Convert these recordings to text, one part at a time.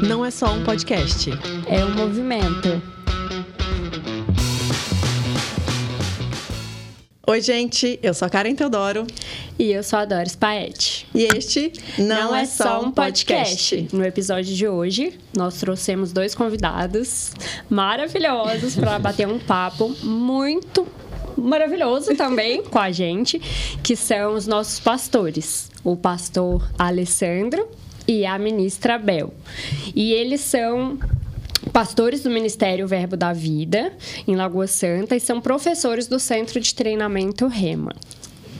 não é só um podcast. É um movimento. Oi, gente, eu sou a Karen Teodoro. E eu sou a Doris Paete. E este não, não é, é, só um podcast. podcast. No episódio de hoje, nós trouxemos dois convidados maravilhosos para bater um papo muito maravilhoso também com a gente, que são os nossos pastores, o pastor Alessandro e a ministra Bel. E eles são pastores do Ministério Verbo da Vida, em Lagoa Santa, e são professores do Centro de Treinamento Rema.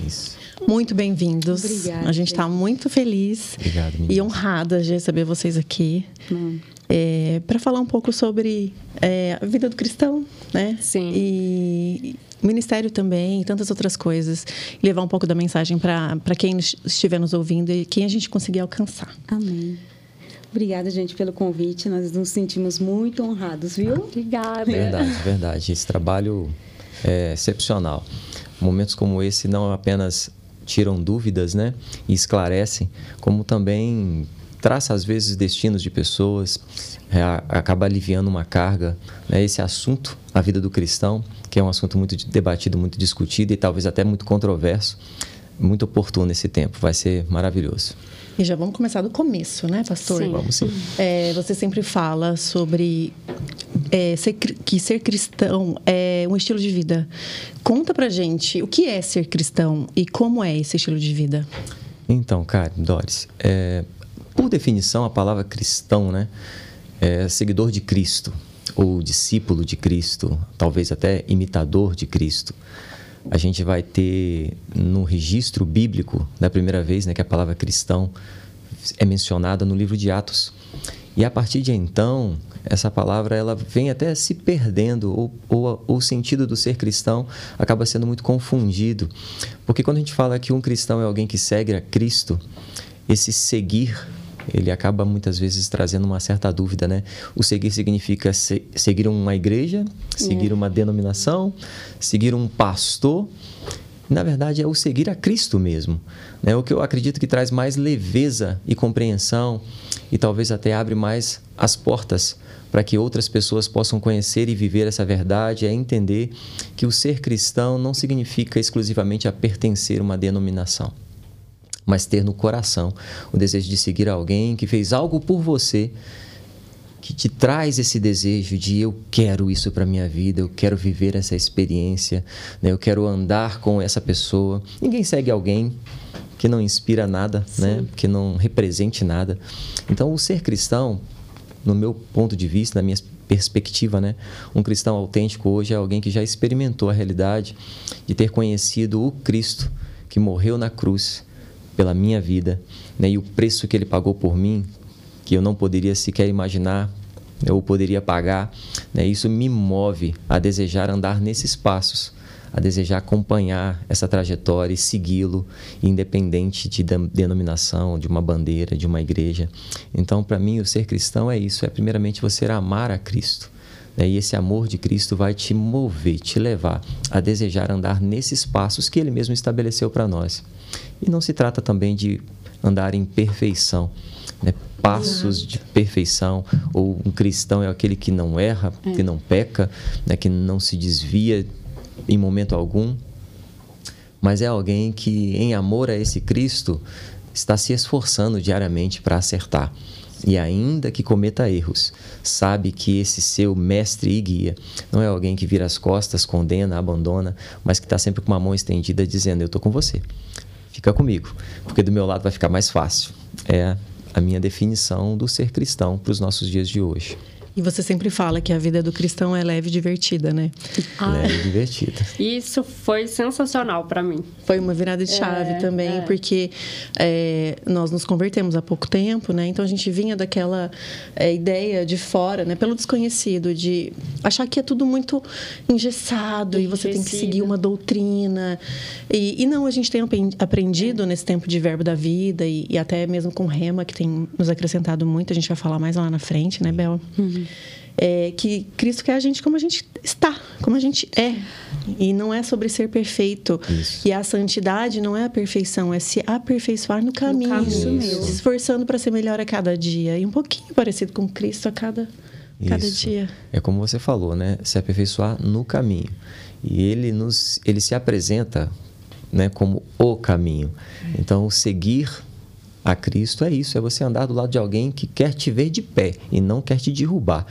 Isso. Muito bem-vindos. Obrigada. A gente está muito feliz Obrigado, e honrada de receber vocês aqui. Hum. É, para falar um pouco sobre é, a vida do cristão, né? Sim. E ministério também, e tantas outras coisas. E levar um pouco da mensagem para quem estiver nos ouvindo e quem a gente conseguir alcançar. Amém. Obrigada, gente, pelo convite. Nós nos sentimos muito honrados, viu? Obrigada. Verdade, verdade. Esse trabalho é excepcional. Momentos como esse não apenas tiram dúvidas, né, e esclarecem, como também traça às vezes destinos de pessoas, é, acaba aliviando uma carga. Né? Esse assunto, a vida do cristão, que é um assunto muito debatido, muito discutido e talvez até muito controverso, muito oportuno nesse tempo. Vai ser maravilhoso. E já vamos começar do começo, né, pastor? Sim. Vamos sim. É, você sempre fala sobre é, ser, que ser cristão é um estilo de vida. Conta pra gente o que é ser cristão e como é esse estilo de vida. Então, cara, Doris, é, por definição, a palavra cristão, né, é seguidor de Cristo ou discípulo de Cristo, talvez até imitador de Cristo a gente vai ter no registro bíblico, da primeira vez né, que a palavra cristão é mencionada no livro de Atos. E a partir de então, essa palavra ela vem até se perdendo, ou, ou, ou, o sentido do ser cristão acaba sendo muito confundido. Porque quando a gente fala que um cristão é alguém que segue a Cristo, esse seguir ele acaba muitas vezes trazendo uma certa dúvida, né? O seguir significa se, seguir uma igreja, seguir é. uma denominação, seguir um pastor. Na verdade, é o seguir a Cristo mesmo. Né? O que eu acredito que traz mais leveza e compreensão e talvez até abre mais as portas para que outras pessoas possam conhecer e viver essa verdade, é entender que o ser cristão não significa exclusivamente a pertencer a uma denominação mas ter no coração o desejo de seguir alguém que fez algo por você, que te traz esse desejo de eu quero isso para minha vida, eu quero viver essa experiência, né? eu quero andar com essa pessoa. Ninguém segue alguém que não inspira nada, né? que não represente nada. Então, o ser cristão, no meu ponto de vista, na minha perspectiva, né? Um cristão autêntico hoje é alguém que já experimentou a realidade de ter conhecido o Cristo que morreu na cruz pela minha vida, né? e o preço que ele pagou por mim, que eu não poderia sequer imaginar ou poderia pagar, né? isso me move a desejar andar nesses passos, a desejar acompanhar essa trajetória e segui-lo, independente de denominação, de uma bandeira, de uma igreja. Então, para mim, o ser cristão é isso: é primeiramente você amar a Cristo. Né? E esse amor de Cristo vai te mover, te levar a desejar andar nesses passos que Ele mesmo estabeleceu para nós. E não se trata também de andar em perfeição, né? passos de perfeição, ou um cristão é aquele que não erra, é. que não peca, né? que não se desvia em momento algum, mas é alguém que, em amor a esse Cristo, está se esforçando diariamente para acertar. E ainda que cometa erros, sabe que esse seu mestre e guia não é alguém que vira as costas, condena, abandona, mas que está sempre com uma mão estendida dizendo: Eu estou com você fica comigo, porque do meu lado vai ficar mais fácil. É a minha definição do ser cristão para os nossos dias de hoje. E você sempre fala que a vida do cristão é leve e divertida, né? Ah, leve e divertida. Isso foi sensacional para mim. Foi uma virada de chave é, também, é. porque é, nós nos convertemos há pouco tempo, né? Então a gente vinha daquela é, ideia de fora, né? Pelo desconhecido, de achar que é tudo muito engessado e você tem que seguir uma doutrina. E, e não, a gente tem aprendido nesse tempo de verbo da vida e, e, até mesmo com Rema, que tem nos acrescentado muito. A gente vai falar mais lá na frente, né, Bel? Uhum. É, que Cristo quer a gente como a gente está, como a gente é. E não é sobre ser perfeito. Isso. E a santidade não é a perfeição, é se aperfeiçoar no caminho. caminho. Se esforçando para ser melhor a cada dia. E um pouquinho parecido com Cristo a cada, cada dia. É como você falou, né? Se aperfeiçoar no caminho. E ele nos ele se apresenta, né, como o caminho. Então, seguir a Cristo é isso, é você andar do lado de alguém que quer te ver de pé e não quer te derrubar.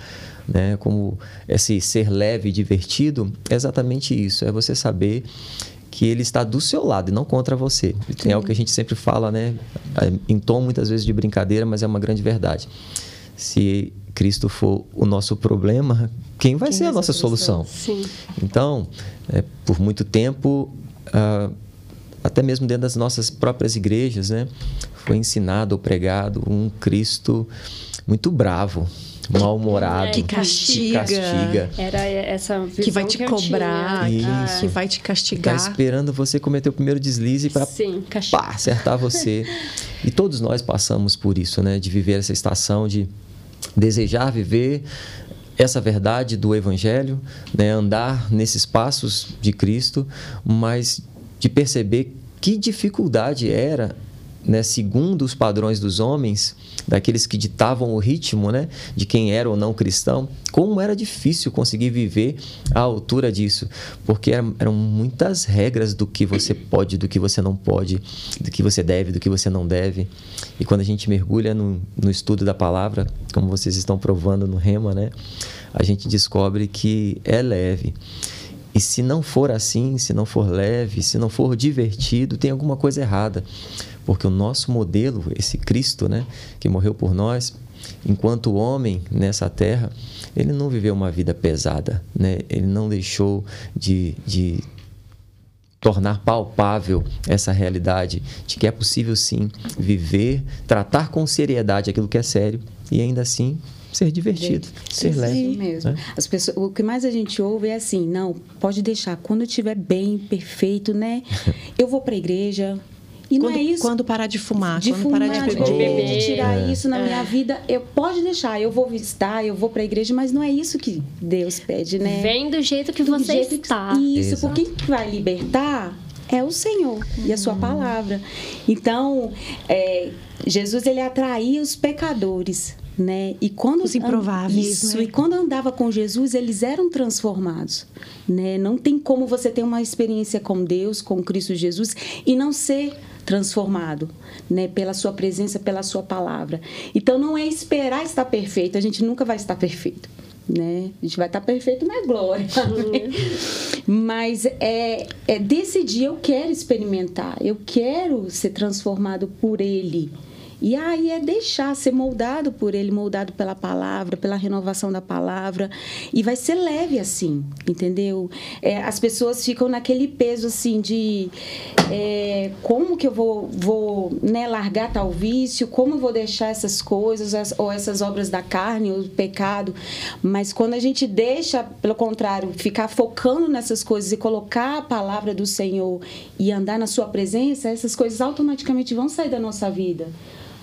Né? Como esse ser leve e divertido, é exatamente isso, é você saber que ele está do seu lado e não contra você. E Tem algo que a gente sempre fala, né, em tom muitas vezes de brincadeira, mas é uma grande verdade. Se Cristo for o nosso problema, quem vai Quem ser a nossa solução? Sim. Então, é, por muito tempo, ah, até mesmo dentro das nossas próprias igrejas, né, foi ensinado ou pregado um Cristo muito bravo, mal-humorado, É, Que castiga. castiga. Era essa visão Que vai te eu cobrar, que vai te Está castigar. esperando você cometer o primeiro deslize para acertar você. E todos nós passamos por isso, né? De viver essa estação de desejar viver essa verdade do Evangelho, né? andar nesses passos de Cristo, mas de perceber que dificuldade era, né? segundo os padrões dos homens, daqueles que ditavam o ritmo né? de quem era ou não cristão, como era difícil conseguir viver à altura disso, porque eram, eram muitas regras do que você pode, do que você não pode, do que você deve, do que você não deve. E quando a gente mergulha no, no estudo da palavra, como vocês estão provando no Rema, né? a gente descobre que é leve. E se não for assim, se não for leve, se não for divertido, tem alguma coisa errada. Porque o nosso modelo, esse Cristo, né, que morreu por nós, enquanto homem nessa terra, ele não viveu uma vida pesada, né? Ele não deixou de, de tornar palpável essa realidade de que é possível sim viver, tratar com seriedade aquilo que é sério e ainda assim ser divertido, ser leve. mesmo. né? As pessoas, o que mais a gente ouve é assim, não, pode deixar, quando eu estiver bem, perfeito, né? Eu vou para a igreja. E quando, não é isso. quando parar de fumar, de quando fumar, parar de de, beber. beber. de tirar É. isso na minha vida, eu pode deixar, eu vou visitar, eu vou para a igreja, mas não é isso que Deus pede, né? Vem do jeito que Do você jeito que- está. Isso, Exato. porque quem vai libertar é o Senhor e a sua palavra. Então, é, Jesus ele atraía os pecadores, né? E quando Os improváveis, isso, né? e quando andava com Jesus, eles eram transformados, né? Não tem como você ter uma experiência com Deus, com Cristo Jesus e não ser transformado, né, pela sua presença, pela sua palavra. Então não é esperar estar perfeito, a gente nunca vai estar perfeito, né? A gente vai estar perfeito na glória. Mas é, é decidir, eu quero experimentar, eu quero ser transformado por ele. E aí é deixar ser moldado por ele, moldado pela palavra, pela renovação da palavra. E vai ser leve assim, entendeu? É, as pessoas ficam naquele peso assim de é, como que eu vou, vou né, largar tal vício, como eu vou deixar essas coisas, as- ou essas obras da carne, ou o pecado. Mas quando a gente deixa, pelo contrário, ficar focando nessas coisas e colocar a palavra do Senhor e andar na sua presença, essas coisas automaticamente vão sair da nossa vida.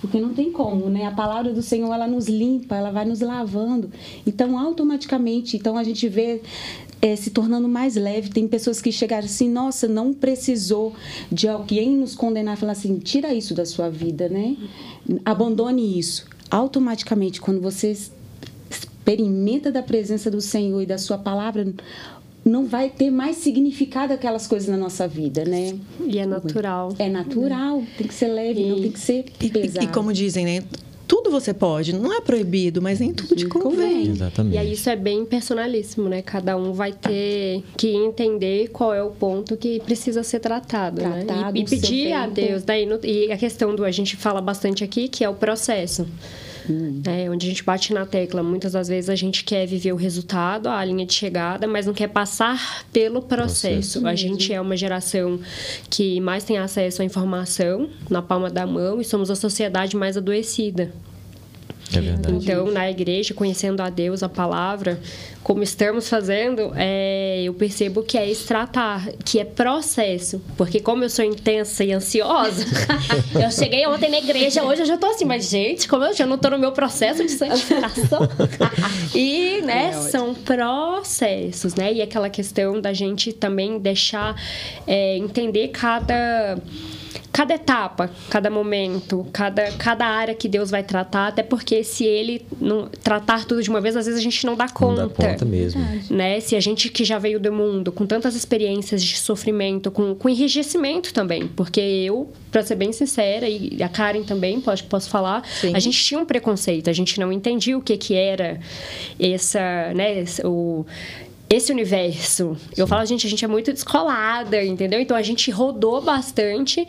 Porque não tem como, né? A palavra do Senhor, ela nos limpa, ela vai nos lavando. Então, automaticamente, então a gente vê eh, se tornando mais leve. Tem pessoas que chegaram assim, nossa, não precisou de alguém nos condenar, falar assim, tira isso da sua vida, né? Abandone isso. Automaticamente, quando você experimenta da presença do Senhor e da sua palavra, não vai ter mais significado aquelas coisas na nossa vida, né? E é natural. É natural, tem que ser leve, não tem que ser E, e- pesado. e como dizem, né? Tudo você pode, não é proibido, mas nem tudo te convém. Exatamente. E aí isso é bem personalíssimo, né? Cada um vai ter que entender qual é o ponto que precisa ser tratado, Tratado, né? E, e pedir a. Deus. Daí, no- e a questão do a gente fala bastante aqui, que é o processo. Né? onde a gente bate na tecla. Muitas das vezes a gente quer viver o resultado, a linha de chegada, mas não quer passar pelo processo. A gente é uma geração que mais tem acesso à informação na palma da mão e somos a sociedade mais adoecida. É verdade. Então, na igreja, conhecendo a Deus, a palavra, como estamos fazendo, é, eu percebo que é esse tratar, que é processo. Porque como eu sou intensa e ansiosa, eu cheguei ontem na igreja, hoje eu já tô assim, mas gente, como eu já não tô no meu processo de santificação. e, né, é são processos, né? E aquela questão da gente também deixar é, entender cada cada etapa, cada momento, cada, cada área que Deus vai tratar, até porque se ele não tratar tudo de uma vez, às vezes a gente não dá conta. Não dá conta mesmo. Né? Se a gente que já veio do mundo com tantas experiências de sofrimento, com, com enrijecimento também, porque eu, para ser bem sincera, e a Karen também, pode, posso falar, Sim. a gente tinha um preconceito, a gente não entendia o que que era essa, né, o esse universo. Eu falo, gente, a gente é muito descolada, entendeu? Então a gente rodou bastante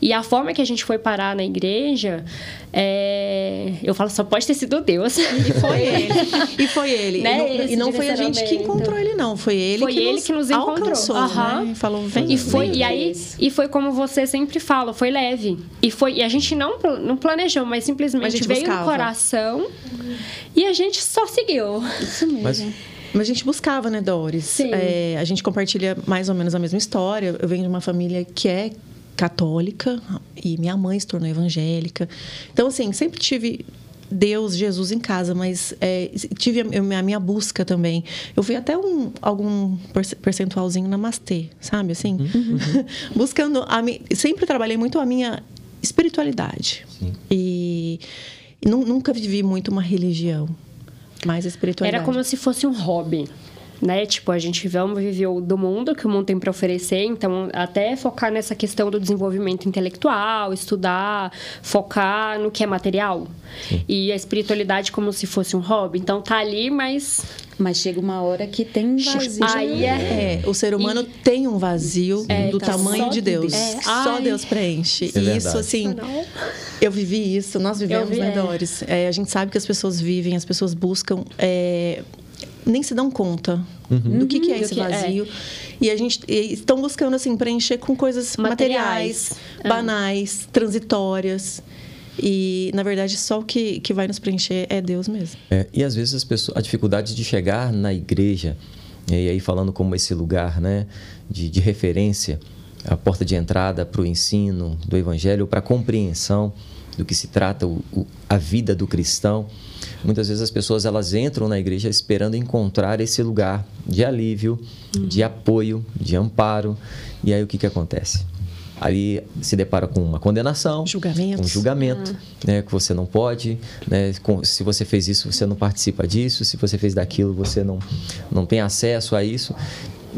e a forma que a gente foi parar na igreja, é... eu falo, só pode ter sido Deus. E foi ele. E foi ele. Né? E não, e não foi a gente que encontrou ele, não. Foi ele, foi que, ele nos que nos encontrou. Alcançou, uhum. né? Falou, vem. E foi e aí e foi como você sempre fala, foi leve. E foi e a gente não não planejou, mas simplesmente veio buscava. no coração e a gente só seguiu. Isso mesmo. Mas mas a gente buscava, né, Doris? Sim. É, a gente compartilha mais ou menos a mesma história. Eu venho de uma família que é católica e minha mãe se tornou evangélica. Então, assim, sempre tive Deus, Jesus em casa, mas é, tive a, a, minha busca também. Eu fui até um, algum percentualzinho namastê, sabe? Assim, uhum. buscando. A, sempre trabalhei muito a minha espiritualidade. Sim. E, e nunca vivi muito uma religião mais espiritualidade. Era como se fosse um hobby né? Tipo, a gente vamos viver do mundo que o mundo tem para oferecer, então até focar nessa questão do desenvolvimento intelectual, estudar, focar no que é material. Sim. E a espiritualidade como se fosse um hobby. Então tá ali, mas mas chega uma hora que tem vazio. Aí é, é o ser humano e, tem um vazio é, do tá tamanho de Deus. É, só ai, Deus preenche. É e isso, assim, eu vivi isso, nós vivemos, vi, né, é. Doris? É, a gente sabe que as pessoas vivem, as pessoas buscam nem se dão conta uhum. do que, que é esse vazio. É. E a gente estão buscando assim preencher com coisas materiais, materiais é. banais, transitórias. E, na verdade, só o que, que vai nos preencher é Deus mesmo. É, e às vezes as pessoas, a dificuldade de chegar na igreja, e aí falando como esse lugar né, de, de referência, a porta de entrada para o ensino do Evangelho, para a compreensão do que se trata o, o, a vida do cristão. Muitas vezes as pessoas elas entram na igreja esperando encontrar esse lugar de alívio, uhum. de apoio, de amparo. E aí o que, que acontece? ali se depara com uma condenação, julgamento, um julgamento, ah. né, que você não pode, né, com, se você fez isso você não participa disso, se você fez daquilo você não não tem acesso a isso.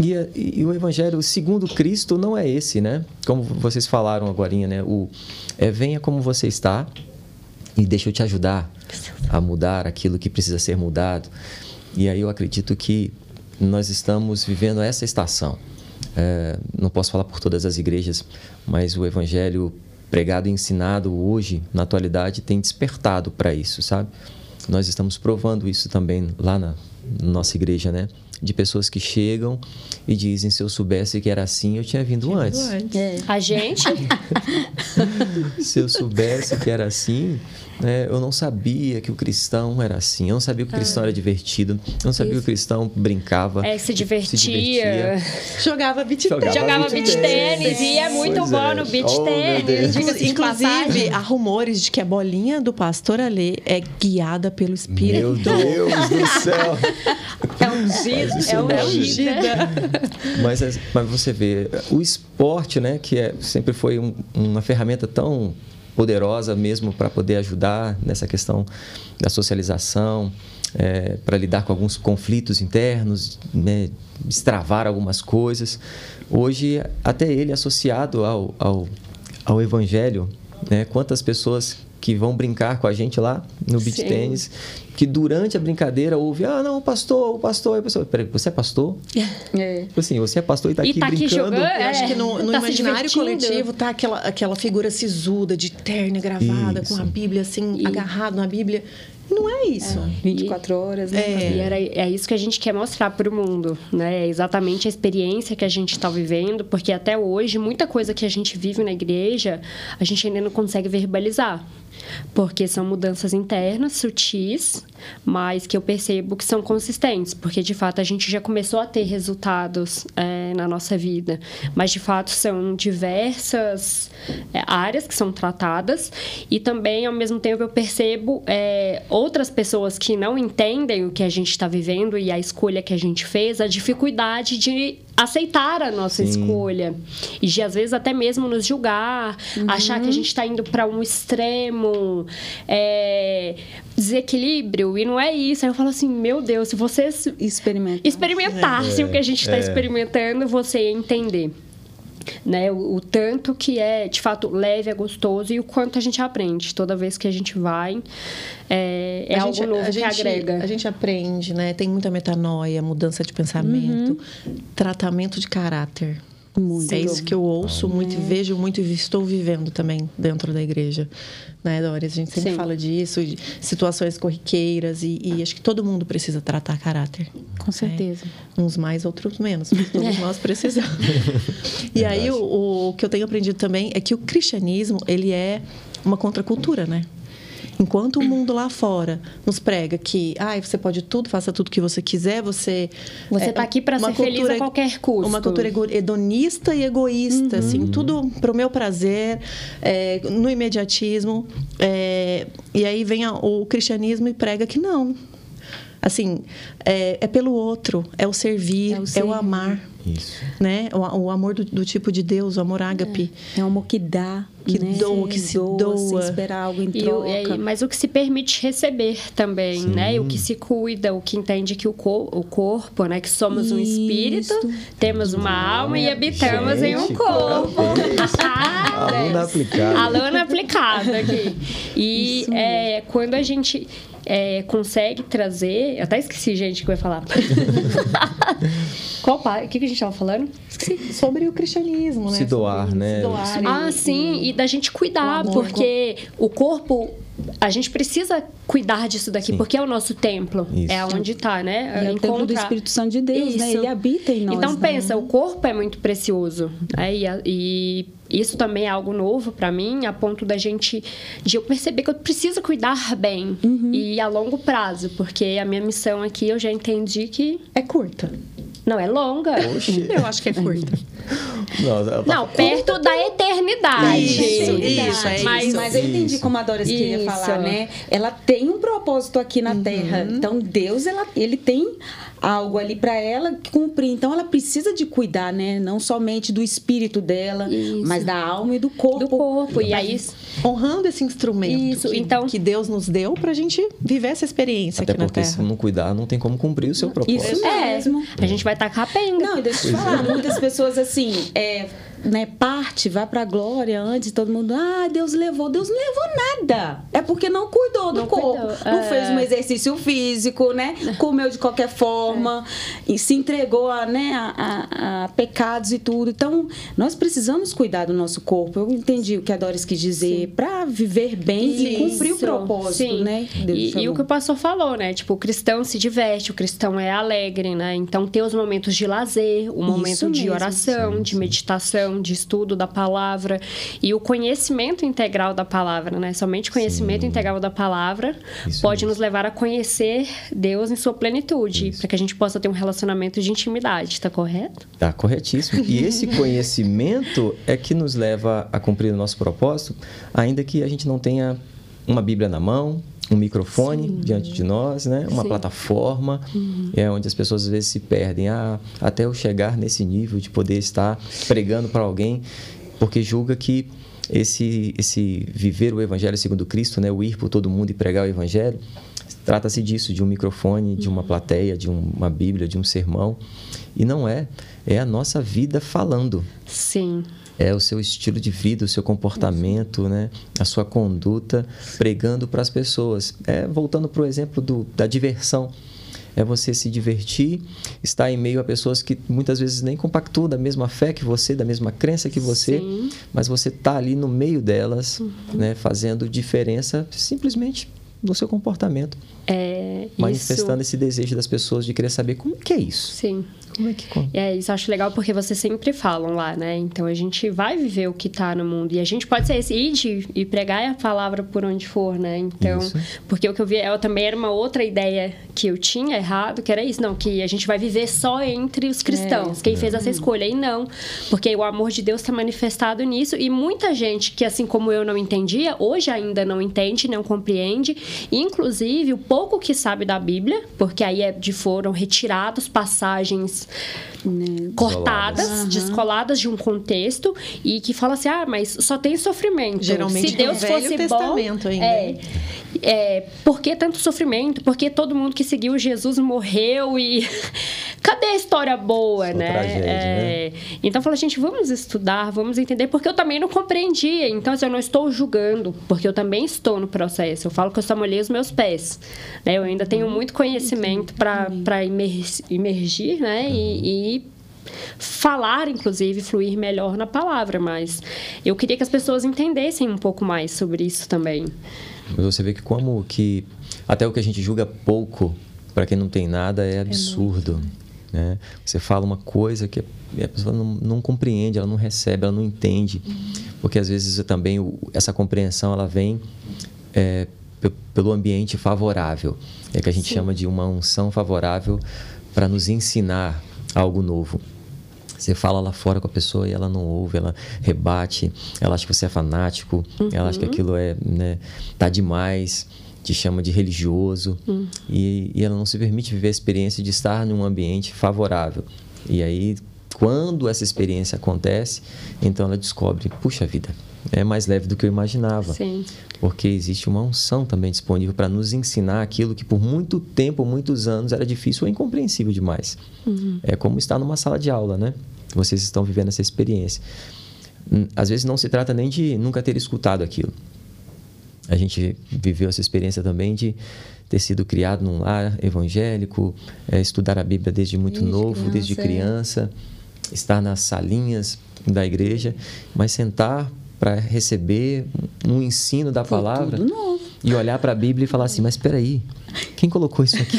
E, e, o evangelho segundo Cristo não é esse, né? Como vocês falaram agora, né? O é, venha como você está e deixa eu te ajudar a mudar aquilo que precisa ser mudado. E aí eu acredito que nós estamos vivendo essa estação. É, não posso falar por todas as igrejas, mas o evangelho pregado e ensinado hoje, na atualidade, tem despertado para isso, sabe? Nós estamos provando isso também lá na nossa igreja, né? De pessoas que chegam e dizem: se eu soubesse que era assim, eu tinha vindo tinha antes. antes. É. A gente? se eu soubesse que era assim, né? Eu não sabia que o cristão era assim. Eu não sabia que o cristão ah. era divertido. Eu não sabia Isso. que o cristão brincava. É, se divertia. Se divertia. Jogava beat tênis. Jogava beat tênis. E é muito pois bom é. no beat oh, tênis. Inclusive, há rumores de que a bolinha do pastor Alê é guiada pelo Espírito. Meu Deus do céu. É ungida. É ungida. Mas, mas você vê, o esporte, né, que é, sempre foi um, uma ferramenta tão poderosa mesmo para poder ajudar nessa questão da socialização, é, para lidar com alguns conflitos internos, né, destravar algumas coisas. Hoje, até ele associado ao, ao, ao Evangelho, né, quantas pessoas que vão brincar com a gente lá no beach tênis, que durante a brincadeira ouve, ah, não, o pastor, o pastor, a pessoa, peraí, você é pastor? É. Tipo assim, você é pastor e está aqui tá brincando. Aqui jogando, Eu acho que no, no tá imaginário coletivo tá aquela, aquela figura sisuda, de terna gravada, isso. com a Bíblia assim, e... agarrado na Bíblia. Não é isso. É, 24 horas, né? É. E era, é isso que a gente quer mostrar para o mundo, né? É exatamente a experiência que a gente está vivendo, porque até hoje, muita coisa que a gente vive na igreja, a gente ainda não consegue verbalizar. Porque são mudanças internas, sutis, mas que eu percebo que são consistentes, porque de fato a gente já começou a ter resultados é, na nossa vida, mas de fato são diversas é, áreas que são tratadas e também ao mesmo tempo eu percebo é, outras pessoas que não entendem o que a gente está vivendo e a escolha que a gente fez, a dificuldade de aceitar a nossa Sim. escolha e de às vezes até mesmo nos julgar, uhum. achar que a gente está indo para um extremo, é, desequilíbrio e não é isso. Aí eu falo assim, meu Deus, se vocês Experimentar. experimentassem é. o que a gente está é. experimentando, você ia entender né? O, o, tanto que é, de fato, leve, é gostoso e o quanto a gente aprende toda vez que a gente vai. É, é algo gente, novo que gente, agrega. A gente aprende, né? Tem muita metanoia, mudança de pensamento, uhum. tratamento de caráter. Muito. É isso que eu ouço ah, muito, é. vejo muito e estou vivendo também dentro da igreja. Né, Doris? A gente sempre Sim. fala disso, de situações corriqueiras e, e, acho que todo mundo precisa tratar caráter. Com né? certeza. Uns mais, outros menos, mas todos é. nós precisamos. e aí, o, o que eu tenho aprendido também é que o cristianismo, ele é uma contracultura, né? Enquanto o mundo lá fora nos prega que ah, você pode tudo, faça tudo que você quiser, você. Você está é, aqui para ser feliz a qualquer custo. Uma cultura hedonista e egoísta, uhum. assim, tudo para o meu prazer, é, no imediatismo. É, e aí vem a, o cristianismo e prega que não. Assim, é, é pelo outro, é o servir, é o, servir. é o amar. Isso. Né? O, o amor do, do, tipo de Deus, o amor ágape. É, é um amor que dá. Que né? doa, que se doa. doa. Sem esperar algo em troca. E, e, mas o que se permite receber também, Sim. né? O que se cuida, o que entende que o, co o corpo, né? Que somos Isso. um espírito, temos uma alma e habitamos Gente, em um corpo. Aluna aplicada. Aluna aplicada aqui. E é, quando a gente é, consegue trazer. Eu até esqueci, gente, que eu ia falar. Qual pai? O que, que a gente estava falando? Esqueci. Sobre o cristianismo, né? Se doar, Sobre, né? Se doar ah, e, sim, e da gente cuidar, porque o corpo a gente precisa cuidar disso daqui, Sim. porque é o nosso templo. Isso. É onde está, né? E é o templo do Espírito Santo de Deus, né? isso. né? Ele habita em nós. Então, né? pensa, o corpo é muito precioso. Né? E, e, isso também é algo novo para mim, a ponto da gente... De eu perceber que eu preciso cuidar bem. Uhum. E a longo prazo, porque a minha missão aqui, eu já entendi que... É curta. Não, é longa. Oxi. Eu acho que é curta. Não, tá... não perto da eternidade. Isso, isso, é mas, isso. Mas eu entendi isso. como a Doris queria falar, né? Ela tem um propósito aqui na uhum. Terra. Então, Deus, ela, ele tem algo ali para ela cumprir. Então ela precisa de cuidar, né? Não somente do espírito dela, Isso. mas da alma e do corpo. Do corpo. E aí honrando esse instrumento Isso. Que, então que Deus nos deu para a gente viver essa experiência Até aqui na porque Terra. se não cuidar, não tem como cumprir o seu propósito. Isso mesmo. É. A gente vai tacar a penga. Não, deixa eu te falar, é. muitas pessoas assim, é, né, parte, vai para a glória antes, todo mundo, ah, Deus levou. Deus não levou nada. É porque não cuidou do não corpo. Cuidou. Não é. fez um exercício físico, né? Comeu de qualquer forma é. e se entregou a, né, a, a, a, pecados e tudo. Então, nós precisamos cuidar do nosso corpo. Eu entendi o que a Doris quis dizer, para viver bem Isso. e cumprir o propósito, Sim. né? E, e, o que o pastor falou, né? Tipo, o cristão se diverte, o cristão é alegre, né? Então, ter os momentos de lazer, o momento Isso de mesmo. oração, sim, de meditação de estudo da palavra e o conhecimento integral da palavra, né? Somente conhecimento Sim. integral da palavra Isso pode mesmo. nos levar a conhecer Deus em sua plenitude, para que a gente possa ter um relacionamento de intimidade, está correto? Está corretíssimo. E esse conhecimento é que nos leva a cumprir o nosso propósito, ainda que a gente não tenha uma Bíblia na mão, um microfone Sim. diante de nós, né? Uma Sim. plataforma, uhum. é onde as pessoas às vezes se perdem. Ah, até eu chegar nesse nível de poder estar pregando para alguém, porque julga que esse esse viver o evangelho segundo Cristo, né, o ir por todo mundo e pregar o evangelho, trata-se disso, de um microfone, de uma uhum. plateia, de uma Bíblia, de um sermão, e não é, é a nossa vida falando. Sim é o seu estilo de vida, o seu comportamento, né? a sua conduta, pregando para as pessoas. É, voltando para o exemplo do, da diversão. É você se divertir, estar em meio a pessoas que muitas vezes nem compactuam da mesma fé que você, da mesma crença que você, Sim. mas você está ali no meio delas, uhum. né, fazendo diferença simplesmente no seu comportamento. É, manifestando isso... esse desejo das pessoas de querer saber como que é isso. Sim. Como é que como? É, isso eu acho legal porque vocês sempre falam lá, né? Então a gente vai viver o que está no mundo e a gente pode ser esse id e pregar a palavra por onde for, né? Então, isso. porque o que eu vi, eu também era uma outra ideia que eu tinha errado, que era isso, não, que a gente vai viver só entre os cristãos. É. Quem fez essa escolha e não, porque o amor de Deus está manifestado nisso e muita gente que assim como eu não entendia, hoje ainda não entende, não compreende, inclusive o pouco que sabe da Bíblia, porque aí é de foram retirados passagens né, cortadas, uhum. descoladas de um contexto e que fala assim: ah, mas só tem sofrimento. Geralmente se Deus Velho fosse Testamento bom, ainda. É, é, por que tanto sofrimento? Porque todo mundo que seguiu Jesus morreu e cadê a história boa, né? Tragédia, é, né? Então fala, gente, vamos estudar, vamos entender, porque eu também não compreendia. Então, assim, eu não estou julgando, porque eu também estou no processo. Eu falo que eu só molhei os meus pés. Né? Eu ainda tenho muito conhecimento para imergir, né? E, e falar, inclusive, fluir melhor na palavra, mas eu queria que as pessoas entendessem um pouco mais sobre isso também. Você vê que como que até o que a gente julga pouco para quem não tem nada é absurdo. É né? Você fala uma coisa que a pessoa não, não, compreende, ela não recebe, ela não entende, porque às vezes também essa compreensão ela vem é, pelo ambiente favorável, é que a gente Sim. chama de uma unção favorável para nos ensinar algo novo. Você fala lá fora com a pessoa e ela não ouve, ela rebate, ela acha que você é fanático, uhum. ela acha que aquilo é, né, tá demais, te chama de religioso uhum. e, e ela não se permite viver a experiência de estar num ambiente favorável. E aí, quando essa experiência acontece, então ela descobre, puxa vida, é mais leve do que eu imaginava. Sim. Porque existe uma unção também disponível para nos ensinar aquilo que por muito tempo, muitos anos, era difícil ou incompreensível demais. Uhum. É como estar numa sala de aula, né? Vocês estão vivendo essa experiência. Hum, às vezes não se trata nem de nunca ter escutado aquilo. A gente viveu essa experiência também de ter sido criado num lar evangélico, é, estudar a Bíblia desde muito desde novo, criança, desde criança, é. Estar nas salinhas da igreja, mas sentar para receber um ensino da palavra e olhar para a Bíblia e falar assim: mas espera aí, quem colocou isso aqui?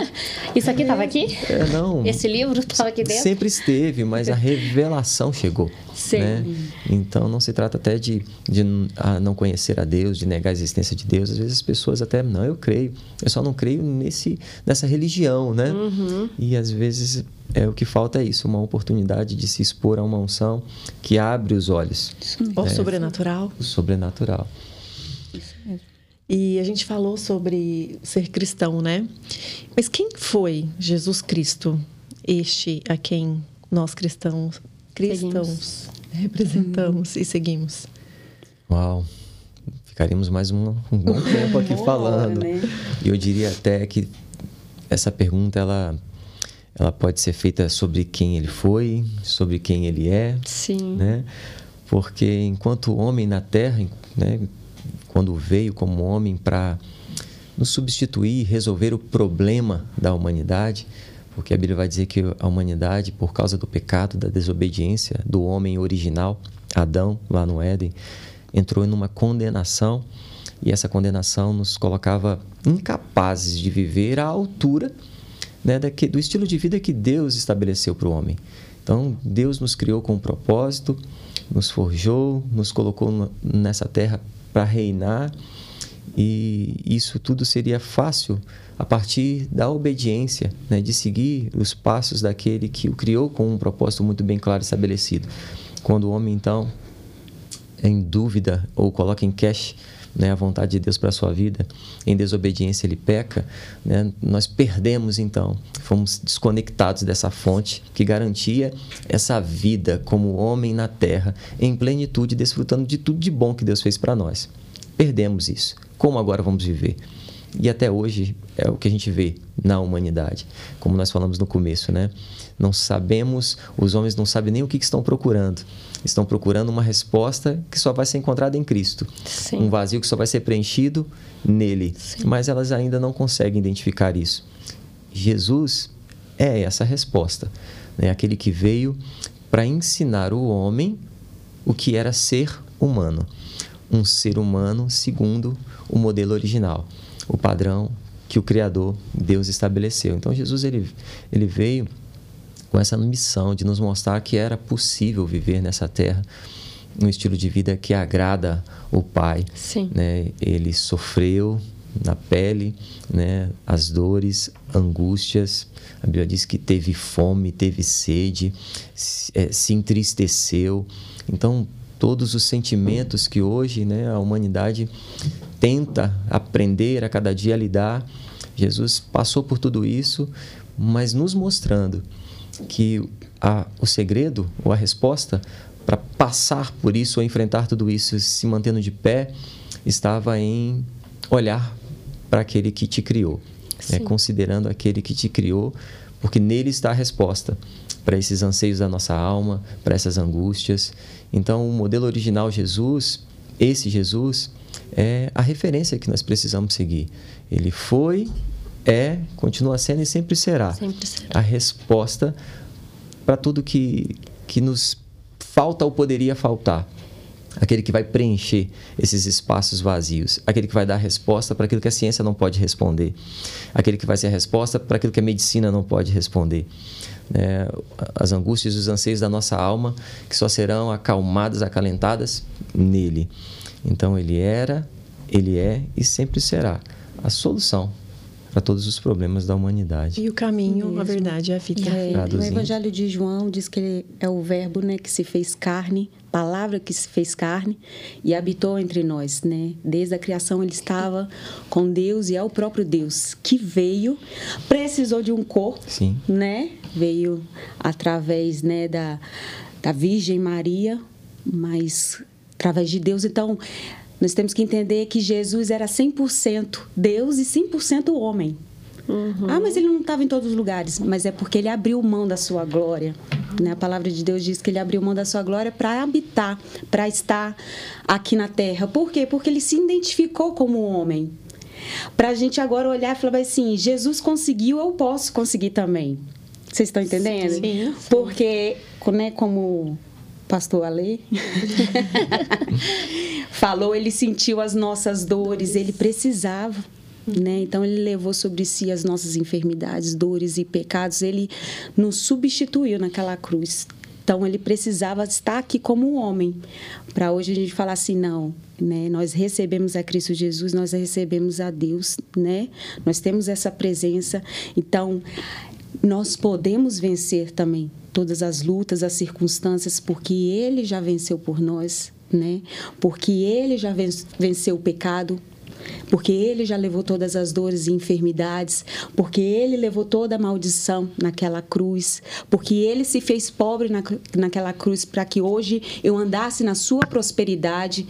isso aqui estava aqui? É, não. Esse livro estava aqui dentro? Sempre esteve, mas a revelação chegou. Sim. Né? Então não se trata até de, de não conhecer a Deus, de negar a existência de Deus. Às vezes as pessoas até, não, eu creio, eu só não creio nesse, nessa religião, né? Uhum. E às vezes é o que falta é isso, uma oportunidade de se expor a uma unção que abre os olhos. O né? sobrenatural. O sobrenatural. E a gente falou sobre ser cristão, né? Mas quem foi Jesus Cristo, este a quem nós cristãos, cristãos seguimos. representamos e seguimos? Uau! Ficaríamos mais um, um bom tempo aqui falando. Né? E eu diria até que essa pergunta ela ela pode ser feita sobre quem ele foi, sobre quem ele é, Sim. né? Porque enquanto homem na Terra, né, quando veio como homem para nos substituir, resolver o problema da humanidade, porque a Bíblia vai dizer que a humanidade, por causa do pecado, da desobediência do homem original, Adão, lá no Éden, entrou numa condenação e essa condenação nos colocava incapazes de viver à altura né, do estilo de vida que Deus estabeleceu para o homem. Então, Deus nos criou com um propósito, nos forjou, nos colocou nessa terra para reinar, e isso tudo seria fácil a partir da obediência, né, de seguir os passos daquele que o criou com um propósito muito bem claro estabelecido. Quando o homem, então, é em dúvida ou coloca em cash né, a vontade de Deus para a sua vida, em desobediência ele peca, né, nós perdemos então, fomos desconectados dessa fonte que garantia essa vida como homem na terra, em plenitude, desfrutando de tudo de bom que Deus fez para nós. Perdemos isso. Como agora vamos viver? E até hoje é o que a gente vê na humanidade, como nós falamos no começo, né? Não sabemos, os homens não sabem nem o que, que estão procurando estão procurando uma resposta que só vai ser encontrada em Cristo. Sim. Um vazio que só vai ser preenchido nele. Sim. Mas elas ainda não conseguem identificar isso. Jesus é essa resposta. Né? Aquele que veio para ensinar o homem o que era ser humano. Um ser humano segundo o modelo original. o padrão que o Criador, Deus, estabeleceu. Então Jesus ele, ele veio com essa missão de nos mostrar que era possível viver nessa terra um estilo de vida que agrada o Pai. Sim. Né? Ele sofreu na pele né? as dores, angústias. A Bíblia diz que teve fome, teve sede, se, é, se entristeceu. Então, todos os sentimentos que hoje né, a humanidade tenta aprender a cada dia a lidar, Jesus passou por tudo isso, mas nos mostrando que a, o segredo ou a resposta para passar por isso ou enfrentar tudo isso se mantendo de pé estava em olhar para aquele que te criou, né? considerando aquele que te criou, porque nele está a resposta para esses anseios da nossa alma, para essas angústias. Então, o modelo original Jesus, esse Jesus, é a referência que nós precisamos seguir. Ele foi, é, continua sendo e sempre será, sempre será. a resposta para tudo que, que nos falta ou poderia faltar. Aquele que vai preencher esses espaços vazios. Aquele que vai dar resposta para aquilo que a ciência não pode responder. Aquele que vai ser a resposta para aquilo que a medicina não pode responder. É, as angústias e os anseios da nossa alma, que só serão acalmadas, acalentadas nele. Então, ele era, ele é e sempre será a solução para todos os problemas da humanidade. E o caminho, Mesmo. a verdade e a vida. É, no Evangelho de João diz que ele é o verbo né, que se fez carne, palavra que se fez carne e habitou entre nós, né? Desde a criação ele estava com Deus e é o próprio Deus que veio, precisou de um corpo, Sim. né? Veio através, né, da da Virgem Maria, mas através de Deus. Então, nós temos que entender que Jesus era 100% Deus e 100% homem. Uhum. Ah, mas ele não estava em todos os lugares. Mas é porque ele abriu mão da sua glória. Né? A palavra de Deus diz que ele abriu mão da sua glória para habitar, para estar aqui na terra. Por quê? Porque ele se identificou como homem. Para a gente agora olhar e falar assim: Jesus conseguiu, eu posso conseguir também. Vocês estão entendendo? Sim, sim. Porque, né, como pastor Ale falou, ele sentiu as nossas dores, ele precisava. Né? Então ele levou sobre si as nossas enfermidades, dores e pecados, ele nos substituiu naquela cruz. Então ele precisava estar aqui como um homem. Para hoje a gente falar assim, não, né? Nós recebemos a Cristo Jesus, nós recebemos a Deus, né? Nós temos essa presença. Então nós podemos vencer também todas as lutas, as circunstâncias, porque Ele já venceu por nós, né? Porque Ele já venceu o pecado, porque ele já levou todas as dores e enfermidades, porque ele levou toda a maldição naquela cruz, porque ele se fez pobre na, naquela cruz para que hoje eu andasse na sua prosperidade.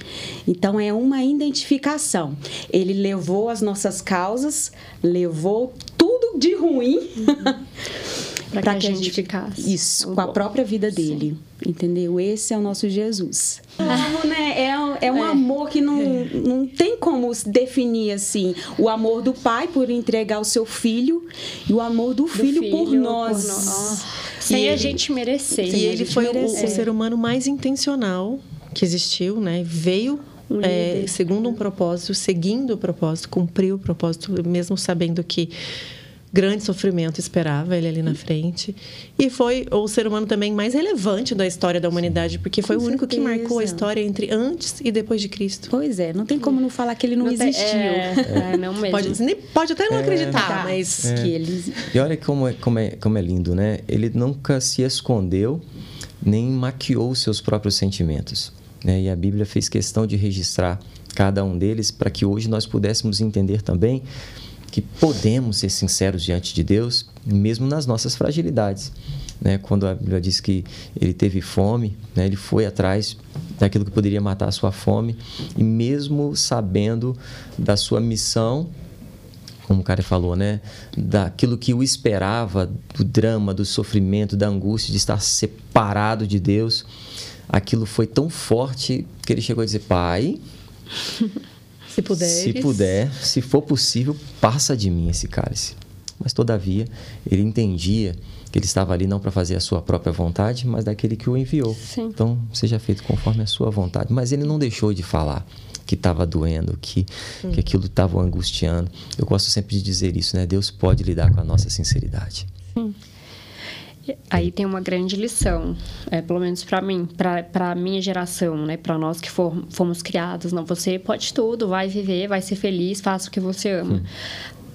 Então é uma identificação. Ele levou as nossas causas, levou tudo de ruim. para que, que, a gente ficasse. Isso, com a própria vida dele. Sim. Entendeu? Esse é o nosso Jesus. Amo, né? É, é um é. amor que não, não tem como definir assim. O amor do pai por entregar o seu filho e o amor do, do filho, filho, por nós. Por no... Sem a gente merecer. E ele foi o, o, ser humano mais intencional que existiu, né? Veio um é, segundo um propósito, seguindo o propósito, cumpriu o propósito, mesmo sabendo que grande sofrimento esperava ele ali na frente. E foi o ser humano também mais relevante da história da humanidade, porque foi Com o único certeza. que marcou a história entre antes e depois de Cristo. Pois é, não tem como não falar que ele não, não existiu. Tem, é, é, não mesmo. Pode, pode até não é, acreditar, tá, mas é. que ele. E olha como é, como, é, como é lindo, né? Ele nunca se escondeu nem maquiou os seus próprios sentimentos. Né? E a Bíblia fez questão de registrar cada um deles para que hoje nós pudéssemos entender também que podemos ser sinceros diante de Deus, mesmo nas nossas fragilidades. Né? Quando a Bíblia diz que ele teve fome, né? ele foi atrás daquilo que poderia matar a sua fome, e mesmo sabendo da sua missão, como o cara falou, né? daquilo que o esperava, do drama, do sofrimento, da angústia de estar separado de Deus, aquilo foi tão forte que ele chegou a dizer: Pai. Se puder. Se puder, se for possível, passa de mim esse cálice. Mas todavia, ele entendia que ele estava ali não para fazer a sua própria vontade, mas daquele que o enviou. Sim. Então, seja feito conforme a sua vontade. Mas ele não deixou de falar. que estava doendo, que, hum. que aquilo estava angustiando. Eu gosto sempre de dizer isso, né? Deus pode lidar com a nossa sinceridade. Sim. Aí tem uma grande lição, é, pelo menos para mim, para a minha geração, né? Para nós que for, fomos criados, não, você pode tudo, vai viver, vai ser feliz, faça o que você ama. Hum.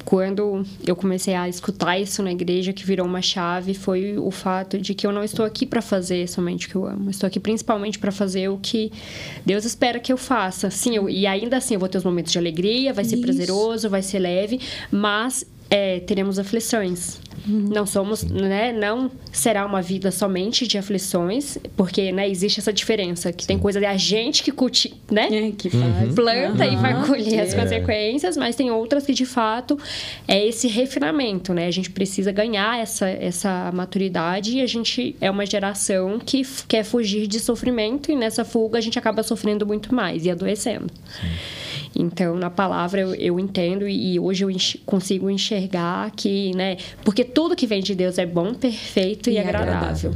Quando eu comecei a escutar isso na igreja, que virou uma chave, foi o fato de que eu não estou aqui para fazer somente o que eu amo. estou aqui principalmente para fazer o que Deus espera que eu faça. Sim, eu, e ainda assim eu vou ter os momentos de alegria, vai ser isso. prazeroso, vai ser leve, mas é, teremos aflições. Uhum. Não somos, né? Não será uma vida somente de aflições, porque, né, existe essa diferença que Sim. tem coisa de a gente que culti, né? É, que faz. Planta uhum. e vai colher as é. consequências, mas tem outras que de fato é esse refinamento, né? A gente precisa ganhar essa essa maturidade e a gente é uma geração que quer fugir de sofrimento e nessa fuga a gente acaba sofrendo muito mais e adoecendo. Sim. Então, na palavra eu, eu entendo e hoje eu enx consigo enxergar que, né? Porque tudo que vem de Deus é bom, perfeito e, e agradável. agradável.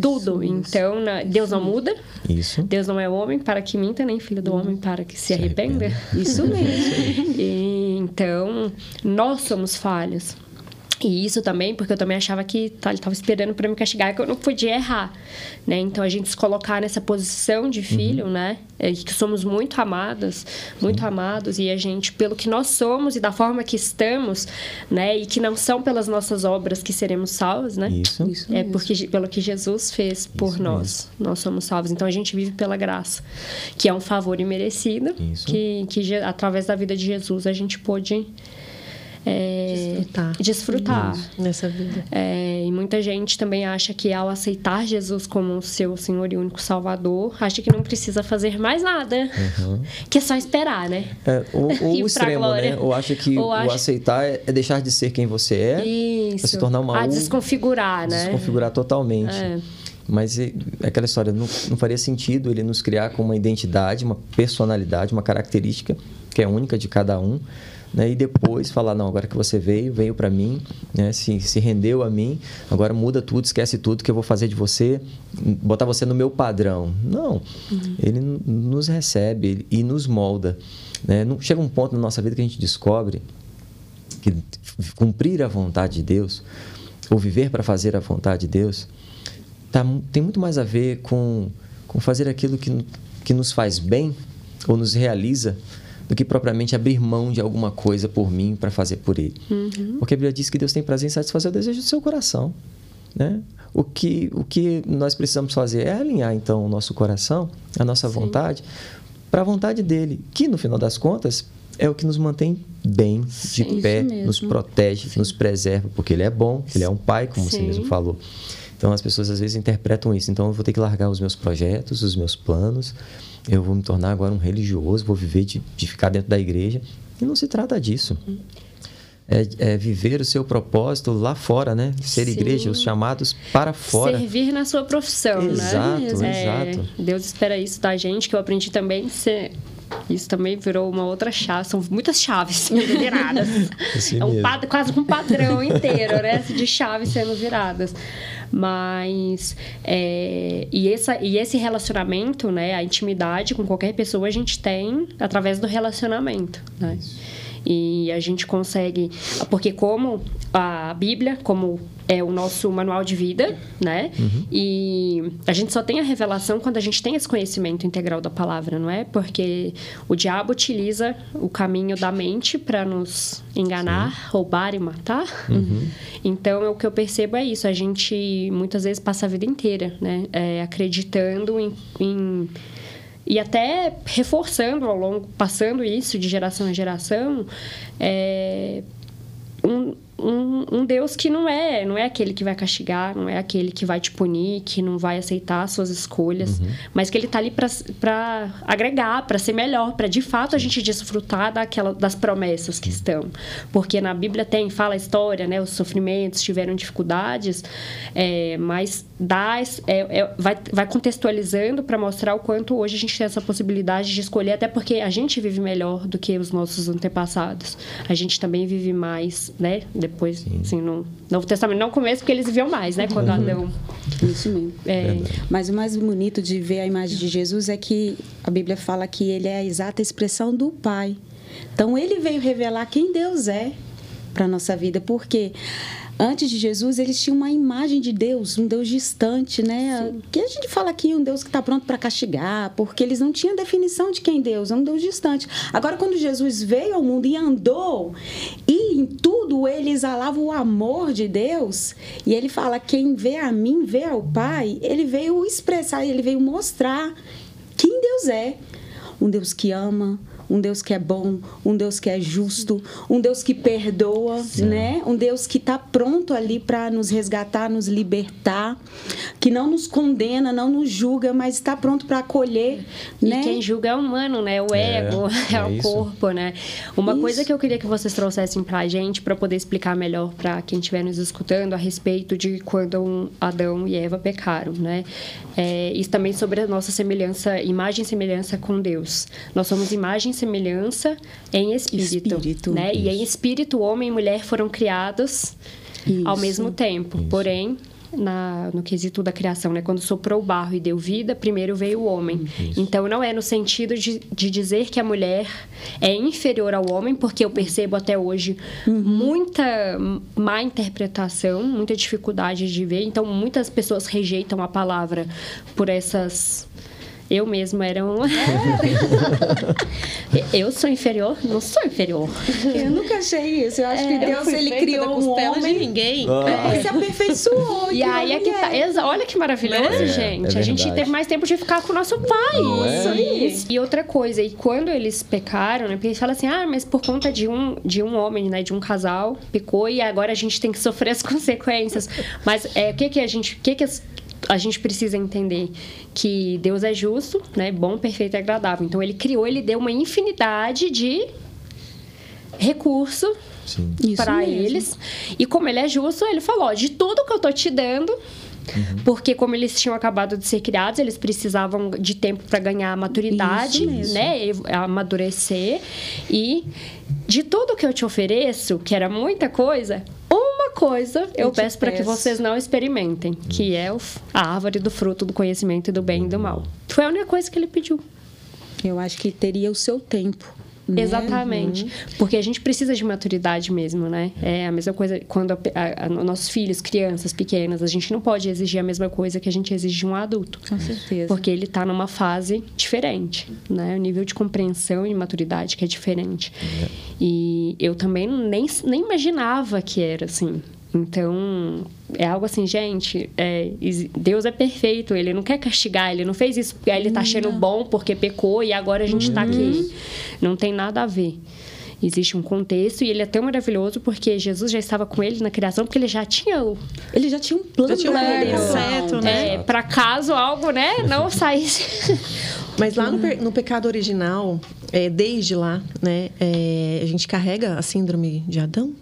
Tudo. Isso, então, na, Deus não muda. Isso. Deus não é homem para que minta, nem filho do homem para que se, se arrependa. arrependa. Isso mesmo. e, então, nós somos falhos. E isso também, porque eu também achava que tá, ele estava esperando para me castigar, que eu não podia errar, né? Então a gente se colocar nessa posição de filho, uhum. né? É, que somos muito amadas, muito Sim. amados e a gente pelo que nós somos e da forma que estamos, né? E que não são pelas nossas obras que seremos salvos, né? Isso. isso é porque pelo que Jesus fez por isso nós, mesmo. nós somos salvos. Então a gente vive pela graça, que é um favor imerecido, isso. que que através da vida de Jesus a gente pôde é, desfrutar, desfrutar. nessa vida. É, e muita gente também acha que ao aceitar Jesus como seu Senhor e único Salvador, acha que não precisa fazer mais nada, uhum. que é só esperar, né? É, ou, ou o extremo, né? Ou acha que ou o acha... aceitar é deixar de ser quem você é, Isso. se tornar uma a desconfigurar, né? Desconfigurar totalmente. É. Mas é aquela história, não, não faria sentido ele nos criar com uma identidade, uma personalidade, uma característica que é única de cada um né? E depois falar, não, agora que você veio, veio para mim, né? se, se rendeu a mim, agora muda tudo, esquece tudo que eu vou fazer de você, botar você no meu padrão. Não, uhum. ele nos recebe e nos molda. Né? Chega um ponto na nossa vida que a gente descobre que cumprir a vontade de Deus, ou viver para fazer a vontade de Deus, tá, tem muito mais a ver com, com fazer aquilo que, que nos faz bem ou nos realiza do que propriamente abrir mão de alguma coisa por mim para fazer por ele. Uhum. Porque a Bíblia diz que Deus tem prazer em satisfazer o desejo do seu coração. Né? O, que, o que nós precisamos fazer é alinhar, então, o nosso coração, a nossa Sim. vontade, para a vontade dele, que, no final das contas, é o que nos mantém bem, de Sim, pé, nos protege, Sim. nos preserva, porque ele é bom, ele é um pai, como você mesmo falou. Então, as pessoas às vezes interpretam isso. Então, eu vou ter que largar os meus projetos, os meus planos, eu vou me tornar agora um religioso, vou viver de, de ficar dentro da igreja. E não se trata disso. É, é, viver o seu propósito lá fora, né? Ser Sim. igreja, os chamados para fora. Servir na sua profissão, exato, né? Exato, é, exato. Deus espera isso da gente, que eu aprendi também ser isso também virou uma outra chave. São muitas chaves sendo viradas. Assim é um pad, quase um padrão inteiro, né? De chaves sendo viradas. Mas é, e, essa, e esse relacionamento, né? A intimidade com qualquer pessoa a gente tem através do relacionamento, né? Isso. E a gente consegue. Porque, como a Bíblia, como é o nosso manual de vida, né? Uhum. E a gente só tem a revelação quando a gente tem esse conhecimento integral da palavra, não é? Porque o diabo utiliza o caminho da mente para nos enganar, Sim. roubar e matar. Uhum. Então, o que eu percebo é isso. A gente muitas vezes passa a vida inteira, né? É, acreditando em, em e até reforçando ao longo, passando isso de geração em geração, é, um, um, um, Deus que não é, não é aquele que vai castigar, não é aquele que vai te punir, que não vai aceitar as suas escolhas, uhum. mas que ele está ali para agregar, para ser melhor, para de fato a gente desfrutar daquela, das promessas que estão. Porque na Bíblia tem, fala a história, né, os sofrimentos tiveram dificuldades, é, mas dá, é, é, vai, vai contextualizando para mostrar o quanto hoje a gente tem essa possibilidade de escolher, até porque a gente vive melhor do que os nossos antepassados. A gente também vive mais, né? Depois, Sim. assim, no Novo Testamento, não começo, porque eles viviam mais, né? Quando uhum. Adão... Isso mesmo. É... Mas o mais bonito de ver a imagem de Jesus é que a Bíblia fala que ele é a exata expressão do Pai. Então, ele veio revelar quem Deus é para a nossa vida, porque antes de Jesus, eles tinham uma imagem de Deus, um Deus distante, né? Sim. Que a gente fala aqui, um Deus que está pronto para castigar, porque eles não tinham definição de quem Deus, é um Deus distante. Agora, quando Jesus veio ao mundo e andou, em tudo ele exalava o amor de Deus, e ele fala: quem vê a mim, vê ao Pai, ele veio expressar, ele veio mostrar quem Deus é. Um Deus que ama, um Deus que é bom, um Deus que é justo, um Deus que perdoa, Sim. né? Um Deus que está pronto ali para nos resgatar, nos libertar, que não nos condena, não nos julga, mas está pronto para acolher, e né? quem julga é o humano, né? O é, ego, é, é o isso. corpo, né? Uma isso. coisa que eu queria que vocês trouxessem para a gente, para poder explicar melhor para quem estiver nos escutando a respeito de quando Adão e Eva pecaram, né? É, isso também sobre a nossa semelhança, imagem e semelhança com Deus. Nós somos imagens semelhança em espírito, espírito né? Isso. E em espírito, homem e mulher foram criados isso. ao mesmo tempo. Isso. Porém, na, no quesito da criação, né? Quando soprou o barro e deu vida, primeiro veio o homem. Isso. Então, não é no sentido de, de dizer que a mulher é inferior ao homem, porque eu percebo até hoje uhum. muita má interpretação, muita dificuldade de ver. Então, muitas pessoas rejeitam a palavra por essas eu mesmo era um. eu sou inferior? Não sou inferior. Eu nunca achei isso. Eu acho é, que Deus ele criou um homem. De ninguém. Ah. É, se aperfeiçoou. E aí é que tá. Olha que maravilhoso, é, gente. É a gente teve mais tempo de ficar com o nosso pai. Isso aí. E outra coisa, e quando eles pecaram, né? Porque eles falam assim, ah, mas por conta de um, de um homem, né? De um casal, pecou e agora a gente tem que sofrer as consequências. Mas é, o que que a gente. O que que as, a gente precisa entender que Deus é justo, né? Bom, perfeito e agradável. Então ele criou, ele deu uma infinidade de recurso para eles. E como ele é justo, ele falou: de tudo que eu tô te dando, Uhum. Porque como eles tinham acabado de ser criados, eles precisavam de tempo para ganhar maturidade, né, amadurecer e de tudo que eu te ofereço, que era muita coisa, coisa eu, eu peço para que vocês não experimentem, que é a árvore do fruto do conhecimento do bem e do mal. Foi a única coisa que ele pediu. Eu acho que teria o seu tempo. Né? Exatamente. Uhum. Porque a gente precisa de maturidade mesmo, né? É a mesma coisa quando a, a, a, nossos filhos, crianças pequenas, a gente não pode exigir a mesma coisa que a gente exige de um adulto. Com certeza. Porque ele está numa fase diferente, né? O nível de compreensão e maturidade que é diferente. É. E eu também nem, nem imaginava que era assim. Então, é algo assim, gente, é, Deus é perfeito, ele não quer castigar, ele não fez isso porque ele está achando bom porque pecou e agora a gente está aqui. Não tem nada a ver. Existe um contexto e ele é tão maravilhoso porque Jesus já estava com ele na criação, porque ele já tinha o... Ele já tinha um plano, já tinha um certo, né? É, para caso algo, né, não saísse. Mas lá no, no pecado original, é, desde lá, né, é, a gente carrega a síndrome de Adão,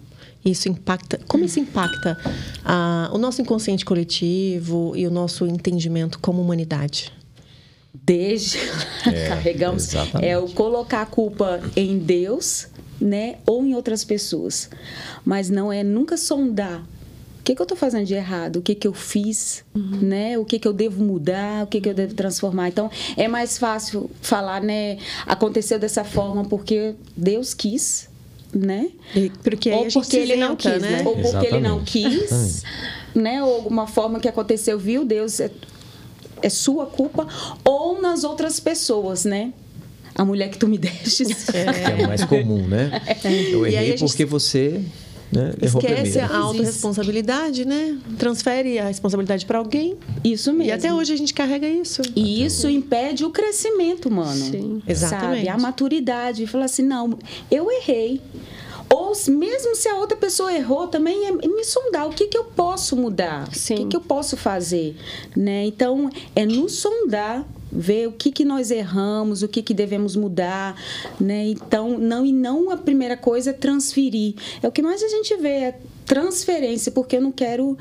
isso impacta, como isso impacta ah, o nosso inconsciente coletivo e o nosso entendimento como humanidade? Desde é, carregamos exatamente. é o colocar a culpa em Deus, né, ou em outras pessoas, mas não é nunca sondar o que, que eu estou fazendo de errado, o que, que eu fiz, uhum. né? O que, que eu devo mudar, o que, que eu devo transformar. Então, é mais fácil falar, né? Aconteceu dessa forma porque Deus quis, né? Porque ou porque ele não quis, né? Ou porque Exatamente. ele não quis, né? Ou alguma forma que aconteceu, viu? Deus é, é sua culpa ou nas outras pessoas, né? A mulher que tu me deixes. É, é mais comum, né? É. Eu errei gente... porque você né? Esquece a autorresponsabilidade, né? Transfere a responsabilidade para alguém. Isso mesmo. E até hoje a gente carrega isso. E isso impede o crescimento humano. Sim, exatamente. Sabe? A maturidade. Falar assim, não, eu errei. Ou mesmo se a outra pessoa errou, também é me sondar o que, que eu posso mudar, Sim. o que, que eu posso fazer. Né? Então, é nos sondar ver o que, que nós erramos, o que, que devemos mudar, né? Então, não e não a primeira coisa é transferir. É o que mais a gente vê, é transferência, porque eu não quero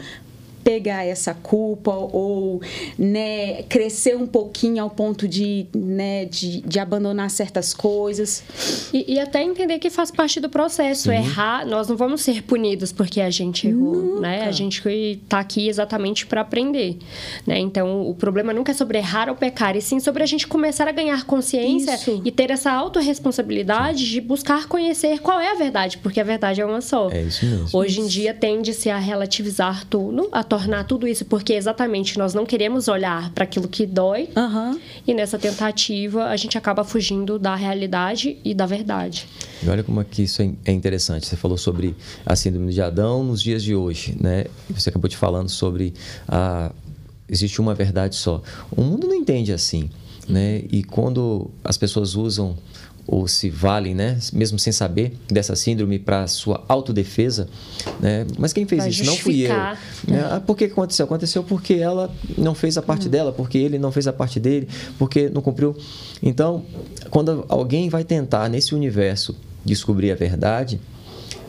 pegar essa culpa ou né, crescer um pouquinho ao ponto de, né, de, de abandonar certas coisas. E, e, até entender que faz parte do processo. Sim. Errar, nós não vamos ser punidos porque a gente errou, né? A gente está aqui exatamente para aprender, né? Então, o problema nunca é sobre errar ou pecar, e sim sobre a gente começar a ganhar consciência Isso. e ter essa autorresponsabilidade de buscar conhecer qual é a verdade, porque a verdade é uma só. É isso mesmo. Hoje em dia tende-se a relativizar tudo, a tornar tudo isso, porque exatamente nós não queremos olhar para aquilo que dói, uhum. e nessa tentativa a gente acaba fugindo da realidade e da verdade. E olha como aqui isso é, é interessante. Você falou sobre a síndrome de Adão nos dias de hoje, né? Você acabou de falando sobre a existe uma verdade só. O mundo não entende assim, né? E quando as pessoas usam ou se valem, né, mesmo sem saber dessa síndrome para sua autodefesa, né? Mas quem fez isso não fui eu. Né? Ah, por que aconteceu? Aconteceu porque ela não fez a parte dela, porque ele não fez a parte dele, porque não cumpriu. Então, quando alguém vai tentar nesse universo descobrir a verdade,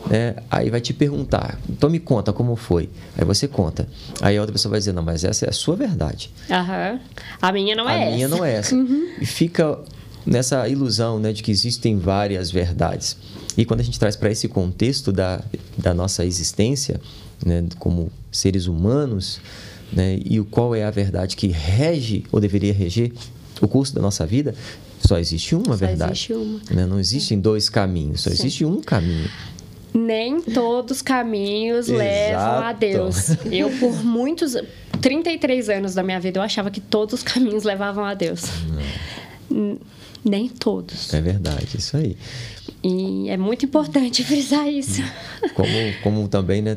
né? Aí vai te perguntar, então me conta como foi. Aí você conta. Aí a outra pessoa vai dizer, não, mas essa é a sua verdade. Uhum. A minha não é a essa. A minha não é essa. Uhum. E fica nessa ilusão né, de que existem várias verdades. E quando a gente traz para esse contexto da, da nossa existência, né, como seres humanos, né, e o qual é a verdade que rege ou deveria reger o curso da nossa vida, só existe uma só verdade. Existe uma. Né? Não existem dois caminhos, só Sim. existe um caminho. Nem todos os caminhos Exato. levam a Deus. Eu, por muitos 33 anos da minha vida, eu achava que todos os caminhos levavam a Deus. Não. Nem todos. É verdade, isso aí. E é muito importante frisar isso. Como, como também, né?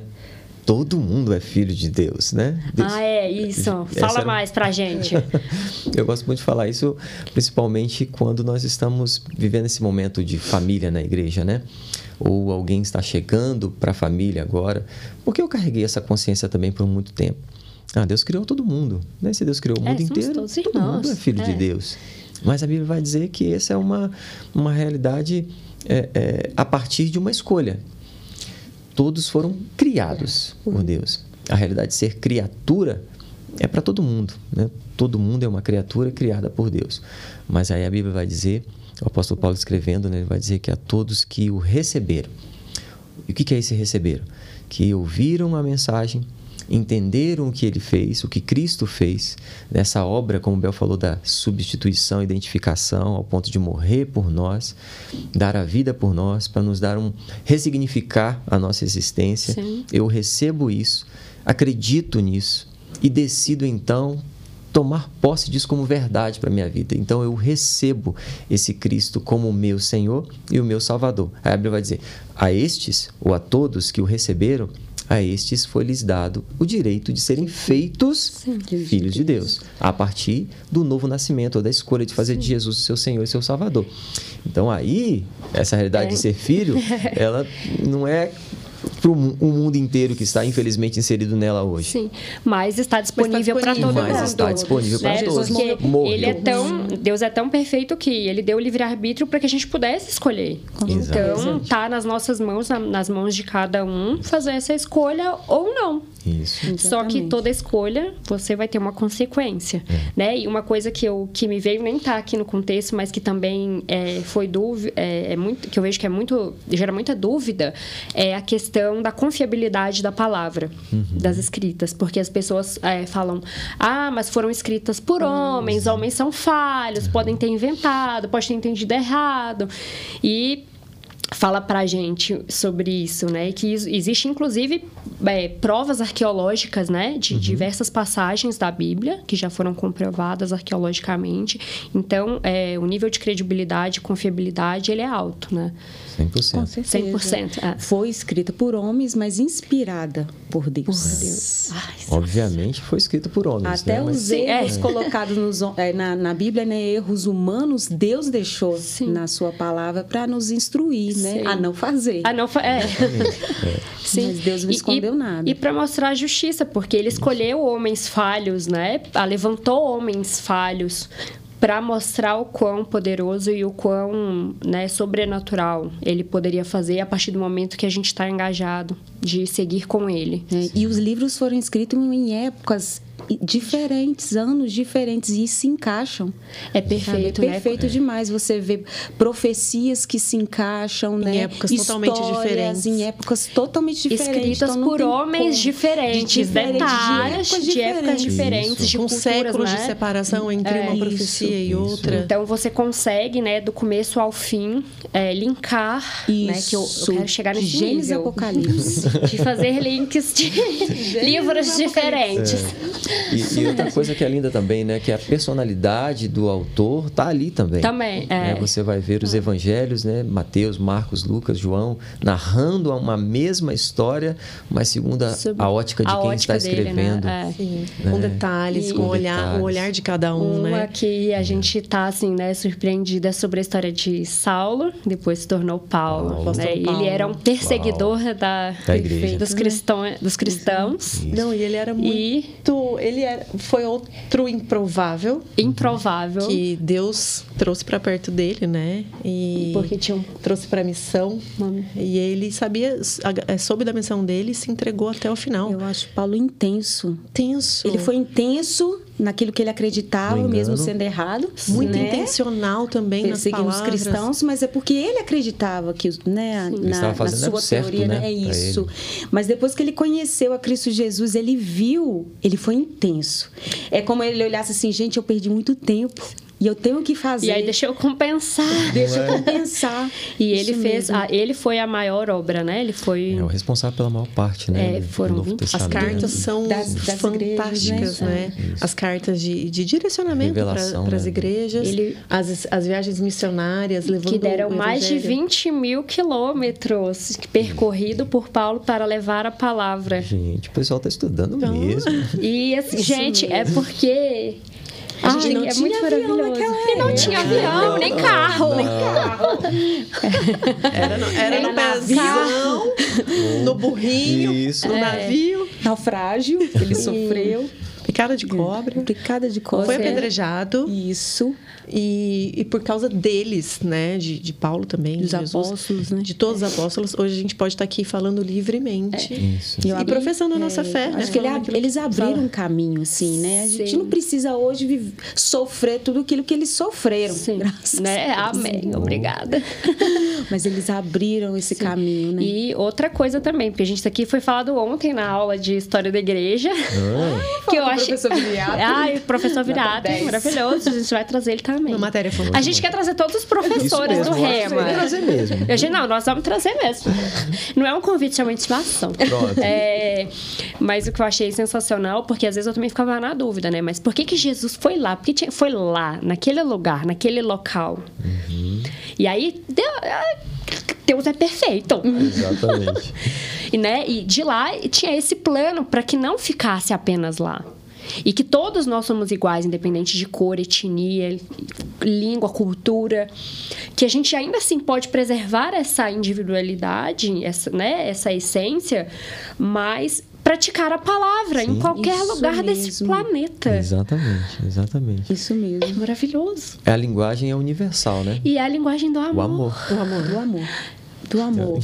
Todo mundo é filho de Deus, né? Deus. Ah, é, isso. Fala era... mais pra gente. Eu gosto muito de falar isso, principalmente quando nós estamos vivendo esse momento de família na igreja, né? Ou alguém está chegando para a família agora. Porque eu carreguei essa consciência também por muito tempo. Ah, Deus criou todo mundo. Né? Se Deus criou o é, mundo inteiro, todo mundo é filho é. de Deus. Mas a Bíblia vai dizer que essa é uma, uma realidade é, é, a partir de uma escolha. Todos foram criados por Deus. A realidade de ser criatura é para todo mundo. Né? Todo mundo é uma criatura criada por Deus. Mas aí a Bíblia vai dizer, o apóstolo Paulo escrevendo, né, ele vai dizer que a todos que o receberam. E o que é esse receberam? Que ouviram a mensagem, entenderam o que ele fez, o que Cristo fez nessa obra, como Bel falou, da substituição, identificação, ao ponto de morrer por nós, dar a vida por nós, para nos dar um ressignificar a nossa existência. Sim. Eu recebo isso, acredito nisso e decido então tomar posse disso como verdade para minha vida. Então eu recebo esse Cristo como o meu Senhor e o meu Salvador. A Bíblia vai dizer: a estes ou a todos que o receberam, a estes foi-lhes dado o direito de serem feitos Sim, filhos de Deus, a partir do novo nascimento, ou da escolha de fazer Sim. de Jesus o seu Senhor e seu Salvador. Então aí, essa realidade é. de ser filho, ela não é para o mundo inteiro que está infelizmente inserido nela hoje. Sim, mas está disponível, para todo mundo. Mas está disponível para né? todos. Porque ele é tão, Deus é tão perfeito que ele deu o livre arbítrio para que a gente pudesse escolher. Então tá nas nossas mãos, nas mãos de cada um fazer essa escolha ou não. Isso. Exatamente. Só que toda escolha você vai ter uma consequência, é. né? E uma coisa que eu que me veio nem tá aqui no contexto, mas que também é, foi dúvida, é, é, muito que eu vejo que é muito gera muita dúvida é a questão da confiabilidade da palavra uhum. das escritas, porque as pessoas é, falam, ah, mas foram escritas por homens, homens são falhos, uhum. podem ter inventado, pode ter entendido errado e fala para a gente sobre isso, né? Que existe inclusive é, provas arqueológicas, né, de uhum. diversas passagens da Bíblia que já foram comprovadas arqueologicamente. Então, é, o nível de credibilidade, confiabilidade, ele é alto, né? 100%. Com certeza. 100%. É. Foi escrita por homens, mas inspirada por Deus. Por Deus. Ai, Obviamente foi escrita por homens. Até né? os mas... erros é. colocados nos, é, na, na Bíblia, né, erros humanos, Deus deixou Sim. na sua palavra para nos instruir, né? A não fazer. A não fa é. é. Sim. Mas Deus não escondeu e, nada. E para mostrar a justiça, porque ele escolheu homens falhos, né? Levantou homens falhos para mostrar o quão poderoso e o quão né, sobrenatural ele poderia fazer a partir do momento que a gente está engajado de seguir com ele. É, e os livros foram escritos em épocas diferentes, anos diferentes, e se encaixam. É perfeito, é perfeito né? demais. Você vê profecias que se encaixam, em né? épocas totalmente diferentes. Em épocas totalmente diferentes. Escritas então, por homens diferentes, de diferentes, detalhes, de épocas diferentes, de, épocas diferentes, de Com culturas, séculos né? de separação entre é, uma profecia isso, e outra. Isso. Então você consegue, né, do começo ao fim, é, linkar, isso. né, que eu, eu quero chegar nesse Gênesis nível. Apocalipse. De fazer links de livros diferentes. É. E, e, outra coisa que é linda também, né? Que a personalidade do autor tá ali também. Também, é. Né, você vai ver os evangelhos, né? Mateus, Marcos, Lucas, João, narrando uma mesma história, mas segundo a, a ótica de a quem ótica está dele, escrevendo. Né? É. Né? Com detalhes, E- com, Com olhar, detalhes. o olhar de cada um, Uma né? que a gente tá, assim, né, surpreendida sobre a história de Saulo, depois se tornou Paulo. Paulo. né? Paulo. Ele era um perseguidor da, Da igreja. dos, cristão, dos cristãos. Não, e ele era E- Ele era, foi outro improvável Improvável. que Deus trouxe para perto dele, né? E Porque tinha um trouxe para missão. Uma- E ele sabia, a- soube da missão dele e se entregou até o final. Eu acho Paulo intenso. Tenso. Ele foi intenso naquilo que ele acreditava, mesmo sendo errado. muito né? intencional também nas perseguindo os palavras. cristãos, mas é porque ele acreditava que, os- né, na, na sua certo, teoria, né, né, é isso. Mas depois que ele conheceu a Cristo Jesus, ele viu, ele foi intenso. É como ele olhasse assim, gente, eu perdi muito tempo e eu tenho que fazer. E aí deixa eu compensar. Deixa eu compensar. E ele Isso fez, a- ele foi a maior obra, né? Ele foi É o responsável pela maior parte, né? É, foram Novo 20 As cartas são Das- das fantásticas, igrejas, né? né? As cartas de, de direcionamento para as né? igrejas, Ele- as, as viagens missionárias, levando que deram o mais de evangelho. 20 mil quilômetros percorrido por Paulo para levar a palavra. Gente, o pessoal tá estudando Então, mesmo. E assim, gente, é mesmo. porque. A gente Ai, não é tinha muito avião maravilhoso. E não tinha avião, nem carro. Era no, era Era no pezão, no burrinho, Isso. no É. navio, Naufrágio, ele sofreu. Picada de cobra. Picada de cobra. Foi apedrejado Isso. e, e por causa deles, né, de, de Paulo também, Dos de Jesus, apóstolos, né? de todos os apóstolos, hoje a gente pode estar aqui falando livremente Isso. Eu e abri- professando a nossa fé, né? Acho que ele eles abriram fala. um caminho, assim, né? A gente Sim. não precisa hoje viv- sofrer tudo aquilo que eles sofreram. Sim, Graças né? a Deus. Amém. Obrigada. Mas eles abriram esse caminho, né? E outra coisa também, porque a gente isso aqui foi falado ontem na aula de História da Igreja. Ah, que eu com o achei. Professor Viriato. Ai, o professor Virato, 10. maravilhoso. A gente vai trazer ele também. Uma matéria foi A gente quer trazer todos os professores do mesmo, que Rema. trazer mesmo. Eu disse, não, nós vamos trazer mesmo. Não é um convite, é uma intimação. Pronto. É, mas o que eu achei sensacional, porque às vezes eu também ficava na dúvida, né? Mas por que, que Jesus foi lá? Por que tinha- foi lá, naquele lugar, naquele local? E aí, Deus, Deus é perfeito. Exatamente. E, né, e de lá tinha esse plano para que não ficasse apenas lá. E que todos nós somos iguais, independente de cor, etnia, língua, cultura. Que a gente ainda assim pode preservar essa individualidade, essa, né, essa essência, mas praticar a palavra em Sim. qualquer Isso lugar desse mesmo. planeta. Exatamente, exatamente. Isso mesmo. Maravilhoso. A linguagem é universal, né? E é a linguagem do amor. O amor. Do amor. Do amor. Do amor.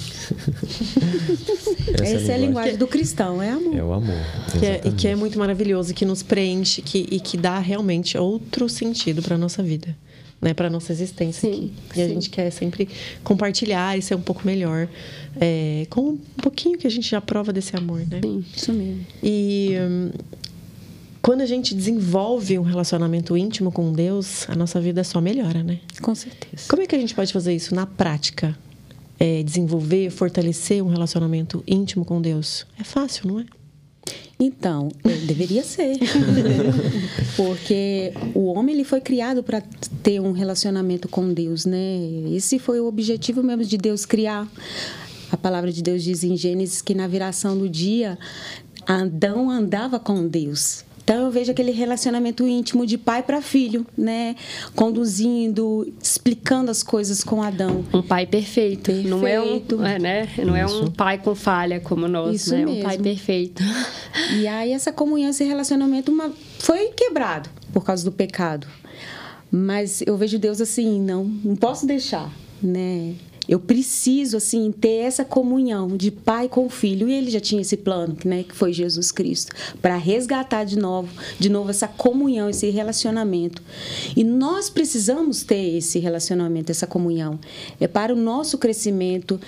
Essa, é a linguagem do cristão, é amor. É o amor. Que é, e que é muito maravilhoso, que nos preenche que, e que dá realmente outro sentido para nossa vida, né? para nossa existência. Sim. E a sim. gente quer sempre compartilhar e ser um pouco melhor é, com um pouquinho que a gente já prova desse amor, né? Sim. Isso mesmo. E hum, quando a gente desenvolve um relacionamento íntimo com Deus, a nossa vida só melhora, né? Com certeza. Como é que a gente pode fazer isso na prática? É, desenvolver, fortalecer um relacionamento íntimo com Deus? É fácil, não é? Então, deveria ser. Porque o homem ele foi criado para ter um relacionamento com Deus, né? Esse foi o objetivo mesmo de Deus criar. A palavra de Deus diz em Gênesis que na viração do dia, Adão andava com Deus. Então eu vejo aquele relacionamento íntimo de pai para filho, né? Conduzindo, explicando as coisas com Adão. Um pai perfeito. Não é um, Perfeito. é, né? Não é um Isso. pai com falha como nós, Isso né? Um mesmo. pai perfeito. E aí essa comunhão, esse relacionamento uma- foi quebrado por causa do pecado. Mas eu vejo Deus assim, não, não posso deixar, né? Eu preciso assim ter essa comunhão de pai com filho e ele já tinha esse plano, né, que foi Jesus Cristo, para resgatar de novo, de novo essa comunhão, esse relacionamento. E nós precisamos ter esse relacionamento, essa comunhão. É para o nosso crescimento,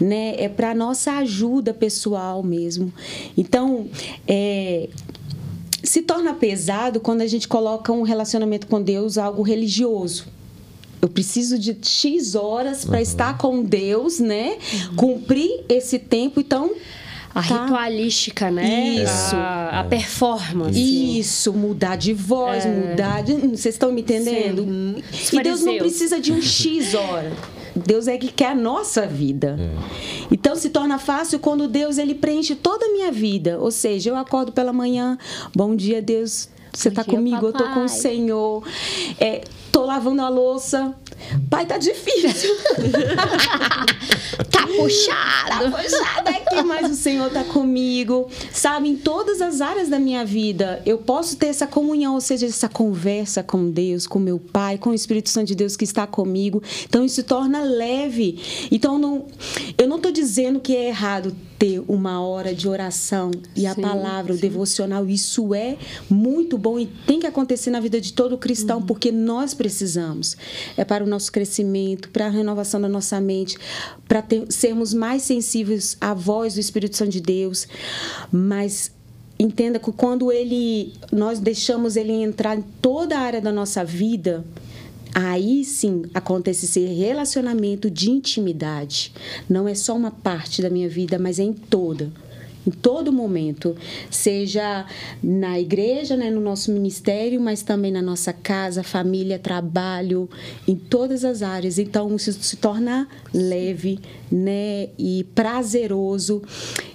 né? É para a nossa ajuda pessoal mesmo. Então, é, se torna pesado quando a gente coloca um relacionamento com Deus algo religioso. Eu preciso de X horas para uhum. estar com Deus, né? Uhum. Cumprir esse tempo. Então, a tá. ritualística, né? Isso. A, a performance. Isso, mudar de voz, é. mudar de. Vocês estão me entendendo? Sim. E Deus não precisa de um X hora. Deus é que quer a nossa vida. É. Então se torna fácil quando Deus ele preenche toda a minha vida. Ou seja, eu acordo pela manhã, bom dia Deus, você está comigo, papai. eu tô com o Senhor. É, tô lavando a louça. Pai, tá difícil. tá puxado. Tá puxado aqui, mas o Senhor tá comigo. Sabe, em todas as áreas da minha vida, eu posso ter essa comunhão, ou seja, essa conversa com Deus, com meu Pai, com o Espírito Santo de Deus que está comigo. Então, isso torna leve. Então, não, eu não tô dizendo que é errado ter uma hora de oração e a palavra, sim. o devocional, isso é muito bom e tem que acontecer na vida de todo cristão, uhum. porque nós precisamos. É para o nosso crescimento, para a renovação da nossa mente, para sermos mais sensíveis à voz do Espírito Santo de Deus. Mas entenda que quando ele nós deixamos ele entrar em toda a área da nossa vida, aí sim acontece esse relacionamento de intimidade. Não é só uma parte da minha vida, mas é em toda em todo momento, seja na igreja, né, no nosso ministério, mas também na nossa casa, família, trabalho, em todas as áreas. Então, isso se torna leve, né, e prazeroso.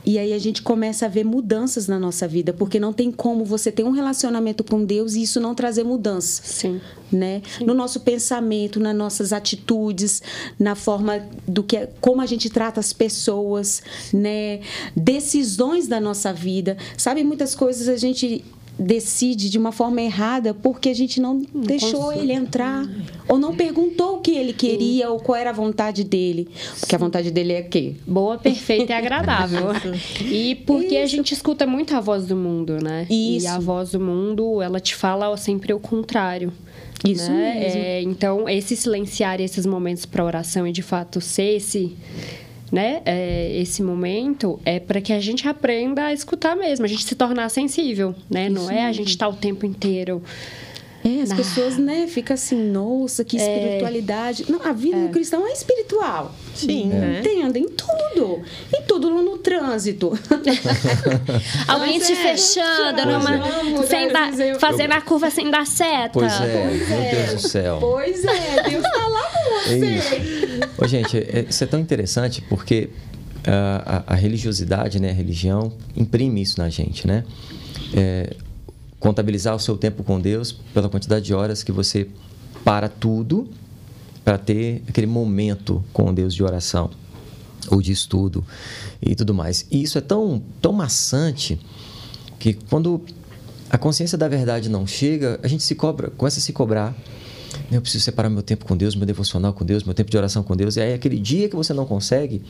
E aí a gente começa a ver mudanças na nossa vida, porque não tem como você ter um relacionamento com Deus e isso não trazer mudança. Sim. Né? Sim. No nosso pensamento, nas nossas atitudes, na forma do que é, como a gente trata as pessoas, né? Decisões da nossa vida. Sabe, muitas coisas a gente decide de uma forma errada porque a gente não, não deixou ele entrar ou não perguntou o que ele queria Sim. ou qual era a vontade dele. Porque a vontade dele é quê? Boa, perfeita e agradável. e porque Isso. a gente escuta muito a voz do mundo, né? Isso. E a voz do mundo, ela te fala sempre o contrário. Isso né? mesmo. É, então, esse silenciar esses momentos para oração e de fato ser esse né, é, esse momento é para que a gente aprenda a escutar mesmo, a gente se tornar sensível, né? Isso Não é a gente estar tá o tempo inteiro é, as ah. pessoas, né, ficam assim, nossa, que é. espiritualidade. É. Não, a vida é. do cristão é espiritual. Sim, é. né? Entenda, em tudo. Em tudo no trânsito. Alguém te é. fechando, numa, é. sem dar, fazendo a curva sem dar seta. Pois é, pois meu Deus do céu. Pois é, Deus tá lá com você. Ô, gente, isso é tão interessante porque a, a, a, religiosidade, né, a religião, imprime isso na gente, né? É, contabilizar o seu tempo com Deus pela quantidade de horas que você para tudo para ter aquele momento com Deus de oração ou de estudo e tudo mais. E isso é tão, tão maçante que quando a consciência da verdade não chega, a gente se cobra, começa a se cobrar. Eu preciso separar meu tempo com Deus, meu devocional com Deus, meu tempo de oração com Deus. E aí, aquele dia que você não consegue,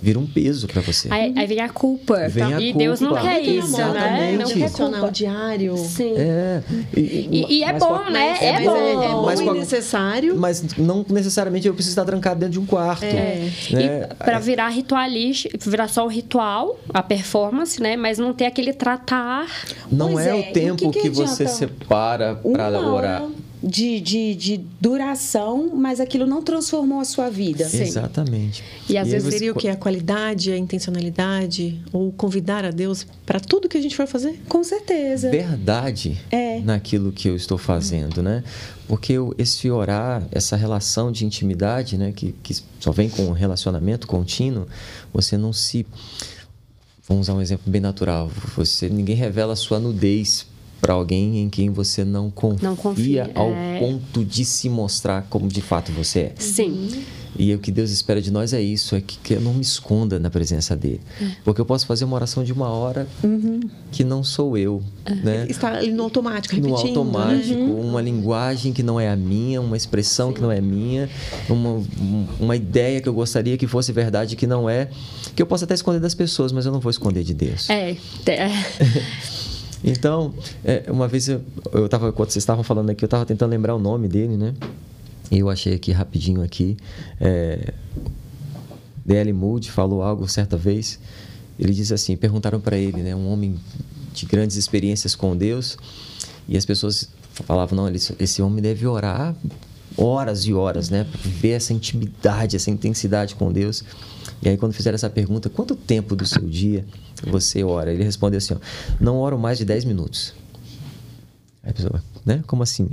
vira um peso para você. Aí, aí, vem a culpa. Vem a e culpa. Deus não quer isso, né? Não quer culpa. diário. Sim. É. E, e, e é bom, né? É, é bom. É, é bom e necessário. Mas não necessariamente eu preciso estar trancado dentro de um quarto. É. Né? para virar ritualista, virar só o ritual, a performance, né? Mas não ter aquele tratar. Não pois é, o tempo que, que, que você separa para orar de, de, de, duração, mas aquilo não transformou a sua vida. Sim. Exatamente. E às e vezes seria o que? A qualidade, a intencionalidade, ou convidar a Deus para tudo que a gente for fazer? Com certeza. Verdade é. naquilo que eu estou fazendo, né? Porque esse orar, essa relação de intimidade, né, que, que só vem com um relacionamento contínuo, você não se. Vamos usar um exemplo bem natural. Você, ninguém revela a sua nudez para alguém em quem você não confia, Não confia, ao é. ponto de se mostrar como de fato você é. Sim. E o que Deus espera de nós é isso, é que, que eu não me esconda na presença dele. É. Porque eu posso fazer uma oração de uma hora que não sou eu, É. né? Está ali no automático, no repetindo. né? automático, uma linguagem que não é a minha, uma expressão que não é minha, uma, um- uma ideia que eu gostaria que fosse verdade que não é, que eu posso até esconder das pessoas, mas eu não vou esconder de Deus. É. é. Então, é, uma vez eu, eu tava, quando vocês estavam falando aqui, eu estava tentando lembrar o nome dele, né? E eu achei aqui rapidinho aqui. É, D.L. Moody falou algo certa vez. Ele diz assim: perguntaram para ele, né? Um homem de grandes experiências com Deus. E as pessoas falavam: não, esse homem deve orar horas e horas, né? Para viver essa intimidade, essa intensidade com Deus. E aí, quando fizeram essa pergunta, quanto tempo do seu dia você ora? Ele respondeu assim: ó, não oro mais de 10 minutos. Aí a pessoa, né? Como assim?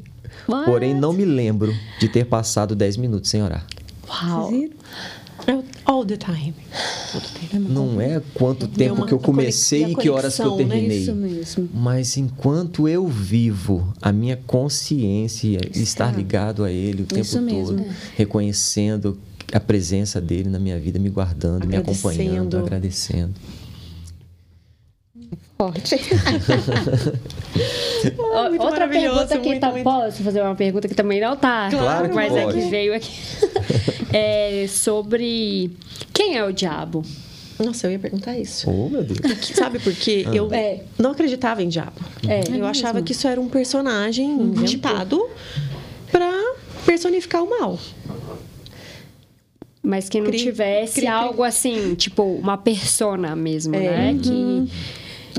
What? Porém, não me lembro de ter passado 10 minutos sem orar. Uau. É All the time. Tempo. Não é quanto tempo que eu comecei e que horas que eu né? terminei. Isso mesmo. Mas enquanto eu vivo, a minha consciência estar ligado a Ele o tempo todo, reconhecendo a presença dele na minha vida, me guardando, me acompanhando, Agradecendo. Forte. Muito Outra pergunta que muito, tá. muito. Posso fazer uma pergunta que também não tá? Claro que Mas é pode. que veio aqui. é sobre quem é o diabo? Nossa, eu ia perguntar isso. Oh, meu Deus. Sabe por quê? Eu É. não acreditava em diabo. É. eu É achava mesmo? que isso era um personagem inventado pra personificar o mal. Mas que não Cri- tivesse cri- cri. algo assim, tipo, uma persona mesmo, É. né? Que...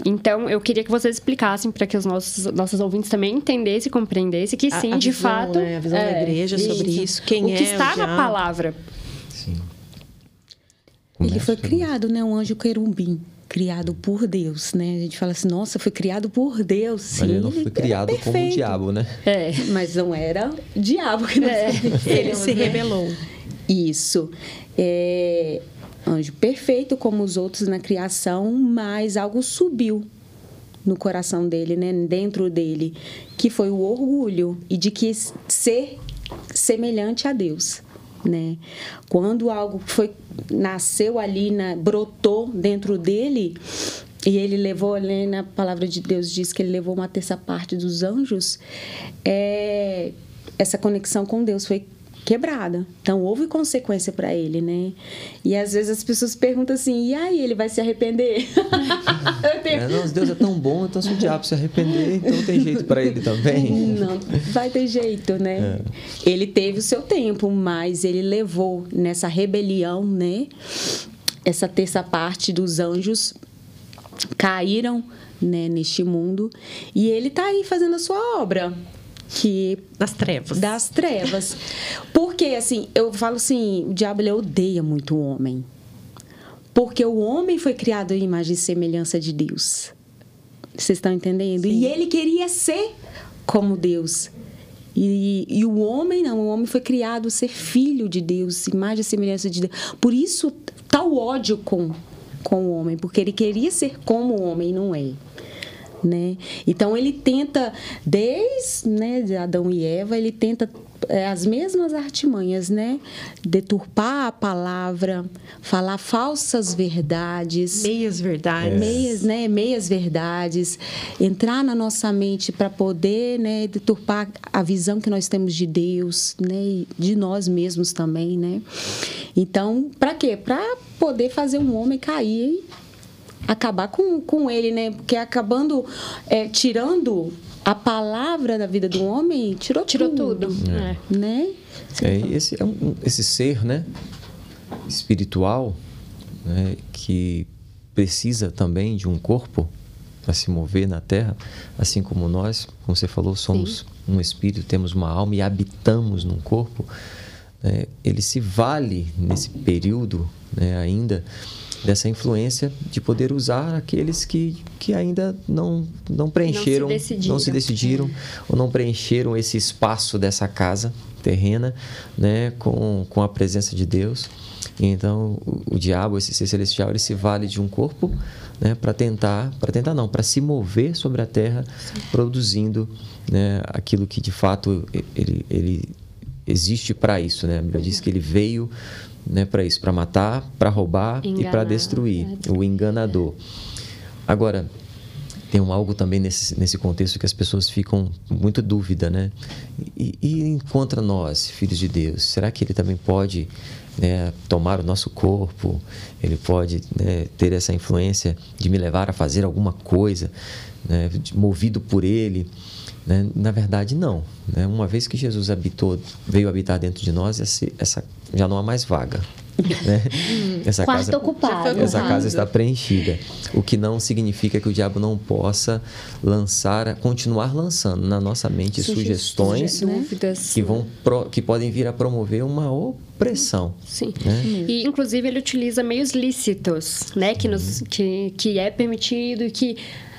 Então, eu queria que vocês explicassem para que os nossos, nossos ouvintes também entendessem e compreendessem que A- sim, a de visão, fato. né? A visão da igreja sobre isso, quem o é que o está na diabo. palavra. Sim. Ele foi criado, né? Um anjo querubim. Criado por Deus, né? A gente fala assim, nossa, foi criado por Deus. Sim, Mas ele não foi era criado como um perfeito. diabo, né? É. Mas não era o diabo que nós É. Ele se né? rebelou. Isso. É, anjo perfeito como os outros na criação, mas algo subiu no coração dele, né? Dentro dele, que foi o orgulho e de que ser semelhante a Deus, né? Quando algo foi nasceu ali, na, brotou dentro dele, e ele levou, né, na palavra de Deus diz que ele levou uma terça parte dos anjos, é, essa conexão com Deus foi quebrada. Então houve consequência para ele, né? E às vezes as pessoas perguntam assim: "E aí, ele vai se arrepender?" Tenho- É, não, Deus é tão bom, então se o diabo se arrepender, então tem jeito para ele também. Não, vai ter jeito, né? Ele teve o seu tempo, mas ele levou nessa rebelião, né? Essa terça parte dos anjos caíram né, neste mundo e ele tá aí fazendo a sua obra que Das trevas. das trevas. Porque assim, eu falo assim, o diabo ele odeia muito o homem. Porque o homem foi criado em imagem e semelhança de Deus. Vocês estão entendendo? E ele queria ser como Deus. E, e o homem não, o homem foi criado ser filho de Deus, imagem e semelhança de Deus. Por isso, tal ódio com, com o homem, porque ele queria ser como o homem e não é. Né? Então ele tenta, desde né, de Adão e Eva, ele tenta é, as mesmas artimanhas, né? Deturpar a palavra, falar falsas verdades. Meias verdades. Meias, né, meias verdades, entrar na nossa mente para poder, né, deturpar a visão que nós temos de Deus, né, e de nós mesmos também, né? Então, para quê? Para poder fazer um homem cair acabar com, com ele, né? Porque acabando é, tirando a palavra da vida do homem, tirou, Tirou tudo. É. né? É, esse, é um, esse ser, né, espiritual, né, que precisa também de um corpo para se mover na Terra, assim como nós, como você falou, somos um espírito, temos uma alma e habitamos num corpo. né, ele se vale nesse período, né, ainda dessa influência de poder usar aqueles que, que ainda não não preencheram, decidiram. não se decidiram ou não preencheram esse espaço dessa casa terrena, né, com, com a presença de Deus, Então, o, o diabo, esse ser celestial, ele se vale de um corpo né, para tentar, para tentar não, para se mover sobre a terra, Sim. produzindo né, aquilo que de fato ele, ele existe para isso. Né? A Bíblia diz que ele veio né, para isso, para matar, para roubar Enganar, e para destruir, é. o enganador. Agora, tem um algo também nesse, nesse contexto que as pessoas ficam muito dúvida, né? E, e contra nós, filhos de Deus, será que ele também pode né, tomar o nosso corpo? Ele pode né, ter essa influência de me levar a fazer alguma coisa, né, movido por ele? Né? Na verdade, não. Né? Uma vez que Jesus habitou, veio habitar dentro de nós, essa, essa já não há mais vaga. Né? essa Quarto casa, ocupado. Essa casa está preenchida. O que não significa que o diabo não possa lançar, continuar lançando na nossa mente sugestões, sugestões que, vão que podem vir a promover uma opressão. Sim. Né? E, inclusive, ele utiliza meios lícitos, né? Que, nos, que, que é permitido e que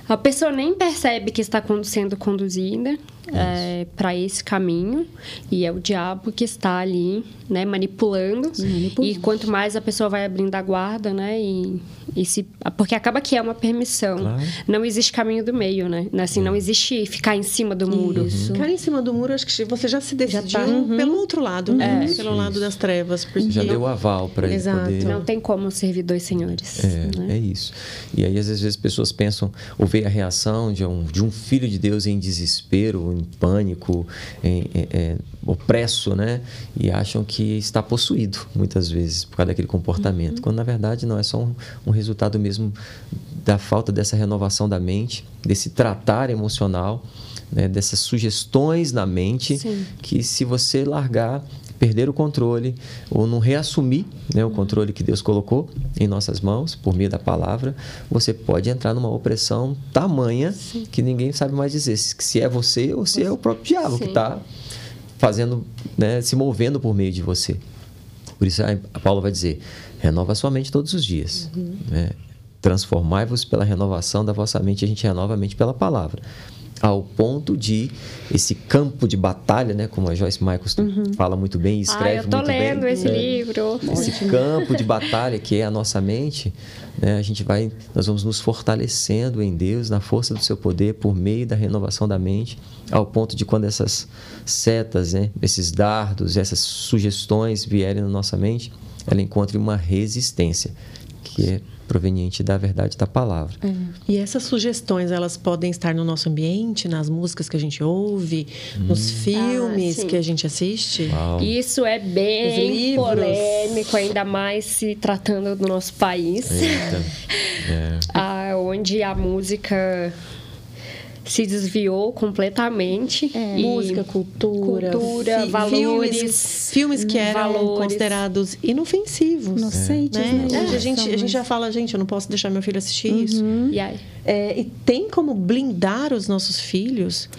a pessoa nem percebe que está sendo conduzida é, para esse caminho e é o diabo que está ali, né, manipulando. manipulando. E quanto mais a pessoa vai abrindo a guarda, né, e, e se porque acaba que é uma permissão. Claro. Não existe caminho do meio, né? Assim, não existe ficar em cima do muro. Isso. Ficar em cima do muro, acho que você já se decidiu já tá. uhum. pelo outro lado, né? É. Pelo Isso. lado das trevas, porque já deu aval para ele poder. Não tem como servir dois senhores. É, né? é isso. E aí às vezes as pessoas pensam ou a reação de um de um filho de Deus em desespero em pânico, em, em, em, opresso, né? E acham que está possuído, muitas vezes, por causa daquele comportamento. Uhum. Quando, na verdade, não é só um, um resultado mesmo da falta dessa renovação da mente, desse tratar emocional, né? dessas sugestões na mente, Sim. que se você largar perder o controle ou não reassumir né, o controle que Deus colocou em nossas mãos por meio da palavra, você pode entrar numa opressão tamanha Sim. que ninguém sabe mais dizer se é você ou se é o próprio diabo Sim. que está fazendo, né, se movendo por meio de você. Por isso a Paulo vai dizer: renova sua mente todos os dias. Uhum. Né? Transformai-vos pela renovação da vossa mente. A gente renova a mente pela palavra ao ponto de esse campo de batalha, né, como a Joyce Michaels uhum. fala muito bem e escreve muito bem. eu tô lendo bem, esse né? livro. Esse campo de batalha que é a nossa mente, né, a gente vai, nós vamos nos fortalecendo em Deus, na força do seu poder, por meio da renovação da mente, ao ponto de quando essas setas, né, esses dardos, essas sugestões vierem na nossa mente, ela encontre uma resistência, que é proveniente da verdade da palavra. É. E essas sugestões, elas podem estar no nosso ambiente, nas músicas que a gente ouve, hum. nos filmes ah, que a gente assiste? Uau. Isso é bem polêmico, ainda mais se tratando do nosso país. é. ah, onde a música se desviou completamente. É. Música, cultura, cultura fi valores. Filmes, filmes que eram valores. considerados inofensivos. Inocentes, é. né? né? a, gente, a gente já fala, gente, eu não posso deixar meu filho assistir uhum. isso. E, aí? É, e tem como blindar os nossos filhos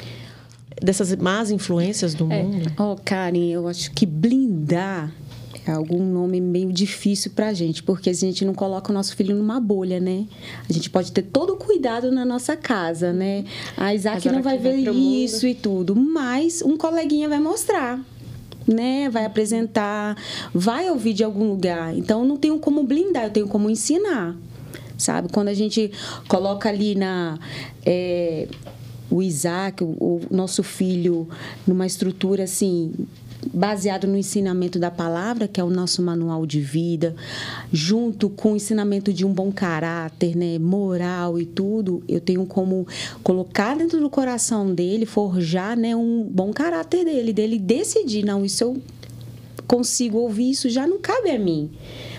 dessas más influências do é. mundo? Oh, Karen, eu acho que blindar é algum nome meio difícil para a gente, porque a gente não coloca o nosso filho numa bolha, né? A gente pode ter todo o cuidado na nossa casa, né? A Isaac não vai ver vai isso e tudo, mas um coleguinha vai mostrar. Né, vai apresentar, vai ouvir de algum lugar. Então, eu não tenho como blindar, eu tenho como ensinar sabe? Quando a gente coloca ali na é, o Isaac, o, o, nosso filho, numa estrutura assim baseado no ensinamento da palavra, que é o nosso manual de vida, junto com o ensinamento de um bom caráter, né, moral e tudo, eu tenho como colocar dentro do coração dele, forjar, né, um bom caráter dele, dele decidir, não, isso eu consigo ouvir, isso já não cabe a mim.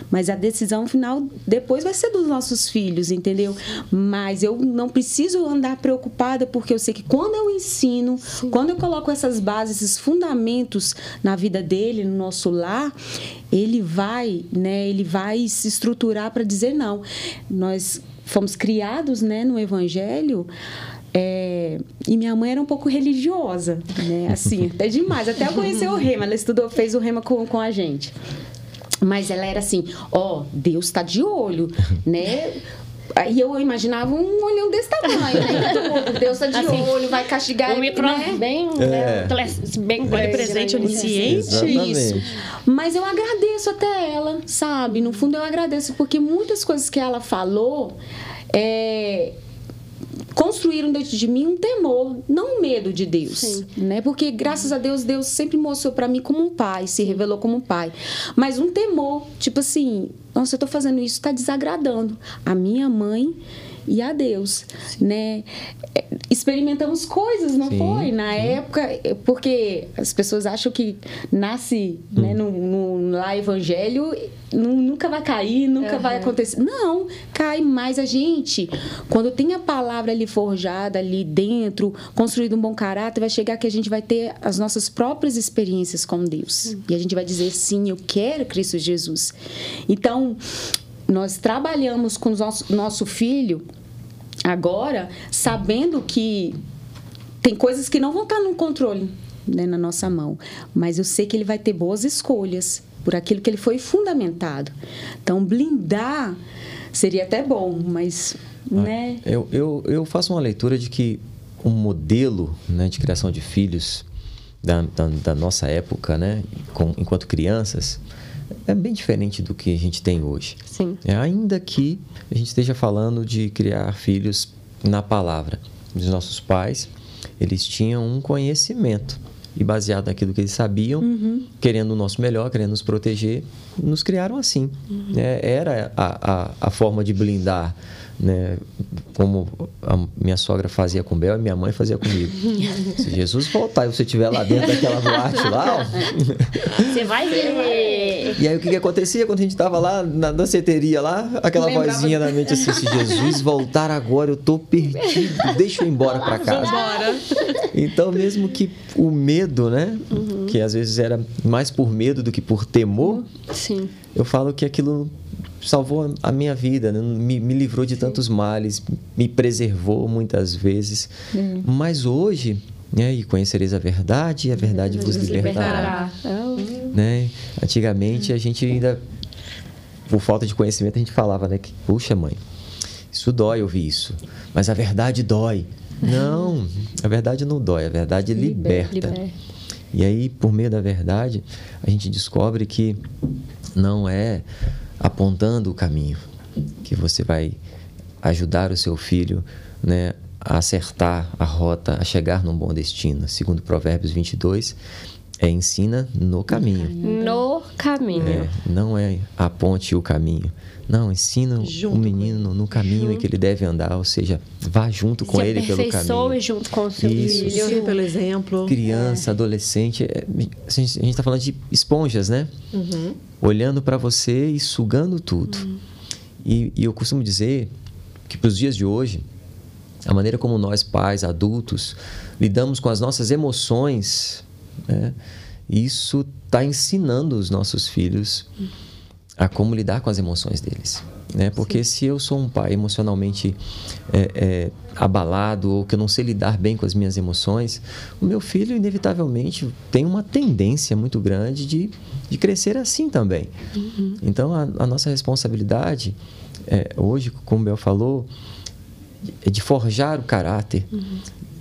Mas a decisão final depois vai ser dos nossos filhos, entendeu? Mas eu não preciso andar preocupada porque eu sei que quando eu ensino, Sim. quando eu coloco essas bases, esses fundamentos na vida dele, no nosso lar, ele vai, né? Ele vai se estruturar para dizer não. Nós fomos criados, né, no evangelho, é, e minha mãe era um pouco religiosa, né? Assim, até demais. Até eu conhecer o rema, ela estudou, fez o rema com, com a gente. Mas ela era assim, ó, oh, Deus está de olho, né? Aí eu imaginava um olhão desse tamanho, né? Deus tá de Assim, olho, vai castigar O micro né? bem, É. né, bem grande, presente né? onisciente. Isso. Mas eu agradeço até ela, sabe? No fundo eu agradeço, porque muitas coisas que ela falou é, construíram dentro de mim um temor, não um medo de Deus, Sim. né? Porque graças a Deus Deus sempre mostrou para mim como um pai, se revelou como um pai, mas um temor, tipo assim, nossa, eu tô fazendo isso, tá desagradando a minha mãe e a Deus, né? É, Experimentamos coisas, não Sim, foi? Na época, é, porque as pessoas acham que nasce né, no, no- lá evangelho, nu- nunca vai cair, nunca vai acontecer. Não, cai mais a gente. Quando tem a palavra ali forjada ali dentro, construído um bom caráter, vai chegar que a gente vai ter as nossas próprias experiências com Deus. E a gente vai dizer, sim, eu quero Cristo Jesus. Então, nós trabalhamos com o nosso, nosso filho agora, sabendo que tem coisas que não vão estar no controle né, na nossa mão, mas eu sei que ele vai ter boas escolhas por aquilo que ele foi fundamentado. Então, blindar seria até bom, mas, né? Eu, eu, eu faço uma leitura de que o modelo né, de criação de filhos da, da, da nossa época, né, com, enquanto crianças, é bem diferente do que a gente tem hoje. Sim. É, ainda que a gente esteja falando de criar filhos na palavra. Os nossos pais, eles tinham um conhecimento e baseado naquilo que eles sabiam, querendo o nosso melhor, querendo nos proteger, nos criaram assim. né? era a, a, a forma de blindar, né? como a minha sogra fazia com Bel e minha mãe fazia comigo. Se Jesus voltar e você estiver lá dentro daquela boate lá, ó, Você vai ver. e aí o que, que acontecia quando a gente tava lá na danceteria lá? Aquela Lembrava- vozinha na mente assim, se Jesus voltar agora, eu tô perdido, deixa eu ir embora pra casa. Então, mesmo que o medo, né? Que às vezes era mais por medo do que por temor, Sim. eu falo que aquilo salvou a minha vida, né? me, me livrou de tantos males, me preservou muitas vezes. Mas hoje, né? E conhecereis a verdade, e a verdade vos libertará né? Antigamente a gente ainda, por falta de conhecimento, a gente falava, né? Que, puxa, mãe, isso dói ouvir isso, mas a verdade dói. Não, a verdade não dói, a verdade liberta. Liberta. E aí, por meio da verdade, a gente descobre que não é apontando o caminho que você vai ajudar o seu filho, né, a acertar a rota, a chegar num bom destino. Segundo Provérbios 22, é ensina no caminho. No caminho. É, não é aponte o caminho. Não, ensina Junto o menino no caminho em que ele deve andar, ou seja, vá junto com Se ele pelo caminho. junto com o seu Isso. filho. Sim, pelo exemplo. Criança, adolescente, é, a gente está falando de esponjas, né? Uhum. Olhando para você e sugando tudo. E, e eu costumo dizer que para os dias de hoje, a maneira como nós, pais, adultos, lidamos com as nossas emoções, né? isso está ensinando os nossos filhos a como lidar com as emoções deles. Né? Porque se eu sou um pai emocionalmente é, é, abalado ou que eu não sei lidar bem com as minhas emoções, o meu filho, inevitavelmente, tem uma tendência muito grande de, de crescer assim também. Então, a, a nossa responsabilidade, é, hoje, como o Bel falou, é de forjar o caráter,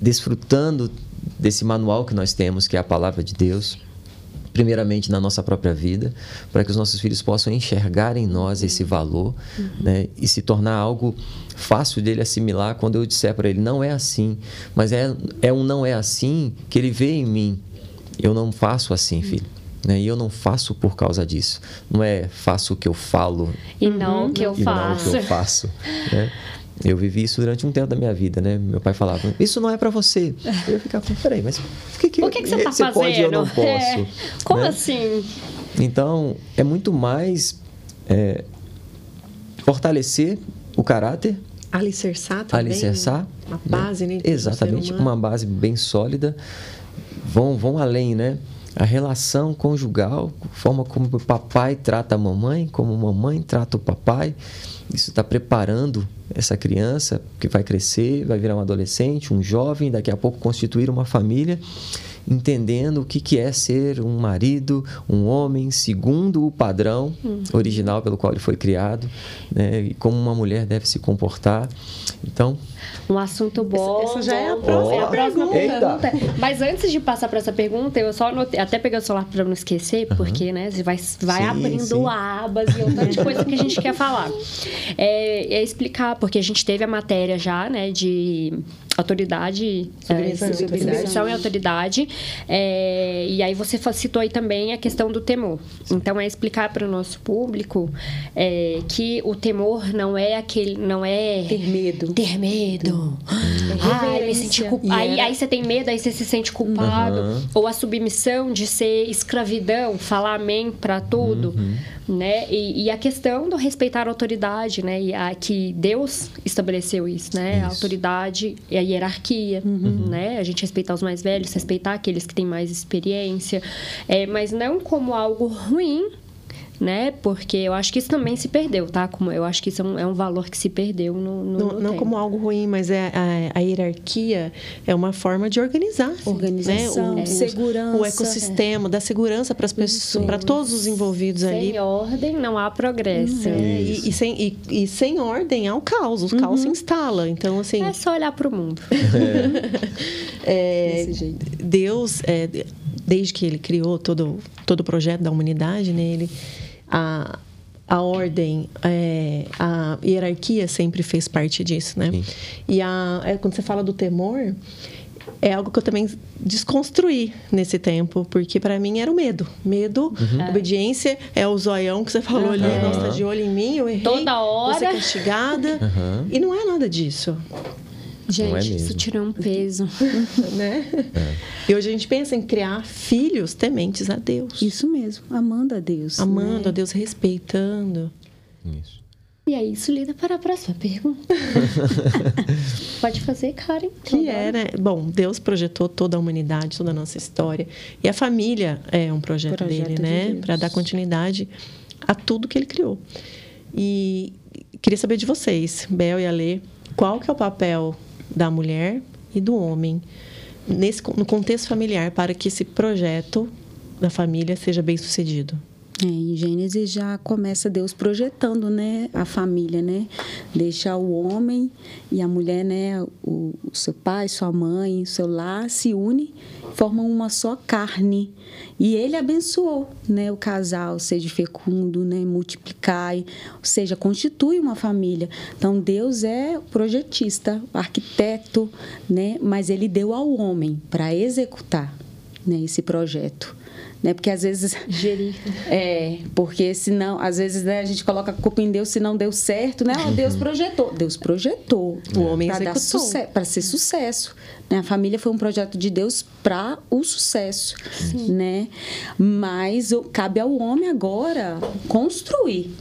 desfrutando desse manual que nós temos, que é a palavra de Deus, primeiramente na nossa própria vida, para que os nossos filhos possam enxergar em nós esse valor né, e se tornar algo fácil dele assimilar quando eu disser para ele não é assim, mas é, é um não é assim que ele vê em mim. Eu não faço assim, filho. Né? E eu não faço por causa disso. Não é faço o que eu falo E não o que eu e não faço. que eu faço. né? Eu vivi isso durante um tempo da minha vida, né? Meu pai falava, isso não é para você. Eu ficava, peraí, mas por que, que, O que, que você tá fazendo? pode e eu não posso? É. Como né? assim? Então, é muito mais é, fortalecer o caráter, Alicerçar também. alicerçar. Uma né? base, né? do Exatamente, uma base bem sólida. Vão, vão além, né? A relação conjugal, a forma como o papai trata a mamãe, como a mamãe trata o papai. Isso está preparando essa criança que vai crescer, vai virar um adolescente, um jovem, daqui a pouco constituir uma família entendendo o que, que é ser um marido, um homem, segundo o padrão uhum. original pelo qual ele foi criado, né? e como uma mulher deve se comportar. Então, um assunto bom. Essa, essa já é a próxima, é a próxima pergunta. Mas antes de passar para essa pergunta, eu só anotei, até peguei o celular para não esquecer, uhum. porque né, você vai, vai sim, abrindo sim. abas e um tanto de coisa que a gente quer falar. É, é, explicar, porque a gente teve a matéria já, né, de autoridade, submissão, é, e autoridade. É, e aí você citou aí também a questão do temor. Então é explicar para o nosso público é, que o temor não é aquele, não é ter medo, ter medo. Ah, me senti culp... aí, aí você tem medo, aí você se sente culpado. Uhum. Ou a submissão de ser escravidão, falar amém para tudo, uhum. Né? E, e, a questão do respeitar a autoridade, né? E a, que Deus estabeleceu isso, né? Isso. A autoridade e a hierarquia, uhum. né? A gente respeitar os mais velhos, respeitar aqueles que têm mais experiência, é, mas não como algo ruim, né? Porque eu acho que isso também se perdeu, tá? Como eu acho que isso é um, é um valor que se perdeu no, no não, no não como algo ruim, mas é a, a, hierarquia é uma forma de organizar, organização, né? o, segurança, o ecossistema, é. dar segurança para as pessoas, para todos os envolvidos sem ali. Sem ordem não há progresso. É, e, e, sem e, e, sem ordem há o caos, o uhum. caos se instala. Então assim é só olhar para o mundo. É. Desse jeito. Deus é, desde que ele criou todo todo o projeto da humanidade, né? Ele a, a ordem, é, a hierarquia sempre fez parte disso, né? Sim. E a, é, quando você fala do temor, é algo que eu também desconstruí nesse tempo, porque para mim era o medo. Medo, uhum. obediência, é o zoião que você falou uhum. ali, nossa, de olho em mim, eu errei. Toda hora. Vou ser castigada. Uhum. E não é nada disso. Gente, é isso tirou um peso. né? É. E hoje a gente pensa em criar filhos tementes a Deus. Isso mesmo, amando a Deus. Amando né? a Deus, respeitando. Isso. E aí, isso lida para a próxima pergunta. Pode fazer, Karen. Que é, né? Bom, Deus projetou toda a humanidade, toda a nossa história. E a família é um projeto, projeto dele, né? De para dar continuidade a tudo que ele criou. E queria saber de vocês, Bel e Alê, qual que é o papel da mulher e do homem nesse no contexto familiar para que esse projeto da família seja bem sucedido. É, em Gênesis já começa Deus projetando, né, a família, né, deixa o homem e a mulher, né, o, o seu pai, sua mãe, o seu lar se une, formam uma só carne. E ele abençoou, né, o casal, seja fecundo, né, multiplicai, ou seja, constitui uma família. Então Deus é projetista, arquiteto, né, mas ele deu ao homem para executar, né, esse projeto né? Porque às vezes gerir. É, porque senão, às vezes né, a gente coloca a culpa em Deus se não deu certo, né? Oh, Deus projetou. Deus projetou. O homem para dar sucesso, para ser sucesso. Né? A família foi um projeto de Deus para o sucesso, Sim. né? Mas cabe ao homem agora construir,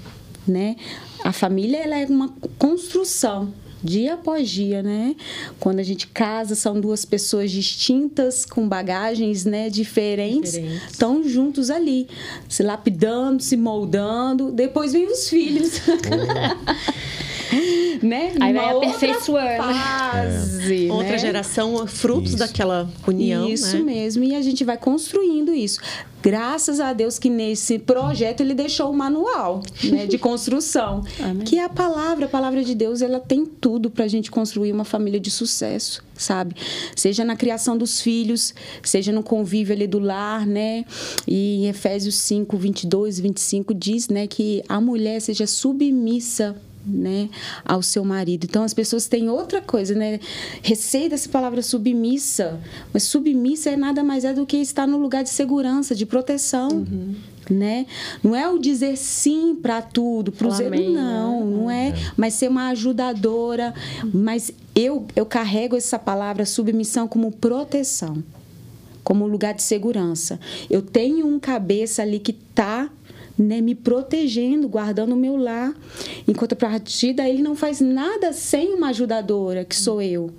né? A família ela é uma construção dia após dia, né? Quando a gente casa, são duas pessoas distintas, com bagagens né, diferentes, estão juntos ali, se lapidando, se moldando. Depois vem os filhos. né? Aí vai aperfeiçoando. Outra fase, é. Outra geração, frutos isso. daquela união. Isso né? mesmo. E a gente vai construindo isso. Graças a Deus que nesse projeto ele deixou o manual né, de construção, que é a palavra, a palavra de Deus, ela tem tudo para a gente construir uma família de sucesso, sabe? Seja na criação dos filhos, seja no convívio ali do lar, né? E em Efésios 5, 22 e 25 diz, né, que a mulher seja submissa né, ao seu marido. Então as pessoas têm outra coisa, né? Receio dessa palavra submissa, mas submissa é nada mais é do que estar no lugar de segurança, de proteção. Uhum. Né? Não é o dizer sim para tudo, para os né? não, não é, é, mas ser uma ajudadora. Mas eu, eu carrego essa palavra submissão como proteção, como lugar de segurança. Eu tenho um cabeça ali que está né, me protegendo, guardando o meu lar. Enquanto a partir daí ele não faz nada sem uma ajudadora, que sou eu.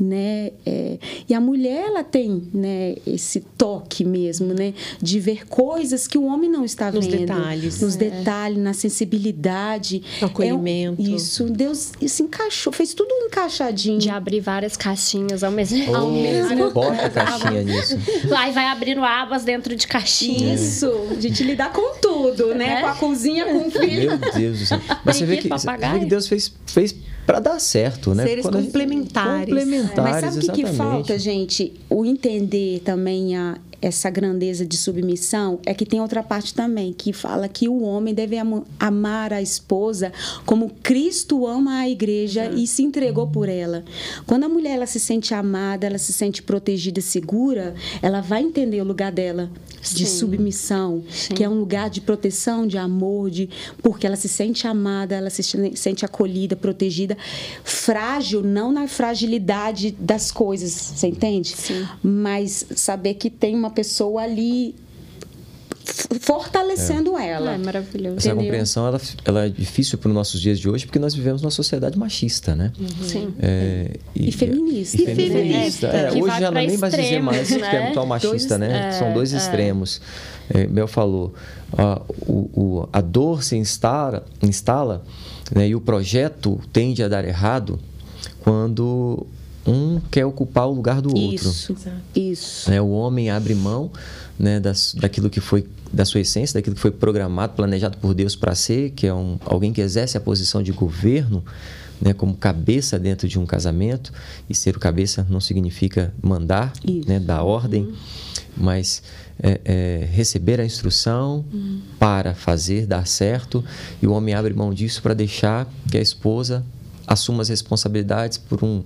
né? É, e a mulher ela tem, né, esse toque mesmo, né, de ver coisas que o homem não está nos vendo, detalhes, nos é. detalhes, na sensibilidade, no acolhimento. É, isso, Deus se encaixou, fez tudo encaixadinho. De abrir várias caixinhas ao mesmo, oh, ao mesmo Bota a caixinha nisso. Lá e vai abrindo abas dentro de caixinhas. Isso, a gente lidar com tudo, né? É. Com a cozinha, com o filho. Meu Deus do céu. Mas você vê, que, você vê que Deus fez, fez para dar certo, né? Seres Quando complementares. Gente... complementares. Mas sabe o que, que falta, gente? O entender também a, essa grandeza de submissão é que tem outra parte também que fala que o homem deve amar a esposa como Cristo ama a igreja e se entregou por ela. Quando a mulher ela se sente amada, ela se sente protegida, segura, ela vai entender o lugar dela de Sim. submissão, Sim. que é um lugar de proteção, de amor, de porque ela se sente amada, ela se sente acolhida, protegida, frágil não na fragilidade das coisas, você entende? Sim. Mas saber que tem uma pessoa ali fortalecendo é. ela. É maravilhoso. Essa Entendeu? compreensão ela, ela é difícil para os nossos dias de hoje porque nós vivemos numa sociedade machista, né? Uhum. Sim. É, e, e, feminista. E, feminista. É, hoje já não nem mais dizer mais né? que é tão machista, dois, né? São dois é. extremos. É, Mel falou, a, o, o, a dor se instala, instala né, e o projeto tende a dar errado quando um quer ocupar o lugar do outro. Isso, isso. Né, o homem abre mão né, das, daquilo que foi da sua essência, daquilo que foi programado, planejado por Deus para ser, que é um, alguém que exerce a posição de governo, né, como cabeça dentro de um casamento. E ser o cabeça não significa mandar, né, dar ordem, uhum. mas é, é, receber a instrução uhum. para fazer, dar certo. E o homem abre mão disso para deixar que a esposa assuma as responsabilidades por um,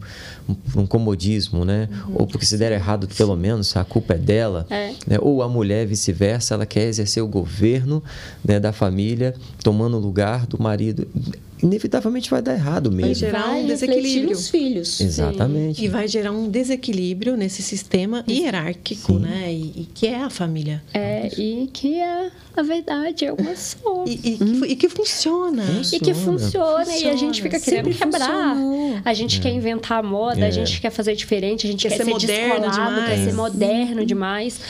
por um comodismo, né? Uhum. Ou porque se der errado, pelo menos a culpa é dela. É. Né? Ou a mulher, vice-versa, ela quer exercer o governo né, da família, tomando o lugar do marido inevitavelmente vai dar errado mesmo. Vai gerar vai um desequilíbrio. nos filhos. Exatamente. Sim. E vai gerar um desequilíbrio nesse sistema hierárquico, Sim. né? E, e, que é a família. É, e que é a verdade, é uma só. E, e, hum. e que funciona. funciona. E que funciona, funciona. E a gente fica querendo Sempre quebrar. Funcionou. A gente é. quer inventar moda, é. a gente quer fazer diferente, a gente quer, quer ser, ser moderno demais. quer ser moderno demais.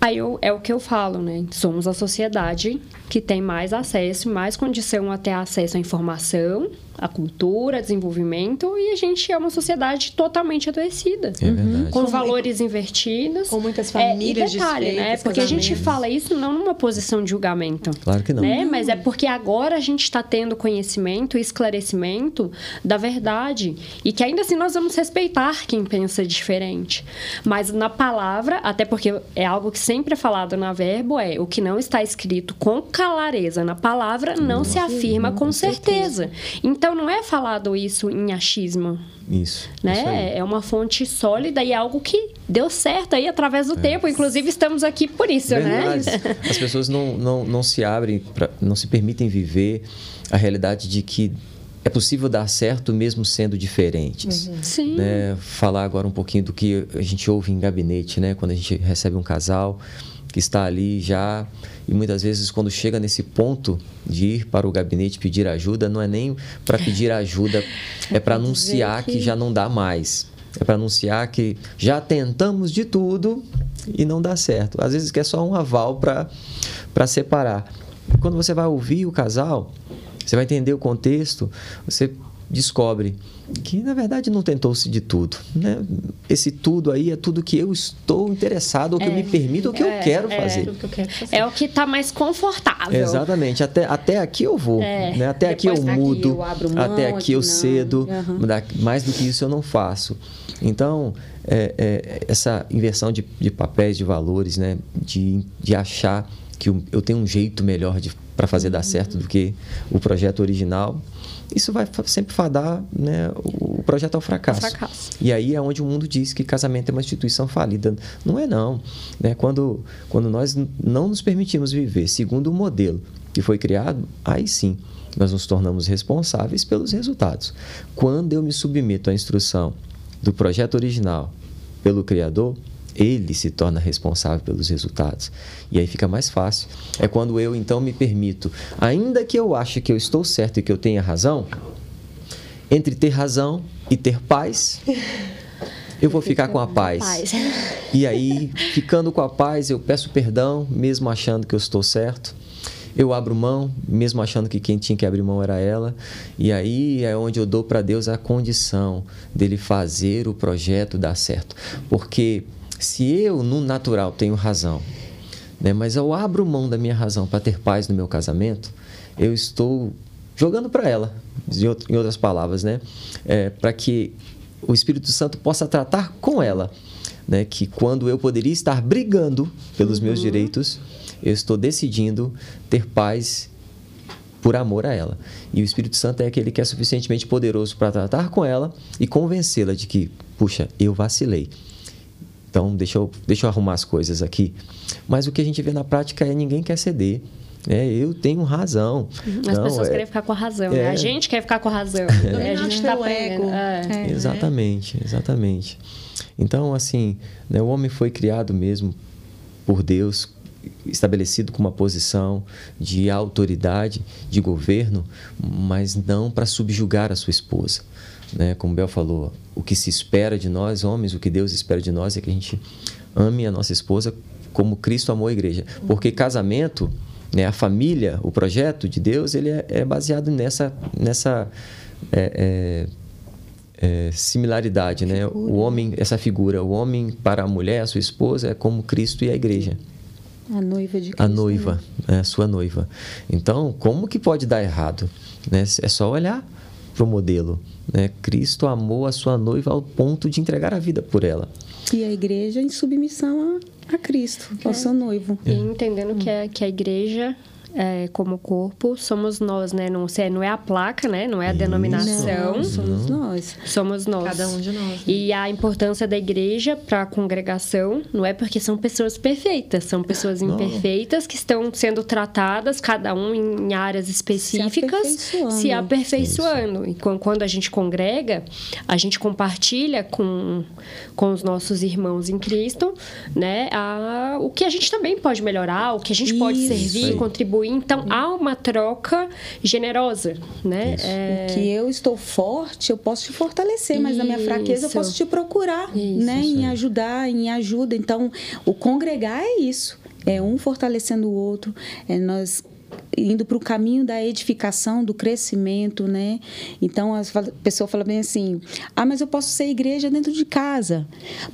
Aí eu, é o que eu falo, né? Somos a sociedade que tem mais acesso, mais condição a ter acesso à informação, a cultura, desenvolvimento, e a gente é uma sociedade totalmente adoecida. É verdade. Com, valores invertidos. Com muitas famílias é, e detalhe, né? Porque a gente fala isso não numa posição de julgamento. Claro que não. Né? Mas é porque agora a gente está tendo conhecimento e esclarecimento da verdade. E que ainda assim nós vamos respeitar quem pensa diferente. Mas na palavra, até porque é algo que sempre é falado na verbo, é o que não está escrito com clareza na palavra não, não se afirma com, com certeza. certeza. Então, não é falado isso em achismo. Isso. Né? Isso é uma fonte sólida e é algo que deu certo aí através do é. tempo. Inclusive, estamos aqui por isso, né? Verdade. né? As pessoas não, não, não se abrem, pra, não se permitem viver a realidade de que é possível dar certo mesmo sendo diferentes. Uhum. Sim. Né? Falar agora um pouquinho do que a gente ouve em gabinete, né? Quando a gente recebe um casal que está ali já e muitas vezes quando chega nesse ponto de ir para o gabinete pedir ajuda, não é nem para pedir ajuda, é para anunciar que... que já não dá mais. É para anunciar que já tentamos de tudo e não dá certo. Às vezes quer só um aval para separar. Quando você vai ouvir o casal, você vai entender o contexto, você descobre que na verdade não tentou-se de tudo. Né? Esse tudo aí é tudo que eu estou interessado, ou que é, eu me permito, ou que é, eu quero é, fazer. É o que está mais confortável. Exatamente. Até, até aqui eu vou. É. Né? Até aqui eu mudo. Aqui eu mão, até aqui eu não. cedo. Uhum. Mais do que isso eu não faço. Então, é, é, essa inversão de, de, papéis, de valores, né? de, de achar que eu tenho um jeito melhor para fazer dar certo do que o projeto original isso vai sempre fadar né, o projeto ao fracasso. fracasso. E aí é onde o mundo diz que casamento é uma instituição falida. Não é não. Né? Quando, quando nós não nos permitimos viver segundo o modelo que foi criado, aí sim nós nos tornamos responsáveis pelos resultados. Quando eu me submeto à instrução do projeto original pelo Criador, ele se torna responsável pelos resultados. E aí fica mais fácil. É quando eu então me permito, ainda que eu ache que eu estou certo e que eu tenha razão, entre ter razão e ter paz, eu vou ficar com a paz. E aí, ficando com a paz, eu peço perdão, mesmo achando que eu estou certo. Eu abro mão, mesmo achando que quem tinha que abrir mão era ela. E aí é onde eu dou para Deus a condição dele fazer o projeto dar certo. Porque se eu, no natural, tenho razão, né, mas eu abro mão da minha razão para ter paz no meu casamento, eu estou jogando para ela, em outras palavras, né? É, para que o Espírito Santo possa tratar com ela. Né? Que quando eu poderia estar brigando pelos uhum. meus direitos, eu estou decidindo ter paz por amor a ela. E o Espírito Santo é aquele que é suficientemente poderoso para tratar com ela e convencê-la de que, puxa, eu vacilei. Então, deixa eu, deixa eu arrumar as coisas aqui. Mas o que a gente vê na prática é ninguém quer ceder. É, eu tenho razão. As Não, pessoas é, querem ficar com a razão. É, a gente quer ficar com a razão. É, a gente está ego. É. Exatamente, exatamente. Então, assim, né, o homem foi criado mesmo por Deus, estabelecido com uma posição de autoridade, de governo, mas não para subjugar a sua esposa. Né? Como Bel falou, o que se espera de nós, homens, o que Deus espera de nós é que a gente ame a nossa esposa como Cristo amou a igreja. Porque casamento né? A família, o projeto de Deus, ele é, é baseado nessa, nessa é, é, é similaridade, né? O homem, essa figura, o homem para a mulher, a sua esposa, é como Cristo e a igreja. A noiva de Cristo. A noiva, né? é a sua noiva. Então, como que pode dar errado? Né? É só olhar para o modelo. Né? Cristo amou a sua noiva ao ponto de entregar a vida por ela. E a igreja em submissão a Cristo, ao é. seu noivo. E entendendo que a, que a igreja é, como corpo somos nós, né? Não, não é a placa, né? Não é a denominação. Não, somos nós. Somos nós. Cada um de nós. Né? E a importância da igreja para a congregação não é porque são pessoas perfeitas, são pessoas imperfeitas que estão sendo tratadas, cada um em áreas específicas, se aperfeiçoando. Se aperfeiçoando. E quando a gente congrega, a gente compartilha com, com os nossos irmãos em Cristo, né? A, o que a gente também pode melhorar, o que a gente Isso. pode servir, contribuir então, há uma troca generosa, né? É... Que eu estou forte, eu posso te fortalecer, mas na minha fraqueza eu posso te procurar, isso, né? Em ajudar, em ajuda. Então, o congregar é isso. É um fortalecendo o outro, é nós indo para o caminho da edificação, do crescimento, né? Então a pessoa fala bem assim: "Ah, mas eu posso ser igreja dentro de casa".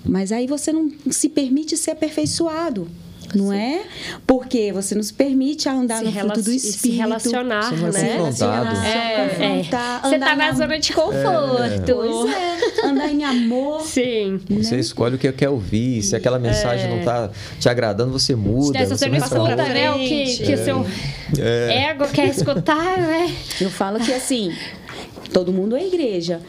Mas aí você não se permite ser aperfeiçoado não Sim. é? Porque você nos permite andar se no fruto do Espírito. Se relacionar, né? Se relacionar. É, é. Você está na zona de conforto. Pois é. Andar em amor. Sim. Você né? escolhe o que quer ouvir. Se aquela mensagem é. não está te agradando, você muda. Se você não escuta, né? O que, que o seu é. ego quer escutar, né? Eu falo que assim, todo mundo é igreja.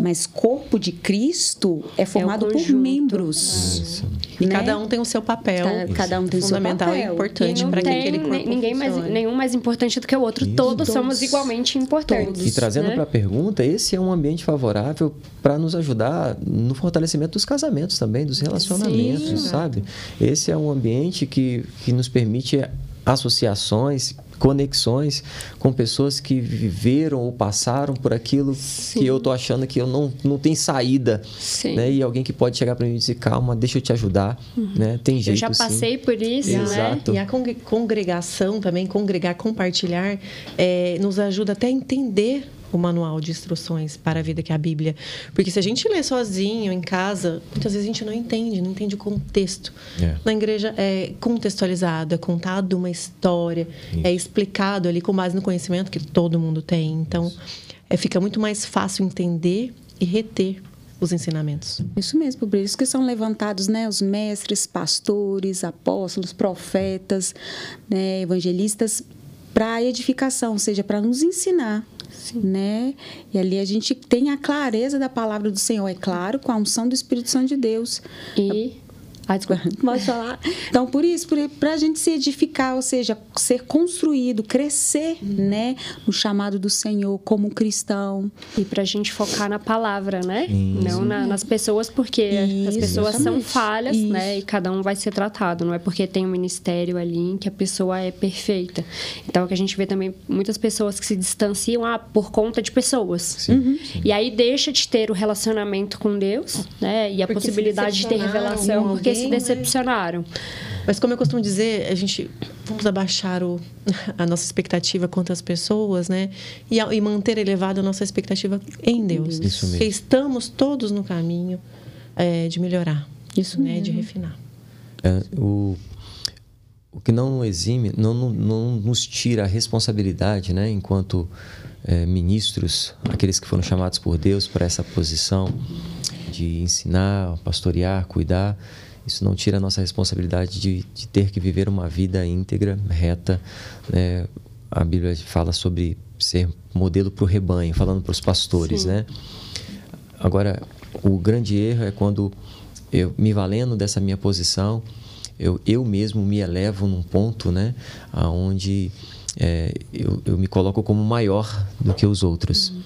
Mas corpo de Cristo é formado é por membros. Isso. E né? cada um tem o seu papel. Cada, cada um tem o seu papel. Fundamental e importante para que aquele corpo ninguém mais, Nenhum mais importante do que o outro. Todos, Todos, somos igualmente importantes. Todos, e trazendo né? para a pergunta, esse é um ambiente favorável para nos ajudar no fortalecimento dos casamentos também, dos relacionamentos, Sim. sabe? Esse é um ambiente que, que nos permite associações conexões com pessoas que viveram ou passaram por aquilo Sim. que eu tô achando que eu não, não tem saída, Sim. né? E alguém que pode chegar para mim e dizer, calma, deixa eu te ajudar, uhum. né? Tem jeito Eu já passei sim. por isso, né? Exato. né? E a congregação também, congregar, compartilhar, é, nos ajuda até a entender o manual de instruções para a vida que é a Bíblia. Porque se a gente lê sozinho, em casa, muitas vezes a gente não entende, não entende o contexto. É. Na igreja é contextualizado, é contado uma história, Isso. é explicado ali com base no conhecimento que todo mundo tem. Então, é, fica muito mais fácil entender e reter os ensinamentos. Isso mesmo, por isso que são levantados né, os mestres, pastores, apóstolos, profetas, né, evangelistas, para a edificação, ou seja, para nos ensinar Sim. né? E ali a gente tem a clareza da palavra do Senhor, é claro, com a unção do Espírito Santo de Deus. E Ah, desculpa, pode falar. Então, por isso, para a gente se edificar, ou seja, ser construído, crescer, uhum. né, no chamado do Senhor como cristão. E para a gente focar na palavra, né? Isso. Não na, nas pessoas, porque isso, as pessoas exatamente. são falhas, isso. né? E cada um vai ser tratado. Não é porque tem um ministério ali que a pessoa é perfeita. Então, é o que a gente vê também muitas pessoas que se distanciam ah, por conta de pessoas. Sim, uhum. sim. E aí deixa de ter o relacionamento com Deus, né? E a porque possibilidade de ter revelação, porque se decepcionaram. Mas como eu costumo dizer, a gente vamos abaixar o, a nossa expectativa quanto às pessoas, né? E, e manter elevada a nossa expectativa em Deus. Isso mesmo. Porque estamos todos no caminho é, de melhorar. Isso né? Mesmo. De refinar. É, o, o que não exime, não, não, não nos tira a responsabilidade, né? Enquanto é, ministros, aqueles que foram chamados por Deus para essa posição de ensinar, pastorear, cuidar isso não tira a nossa responsabilidade de, de ter que viver uma vida íntegra, reta. Né? A Bíblia fala sobre ser modelo para o rebanho, falando para os pastores, Sim. né? Agora, o grande erro é quando eu, me valendo dessa minha posição, eu, eu mesmo me elevo num ponto, né? Onde é, eu, eu me coloco como maior do que os outros. Uhum.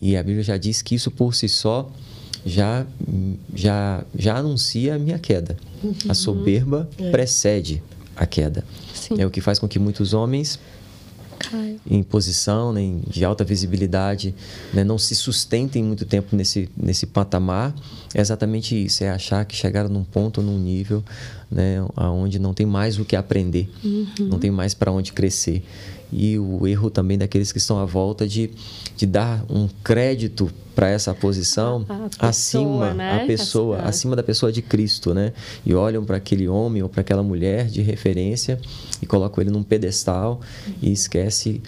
E a Bíblia já diz que isso por si só já, já, já anuncia a minha queda. Uhum. A soberba é. precede a queda. Sim. É o que faz com que muitos homens Cai. em posição né, de alta visibilidade né, não se sustentem muito tempo nesse, nesse patamar é exatamente isso é achar que chegaram num ponto num nível né, onde não tem mais o que aprender uhum. não tem mais para onde crescer e o erro também daqueles que estão à volta de, de dar um crédito para essa posição a, a pessoa, acima né? a pessoa a acima da pessoa de Cristo né? E olham para aquele homem ou para aquela mulher de referência e colocam ele num pedestal uhum. e esquece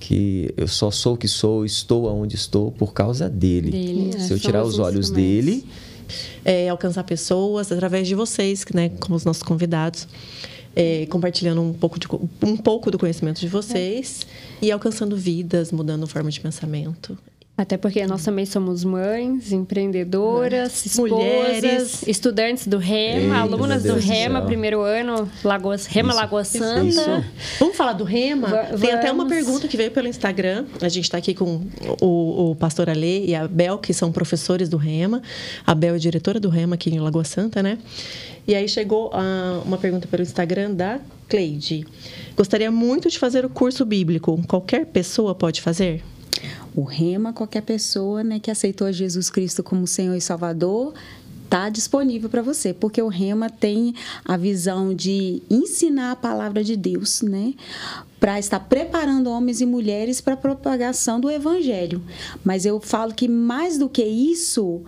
que eu só sou o que sou estou aonde estou por causa dele, dele se eu tirar os olhos dele é, alcançar pessoas através de vocês né? Como os nossos convidados é, compartilhando um pouco, de, um pouco do conhecimento de vocês é. e alcançando vidas, mudando forma de pensamento. Até porque nós também somos mães, empreendedoras, esposas, Mulheres. estudantes do REMA, alunas do REMA, primeiro ano, Lagoas, REMA Isso. Lagoa Santa. Isso. Vamos falar do REMA? V Tem até uma pergunta que veio pelo Instagram. A gente está aqui com o, o pastor Alê e a Bel, que são professores do REMA. A Bel é diretora do REMA aqui em Lagoa Santa, né? E aí chegou uh, uma pergunta pelo Instagram da Cleide. Gostaria muito de fazer o curso bíblico. Qualquer pessoa pode fazer? O rema, qualquer pessoa né, que aceitou Jesus Cristo como Senhor e Salvador, está disponível para você, porque o Rema tem a visão de ensinar a palavra de Deus, né? Para estar preparando homens e mulheres para a propagação do Evangelho. Mas eu falo que mais do que isso,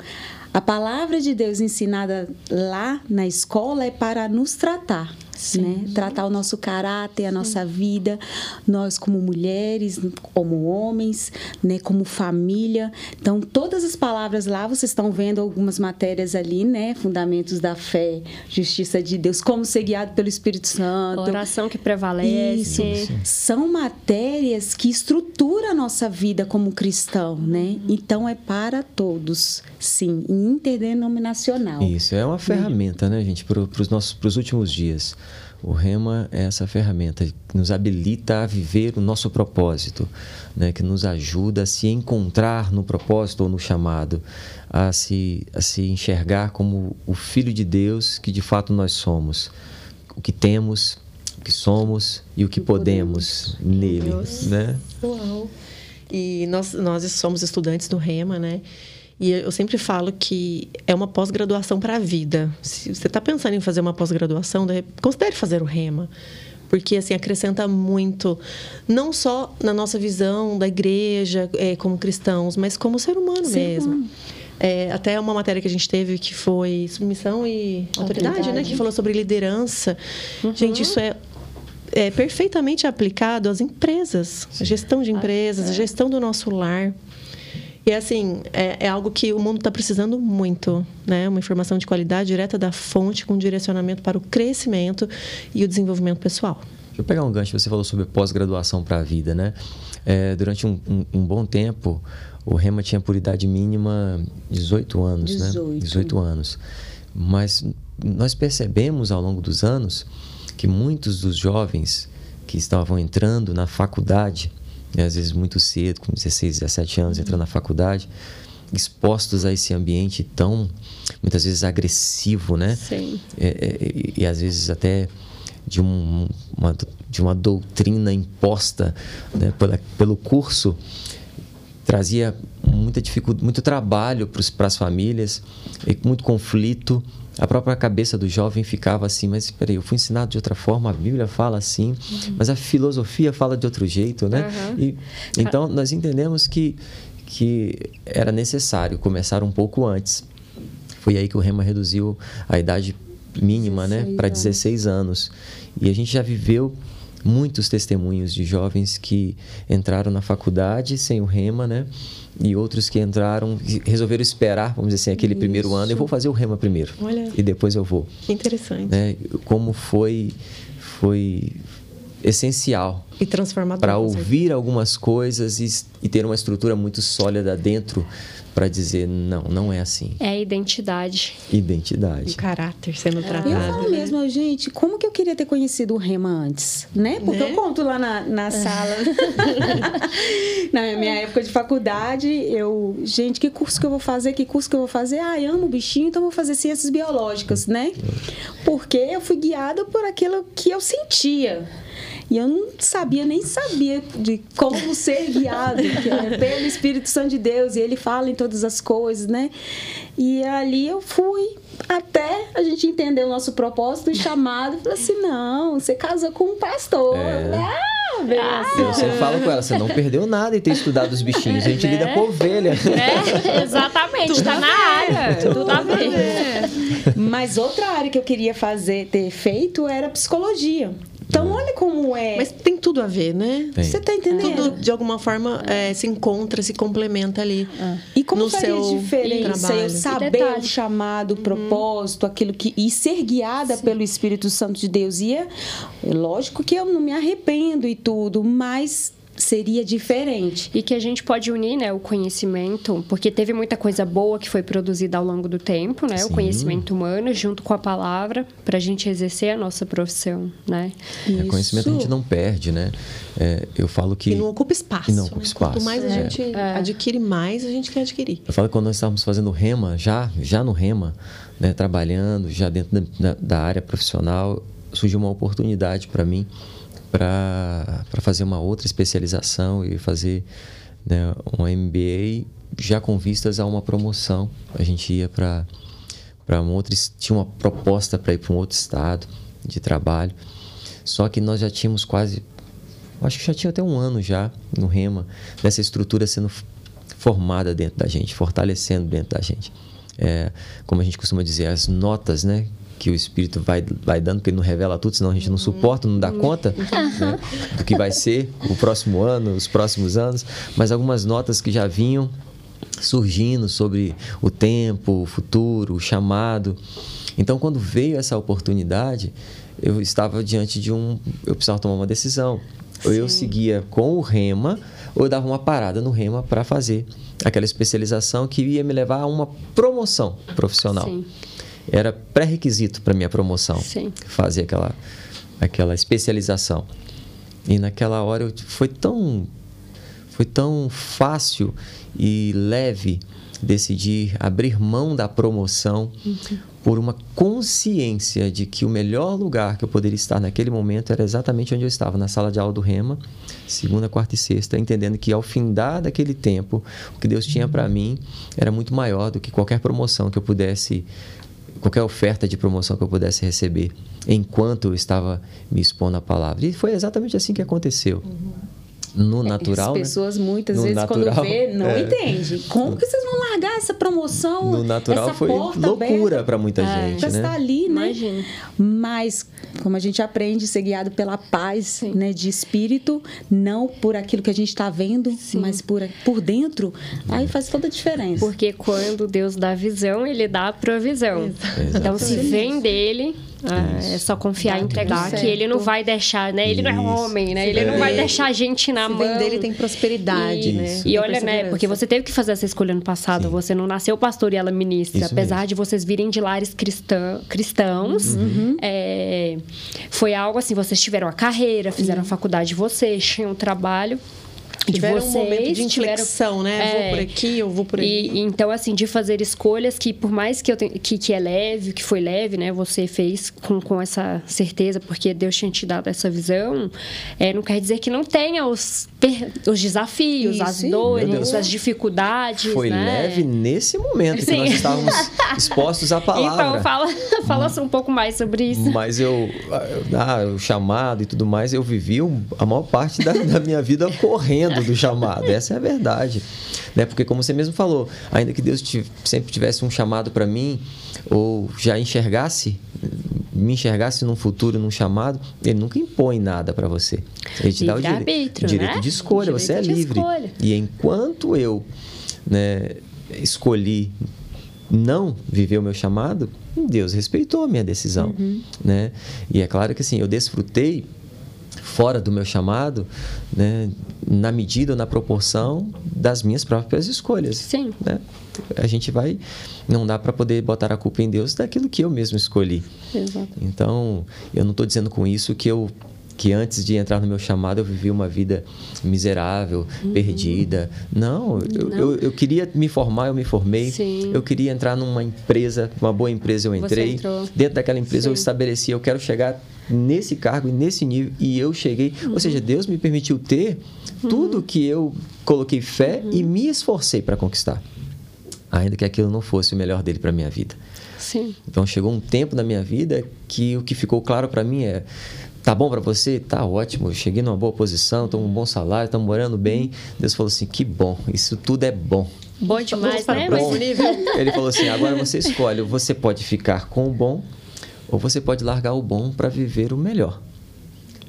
a palavra de Deus ensinada lá na escola é para nos tratar. Né? Tratar o nosso caráter, a nossa vida, nós como mulheres, como homens, né? como família. Então, todas as palavras lá, vocês estão vendo algumas matérias ali, né? Fundamentos da fé, justiça de Deus, como ser guiado pelo Espírito Santo. Oração que prevalece. Isso. São matérias que estruturam a nossa vida como cristão, né? Então, é para todos, sim, interdenominacional. Isso, é uma ferramenta, né, gente, para os nossos pros últimos dias. O Rema é essa ferramenta que nos habilita a viver o nosso propósito, né? que nos ajuda a se encontrar no propósito ou no chamado, a se, a se enxergar como o Filho de Deus que de fato nós somos, o que temos, o que somos e o que, que podemos, podemos nele. Né? Uau. E nós, nós somos estudantes do Rema, né? E eu sempre falo que é uma pós-graduação para a vida. Se você está pensando em fazer uma pós-graduação, considere fazer o REMA. Porque, assim, acrescenta muito, não só na nossa visão da igreja é, como cristãos, mas como ser humano Sim, mesmo. É, até uma matéria que a gente teve que foi submissão e autoridade, autoridade. né? Que falou sobre liderança. Uhum. Gente, isso é é perfeitamente aplicado às empresas, gestão de empresas, a gestão do nosso lar. E assim, é, é algo que o mundo está precisando muito, né? Uma informação de qualidade direta da fonte com direcionamento para o crescimento e o desenvolvimento pessoal. Deixa eu pegar um gancho, você falou sobre pós-graduação para a vida, né? É, durante um, um, um, bom tempo, o REMA tinha por idade mínima 18 anos, 18. né? 18 anos. Mas nós percebemos ao longo dos anos que muitos dos jovens que estavam entrando na faculdade, né, às vezes muito cedo, com 16, 17 anos, entrando na faculdade, expostos a esse ambiente tão, muitas vezes, agressivo, né? Sim. É, é, e, às vezes até de, um, uma, de uma doutrina imposta né, pela, pelo curso, trazia muita dificuldade, muito trabalho para as famílias, muito conflito. A própria cabeça do jovem ficava assim, mas peraí, eu fui ensinado de outra forma, a Bíblia fala assim, uhum. mas a filosofia fala de outro jeito, né? Uhum. E, então, nós entendemos que, que era necessário começar um pouco antes. Foi aí que o Rema reduziu a idade mínima, né, para 16 anos. E a gente já viveu muitos testemunhos de jovens que entraram na faculdade sem o rema, né? E outros que entraram e resolveram esperar, vamos dizer assim, aquele Isso. primeiro ano. Eu vou fazer o rema primeiro. Olha. E depois eu vou. Que interessante. Né? Como foi, foi essencial. E transformador. Para ouvir algumas coisas e, e ter uma estrutura muito sólida dentro para dizer não, não é assim. É a identidade. Identidade. O caráter sendo tratado. Eu falo né? mesmo, gente, como que eu queria ter conhecido o Rema antes, né? Porque né? eu conto lá na, na sala. na minha época de faculdade, eu, gente, que curso que eu vou fazer? Que curso que eu vou fazer? Ah, eu amo bichinho, então vou fazer ciências biológicas, né? Porque eu fui guiada por aquilo que eu sentia. E eu não sabia, nem sabia de como ser guiado é pelo Espírito Santo de Deus. E ele fala em todas as coisas, né? E ali eu fui até a gente entender o nosso propósito e chamado. Falei assim: não, você casou com um pastor. É. Ah! Ah, você fala com ela, você não perdeu nada em ter estudado os bichinhos. A gente lida com ovelha. É, exatamente, Tudo tá na área. Tudo a ver. Mas outra área que eu queria fazer, ter feito, era psicologia. Então, olha como é. Mas tem tudo a ver, né? Tem. Você tá entendendo? Tudo, de alguma forma, é. É, se encontra, se complementa ali. É. E como no faria seu diferença trabalho. eu saber o chamado, o uhum. propósito, aquilo que... E ser guiada Sim. pelo Espírito Santo de Deus. E é, é lógico que eu não me arrependo e tudo, mas seria diferente. E que a gente pode unir, né, o conhecimento, porque teve muita coisa boa que foi produzida ao longo do tempo, né, Sim. o conhecimento humano junto com a palavra para a gente exercer a nossa profissão, né? É, conhecimento a gente não perde, né? É, eu falo que e não ocupa espaço. E não ocupa né? espaço. Quanto mais a é. gente é. adquire, mais a gente quer adquirir. Eu falo que quando nós estávamos fazendo rema, já já no rema, né, trabalhando já dentro da, da área profissional, surgiu uma oportunidade para mim para fazer uma outra especialização e fazer né, um MBA já com vistas a uma promoção. A gente ia para para um outro tinha uma proposta para ir para um outro estado de trabalho. Só que nós já tínhamos quase acho que já tinha até um ano já no Rema dessa estrutura sendo formada dentro da gente, fortalecendo dentro da gente. É, como a gente costuma dizer, as notas, né, que o Espírito vai, vai dando, porque ele não revela tudo, senão a gente não suporta, não dá conta né, do que vai ser o próximo ano, os próximos anos. Mas algumas notas que já vinham surgindo sobre o tempo, o futuro, o chamado. Então, quando veio essa oportunidade, eu estava diante de um. Eu precisava tomar uma decisão. Ou eu seguia com o rema, ou eu dava uma parada no rema para fazer aquela especialização que ia me levar a uma promoção profissional. Sim era pré-requisito para minha promoção Sim. fazer aquela aquela especialização e naquela hora eu, foi tão foi tão fácil e leve decidir abrir mão da promoção uhum. por uma consciência de que o melhor lugar que eu poderia estar naquele momento era exatamente onde eu estava, na sala de aula do Rema, segunda, quarta e sexta, entendendo que ao findar daquele tempo, o que Deus tinha para mim era muito maior do que qualquer promoção que eu pudesse qualquer oferta de promoção que eu pudesse receber enquanto eu estava me expondo à palavra. E foi exatamente assim que aconteceu. Uhum no natural. As pessoas muitas vezes natural, quando vê não é. entende. Como que vocês vão largar essa promoção? No natural foi loucura para muita é. gente, né? está ali, né? Imagina. Mas como a gente aprende a ser guiado pela paz, né, de espírito, não por aquilo que a gente está vendo, Sim. mas por por dentro, aí faz toda a diferença. Porque quando Deus dá visão, ele dá a provisão. Exatamente. Então se vem dele, É, é só confiar e entregar que ele não vai deixar, né? Ele Isso. não é homem, né? Se Ele não vai deixar a gente na Se mão. vem dele tem prosperidade, e, né? E Tem olha, né? Porque você teve que fazer essa escolha no passado. Sim. Você não nasceu pastor e ela ministra. Isso apesar mesmo. de vocês virem de lares cristã, cristãos. Uhum. é, foi algo assim, vocês tiveram a carreira, fizeram a faculdade de vocês, tinham um trabalho. De Tiveram um momento de vocês, tiveram- inflexão, né? É. Vou por aqui, eu vou por ali. e, então, assim, de fazer escolhas que, por mais que, eu tenha, que, que é leve, que foi leve, né? Você fez com, com essa certeza, porque Deus tinha te dado essa visão, é, não quer dizer que não tenha os, os desafios, Isso, as dores, as dificuldades, Foi né? leve nesse momento que Sim. nós estávamos expostos à palavra. Então, fala, fala um pouco mais sobre isso. Mas eu, ah, o chamado e tudo mais, eu vivi a maior parte da, da minha vida correndo do chamado. Essa é a verdade. Né? Porque, como você mesmo falou, ainda que Deus sempre tivesse um chamado para mim, ou já enxergasse, me enxergasse num futuro, num chamado, Ele nunca impõe nada para você. Ele te dá o dire- Livre-arbítrio, direito né? de escolha, você é Direito livre. escolha. E enquanto eu né, escolhi não viver o meu chamado, Deus respeitou a minha decisão, Uhum. né? E é claro que assim, eu desfrutei fora do meu chamado, né, na medida ou na proporção das minhas próprias escolhas. Sim. Né? A gente vai não dá para poder botar a culpa em Deus daquilo que eu mesmo escolhi. Exato. Então, eu não estou dizendo com isso que eu que antes de entrar no meu chamado eu vivi uma vida miserável, perdida. Não, eu, Uhum. Não. Eu, eu queria me formar, eu me formei. Sim. Eu queria entrar numa empresa, uma boa empresa, eu entrei. Dentro daquela empresa eu Sim. estabeleci, eu quero chegar nesse cargo e nesse nível e eu cheguei. Uhum. Ou seja, Deus me permitiu ter tudo que eu coloquei fé e Uhum. me esforcei para conquistar. Ainda que aquilo não fosse o melhor dele para minha vida. Sim. Então chegou um tempo na minha vida que o que ficou claro para mim é tá bom para você? Tá ótimo. Eu cheguei numa boa posição, tô com um bom salário, estamos morando bem. Deus falou assim: "Que bom. Isso tudo é bom." Bom demais, para né? nível. Ele falou assim: "Agora você escolhe, você pode ficar com o bom ou você pode largar o bom para viver o melhor."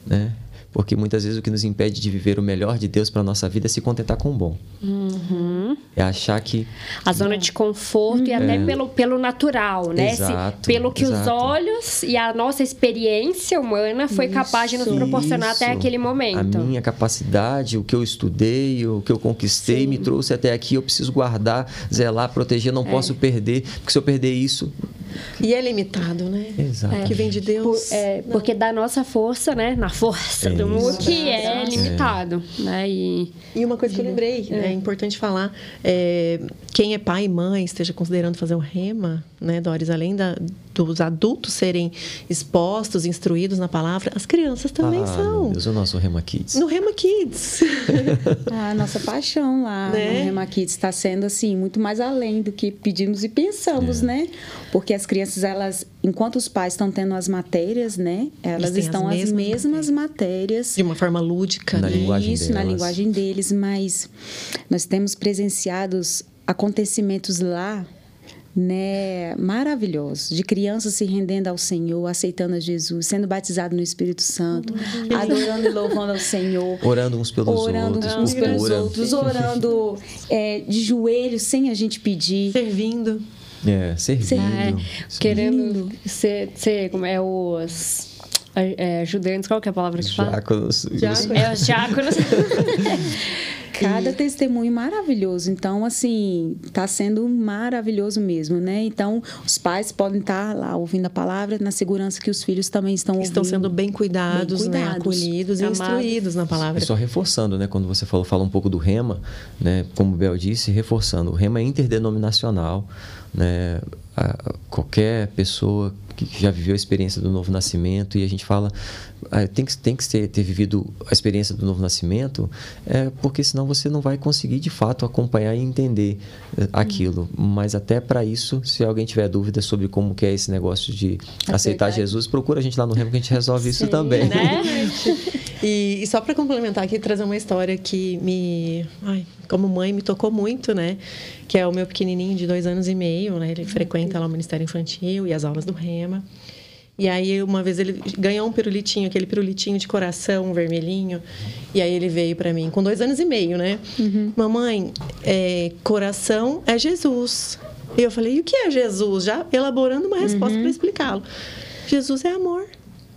Né? Porque muitas vezes o que nos impede de viver o melhor de Deus para nossa vida é se contentar com o bom. Uhum. É achar que A zona de conforto e até pelo, pelo natural, né? Se- Exato, pelo que os exato. olhos e a nossa experiência humana foi capaz de nos proporcionar até Isso. aquele momento. A minha capacidade, o que eu estudei, o que eu conquistei, me trouxe até aqui. Eu preciso guardar, zelar, proteger, É. não posso perder, porque se eu perder isso. E é limitado, né? Exato. Que vem de Por- Deus. é, porque da nossa força, né? Na força do mundo, Exato. que é limitado, né? E E uma coisa que eu lembrei, é, importante falar, é, quem é pai e mãe esteja considerando fazer um rema, né, Doris, além da, dos adultos serem expostos, instruídos na palavra, as crianças também ah, são. Meu Deus, o nosso Rema Kids. No Rema Kids. A nossa paixão lá Né? no Rema Kids está sendo assim muito mais além do que pedimos e pensamos, É. né? Porque as crianças elas, enquanto os pais estão tendo as matérias, né? Elas têm as estão as mesmas mesmas, matérias. De uma forma lúdica, Na né? linguagem Isso na delas. linguagem deles, mas nós temos presenciados acontecimentos lá. Né, maravilhosos, de crianças se rendendo ao Senhor, aceitando a Jesus, sendo batizado no Espírito Santo, adorando e louvando ao Senhor, Orando uns pelos orando outros, uns pelos cura. outros, orando é, de joelhos sem a gente pedir. Servindo. É, servindo. é, querendo ser, ser como é os é, ajudantes, qual que é a palavra que fala? Diáconos. Diáconos. É os diáconos. Cada testemunho maravilhoso. Então, assim, está sendo maravilhoso mesmo, né? Então, os pais podem estar lá ouvindo a palavra na segurança que os filhos também estão ouvindo. Estão sendo bem cuidados, Bem né? cuidados, Acolhidos e amados. instruídos na palavra. E só reforçando, né? Quando você falou, fala um pouco do rema, né? Como o Bel disse, reforçando. O rema é interdenominacional, né? A- qualquer pessoa que já viveu a experiência do novo nascimento e a gente fala ah, tem que tem que ter, ter vivido a experiência do novo nascimento é porque senão você não vai conseguir de fato acompanhar e entender eh, aquilo mas até para isso se alguém tiver dúvida sobre como que é esse negócio de aceitar Jesus procura a gente lá no Remo que a gente resolve isso Sim, também né? E, e só para complementar aqui, trazer uma história que me, ai, como mãe, me tocou muito, né? Que é o meu pequenininho de dois anos e meio, né? Ele frequenta lá o Ministério Infantil e as aulas do Rema. E aí, uma vez ele ganhou um pirulitinho, aquele pirulitinho de coração vermelhinho. E aí ele veio para mim, com dois anos e meio, né? Mamãe, é, coração é Jesus. E eu falei, e o que é Jesus? Já elaborando uma resposta para explicá-lo. Jesus é amor.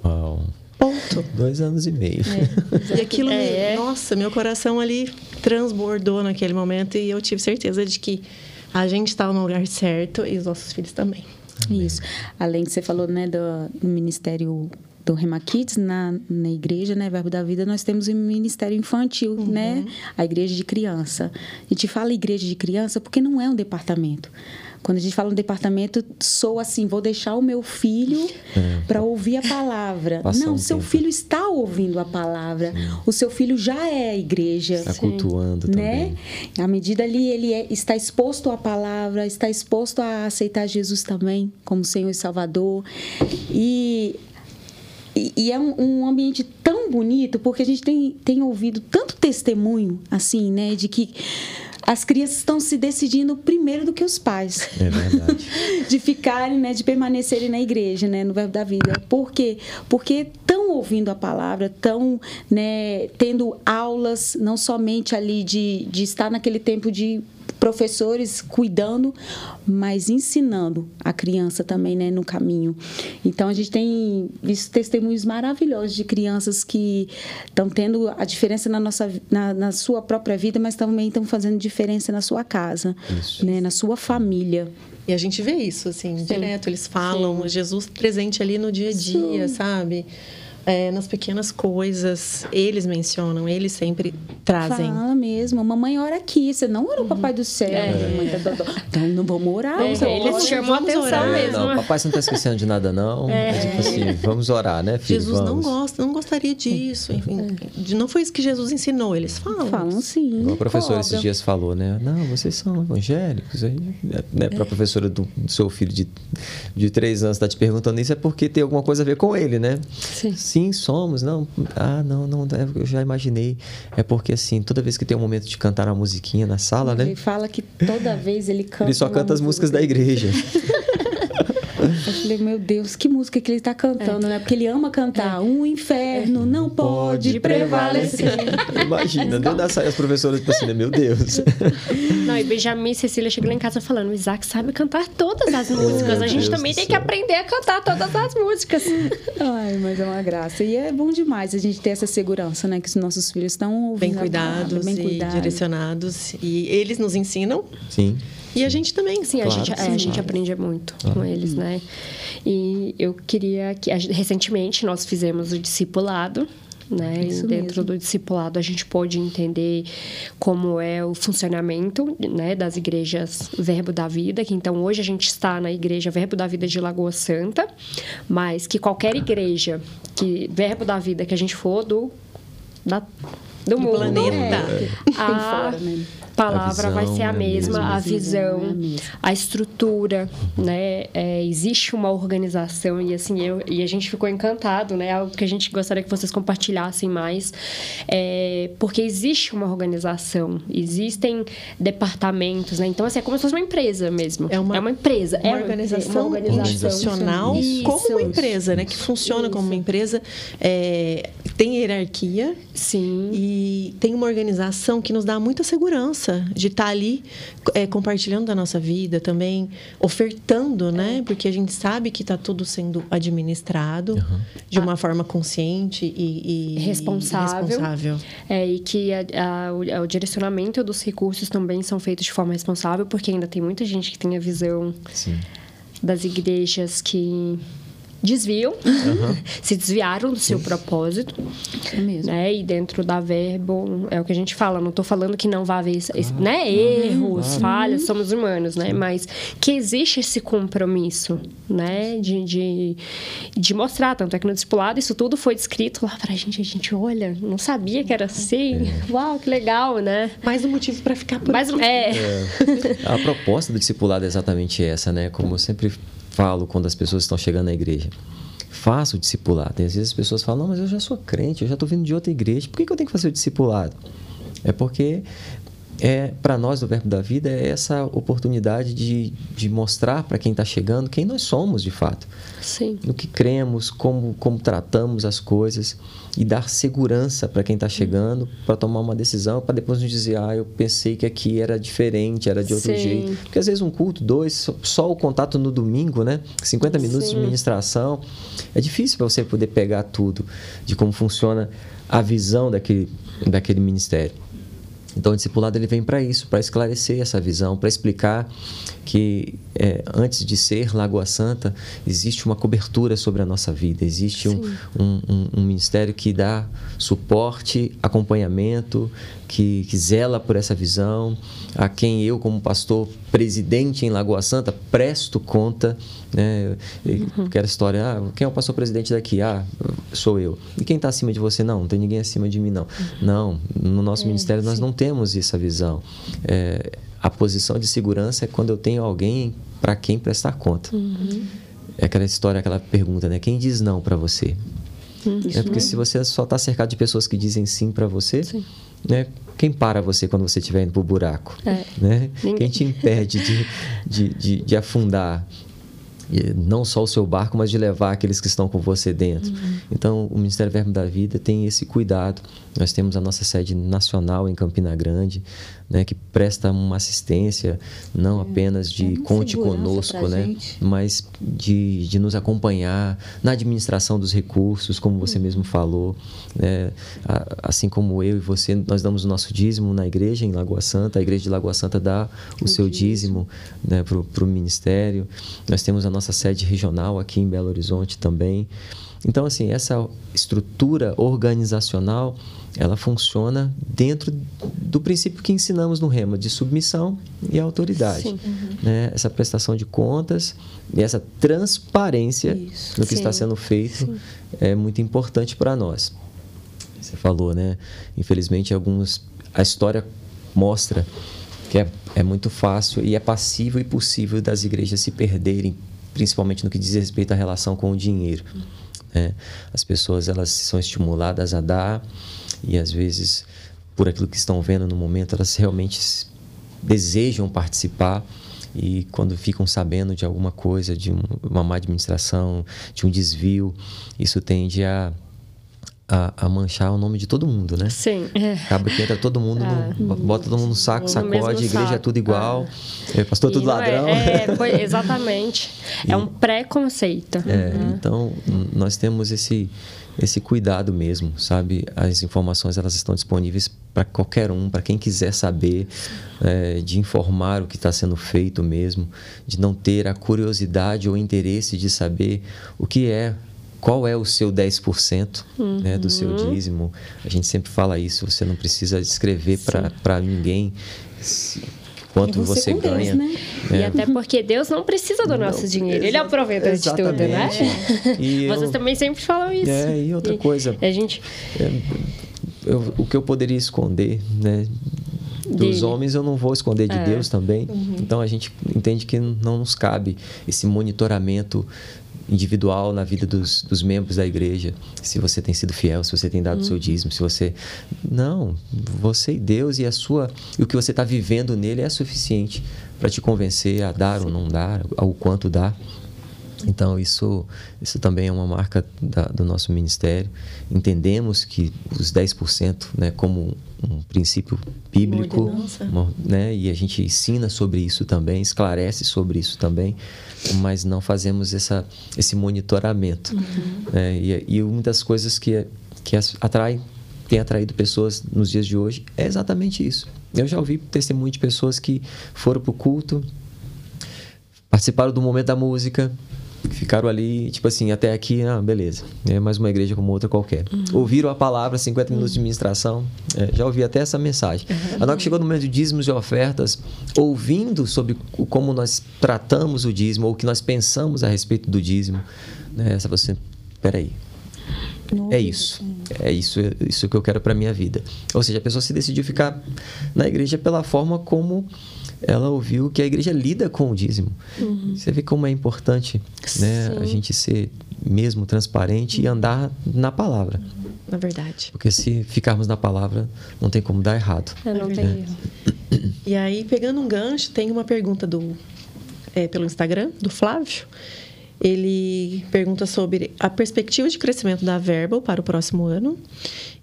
Uau. Ponto. Dois anos e meio. É, e aquilo, É. nossa, meu coração ali transbordou naquele momento e eu tive certeza de que a gente estava no lugar certo e os nossos filhos também. Isso. Além de você falou, né, do, do ministério do Rema Kids na, na igreja, né, Verbo da Vida, nós temos o ministério infantil, né, a igreja de criança. A gente fala igreja de criança porque não é um departamento. Quando a gente fala um departamento, sou assim, vou deixar o meu filho para ouvir a palavra. Passar não, um seu tempo. filho está ouvindo a palavra. O seu filho já é a igreja Está cultuando né? também. À medida ali ele é- está exposto à palavra, está exposto a aceitar Jesus também como Senhor e Salvador. E, e, e é um, um ambiente tão bonito, porque a gente tem, tem ouvido tanto testemunho, assim, né? De que as crianças estão se decidindo primeiro do que os pais É verdade. de ficarem, né, de permanecerem na igreja, né, no verbo da vida. Por quê? Porque estão ouvindo a palavra, estão, né, tendo aulas, não somente ali de, de estar naquele tempo de professores cuidando, mas ensinando a criança também, né, no caminho. Então a gente tem visto testemunhos maravilhosos de crianças que estão tendo a diferença na nossa na, na sua própria vida, mas também estão fazendo diferença na sua casa, Isso. né, na sua família. E a gente vê isso, assim, direto. Eles falam, Jesus presente ali no dia a dia, sabe? É, nas pequenas coisas, eles mencionam, eles sempre trazem. Fala mesmo. Mamãe ora aqui. Você não ora o papai do céu. Mamãe tá dodó. Então não vamos orar. É, eles orar. chamam a atenção orar. É, mesmo. não, papai você não está esquecendo de nada, não. É, tipo assim, vamos orar, né, filho? Jesus não Vamos. gosta, não gostaria disso. Enfim, de- não foi isso que Jesus ensinou, eles falam. Falam sim. O professor cobra. esses dias falou, né? Não, vocês são evangélicos. Aí, né, para a professora do, do seu filho de, de três anos estar te perguntando isso, é porque tem alguma coisa a ver com ele, né? Sim. Somos. Não, ah, não, não, é, eu já imaginei. É porque, assim, toda vez que tem um momento de cantar uma musiquinha na sala, né? Ele fala que toda vez ele canta. Ele só canta as música músicas da igreja. Eu falei, meu Deus, que música que ele está cantando, né? Porque ele ama cantar. Um inferno não pode prevalecer. Imagina, dentro da saia as professoras, tipo assim, né? meu Deus. Não, e Benjamin e Cecília chegam lá em casa falando: o Isaac sabe cantar todas as músicas. A gente Deus também tem que aprender a cantar todas as músicas. Ai, mas é uma graça. E é bom demais a gente ter essa segurança, né? Que os nossos filhos estão ouvindo. Bem a palavra, cuidados bem e cuidados. direcionados. E eles nos ensinam Sim. E a gente também. Sim, a, Claro gente, que é, sim. a gente aprende muito com eles, né? E eu queria que. a gente- Recentemente nós fizemos o discipulado. Né? Dentro mesmo. do discipulado a gente pode entender como é o funcionamento né, das igrejas Verbo da Vida, que então hoje a gente está na igreja Verbo da Vida de Lagoa Santa, mas que qualquer igreja que Verbo da Vida que a gente for do da, do, mundo, planeta. Tem a fora, né? Palavra A vai visão ser a é a mesma, a A visão visão, é a mesma. a estrutura, né? É, existe uma organização e assim eu e a gente ficou encantado, né? Algo que a gente gostaria que vocês compartilhassem mais, é, porque existe uma organização, existem departamentos, né? Então assim é como se fosse uma empresa mesmo. É uma- empresa, Uma é organização, uma organização institucional Isso. como uma empresa, né? Que funciona como uma empresa, é, tem hierarquia Sim. e tem uma organização que nos dá muita segurança de estar ali é, compartilhando da nossa vida também, ofertando, né? Porque a gente sabe que está tudo sendo administrado de uma forma consciente e, e Responsável. responsável. É, e que a- a- o, o direcionamento dos recursos também são feitos de forma responsável, porque ainda tem muita gente que tem a visão Sim. das igrejas que desviam, se desviaram do seu propósito, É mesmo. né? E dentro da verbo, é o que a gente fala, não estou falando que não vai haver esse- né? erros, falhas, somos humanos, né? Mas que existe esse compromisso, né? De, de, de mostrar, tanto é que no discipulado isso tudo foi descrito lá pra gente, a gente olha, não sabia que era assim, uau, que legal, né? Mais um motivo para ficar por Mas aqui. é, A proposta do discipulado é exatamente essa, né? Como eu sempre falo quando as pessoas estão chegando na igreja. Faça o discipulado. E às vezes as pessoas falam, não, mas eu já sou crente, eu já estou vindo de outra igreja, por que, que eu tenho que fazer o discipulado? É porque é para nós do Verbo da Vida é essa oportunidade de, de mostrar para quem está chegando quem nós somos de fato. Sim. No que cremos, como, como tratamos as coisas e dar segurança para quem está chegando para tomar uma decisão, para depois nos dizer, ah, eu pensei que aqui era diferente, era de outro Sim. jeito. Porque às vezes um culto, dois, só, só o contato no domingo, né? 50 minutos Sim. de ministração. É difícil para você poder pegar tudo de como funciona a visão daquele, daquele ministério. Então, o discipulado ele vem para isso, para esclarecer essa visão, para explicar que é, antes de ser Lagoa Santa, existe uma cobertura sobre a nossa vida, existe um, um, um, um, ministério que dá suporte, acompanhamento, que, que, zela por essa visão, a quem eu, como pastor presidente em Lagoa Santa, presto conta. Né? Uhum. Aquela história, ah, quem é o pastor presidente daqui? Ah, sou eu. E quem está acima de você? Não, não tem ninguém acima de mim, não. Uhum. Não, no nosso é, ministério nós sim. não temos essa visão. É, a posição de segurança é quando eu tenho alguém para quem prestar conta. Uhum. É aquela história, aquela pergunta, né? Quem diz não para você? Uhum. É porque se você só está cercado de pessoas que dizem sim para você, sim. Né? Quem para você quando você estiver indo para o buraco? É. Né? Ninguém. Quem te impede de, de, de, de afundar? não só o seu barco, mas de levar aqueles que estão com você dentro. Uhum. Então, o Ministério Verbo da Vida tem esse cuidado. Nós temos a nossa sede nacional em Campina Grande, né, que presta uma assistência não É. apenas de Uma conte conosco, né, gente. mas de, de nos acompanhar na administração dos recursos, como você Uhum. mesmo falou. né. A- assim como eu e você, nós damos o nosso dízimo na igreja em Lagoa Santa, a igreja de Lagoa Santa dá o seu dízimo né, para o ministério. Nós temos a nossa sede regional aqui em Belo Horizonte também. Então, assim, essa estrutura organizacional, ela funciona dentro do princípio que ensinamos no Rema, de submissão e autoridade. Sim. Né? Essa prestação de contas e essa transparência Isso. no que está Sim. sendo feito é muito importante para nós. Você falou, né? Infelizmente, alguns a história mostra que é, é muito fácil e é passível e possível das igrejas se perderem, principalmente no que diz respeito à relação com o dinheiro. né? As pessoas elas são estimuladas a dar e às vezes por aquilo que estão vendo no momento elas realmente desejam participar e quando ficam sabendo de alguma coisa, de um- uma má administração, de um desvio, isso tende a, a, a manchar o nome de todo mundo, né? Sim. É. Acaba que entra todo mundo, Ah. no, bota todo mundo no saco, sacode, igreja é saco. tudo igual, é, pastor E tudo não ladrão. É, é, foi- exatamente. É um preconceito. É, então n- nós temos esse esse cuidado mesmo, sabe? As informações elas estão disponíveis para qualquer um, para quem quiser saber, é, de informar o que está sendo feito mesmo, de não ter a curiosidade ou interesse de saber o que é, qual é o seu 10% né, do seu dízimo. A gente sempre fala isso, você não precisa escrever para ninguém quanto É você você Deus, ganha. né? E É. até porque Deus não precisa do nosso Não, dinheiro. Ele é o provedor de tudo, né? E eu- Vocês também sempre falam isso. É, e outra coisa. A gente. eu- o que eu poderia esconder, né? Dos homens eu não vou esconder de É. Deus também. Então a gente entende que não nos cabe esse monitoramento individual na vida dos, dos membros da igreja. Se você tem sido fiel, se você tem dado o seu dízimo, se você. Não, você e Deus e a sua. E o que você está vivendo nele é suficiente para te convencer a dar ou não dar, ao quanto dar. Então, isso, isso também é uma marca da- do nosso ministério. Entendemos que os 10%, né, como um princípio bíblico, uma- né, e a gente ensina sobre isso também, esclarece sobre isso também, mas não fazemos essa, esse monitoramento. né, e, e uma das coisas que, que atrai, tem atraído pessoas nos dias de hoje é exatamente isso. Eu já ouvi testemunho de pessoas que foram para o culto, participaram do momento da música, ficaram ali, tipo assim, até aqui, ah, beleza. É mais uma igreja como outra qualquer. Ouviram a palavra, 50 minutos de ministração, é, já ouvi até essa mensagem. A hora que chegou no momento de dízimos e ofertas, ouvindo sobre como nós tratamos o dízimo, ou o que nós pensamos a respeito do dízimo, né, essa você, peraí, é isso. É isso, é isso que eu quero para minha vida. Ou seja, a pessoa se decidiu ficar na igreja pela forma como ela ouviu que a igreja lida com o dízimo. Você vê como é importante, né, a gente ser mesmo transparente e andar na palavra. Na verdade. Porque se ficarmos na palavra, não tem como dar errado. Eu não É tenho verdade. erro. E aí, pegando um gancho, tem uma pergunta do é, pelo Instagram, do Flávio. Ele pergunta sobre a perspectiva de crescimento da Verbal para o próximo ano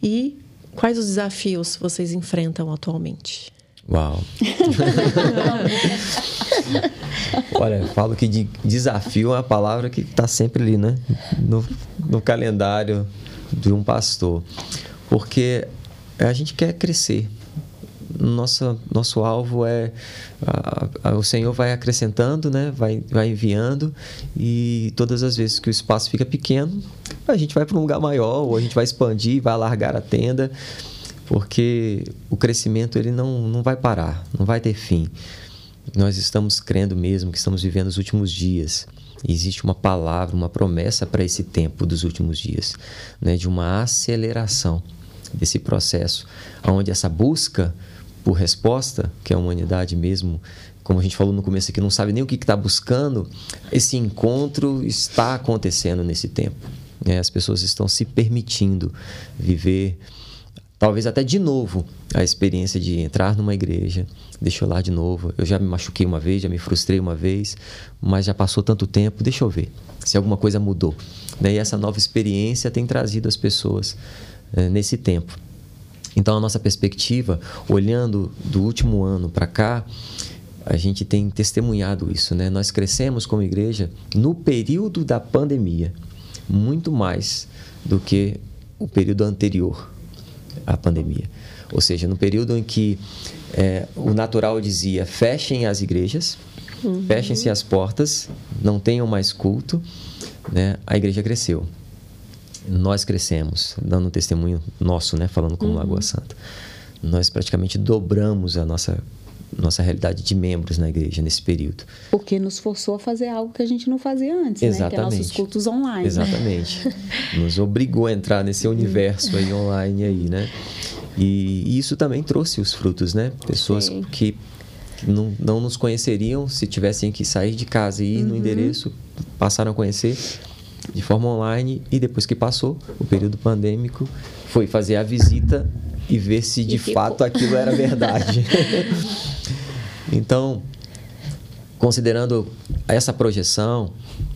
e quais os desafios vocês enfrentam atualmente. Uau! Olha, falo que de desafio é uma palavra que está sempre ali, né? No, no calendário de um pastor. Porque a gente quer crescer. Nossa, nosso alvo é a, a, o Senhor vai acrescentando, né? vai, vai enviando e todas as vezes que o espaço fica pequeno, a gente vai para um lugar maior ou a gente vai expandir, vai alargar a tenda, porque o crescimento ele não, não vai parar, não vai ter fim. Nós estamos crendo mesmo que estamos vivendo os últimos dias. Existe uma palavra, uma promessa para esse tempo dos últimos dias, né? de uma aceleração desse processo, onde essa busca por resposta, que a humanidade mesmo, como a gente falou no começo aqui, não sabe nem o que está buscando, esse encontro está acontecendo nesse tempo. Né? As pessoas estão se permitindo viver, talvez até de novo, a experiência de entrar numa igreja, deixa eu lá de novo. Eu já me machuquei uma vez, já me frustrei uma vez, mas já passou tanto tempo, deixa eu ver se alguma coisa mudou. Né? E essa nova experiência tem trazido as pessoas é, nesse tempo. Então, a nossa perspectiva, olhando do último ano para cá, a gente tem testemunhado isso, né? Nós crescemos como igreja no período da pandemia, muito mais do que o período anterior à pandemia. Ou seja, no período em que é, o natural dizia fechem as igrejas, uhum. fechem-se as portas, não tenham mais culto, né? a igreja cresceu nós crescemos, dando um testemunho nosso, né, falando como uhum. Lagoa Santa. Nós praticamente dobramos a nossa nossa realidade de membros na igreja nesse período. Porque nos forçou a fazer algo que a gente não fazia antes, Exatamente. né? Que é nossos cultos online. Exatamente. nos obrigou a entrar nesse universo aí online aí, né? E, e isso também trouxe os frutos, né? Pessoas Sim. que não, não nos conheceriam se tivessem que sair de casa e ir uhum. no endereço, passaram a conhecer de forma online e depois que passou o período pandêmico, foi fazer a visita e ver se de fato aquilo era verdade. então, considerando essa projeção,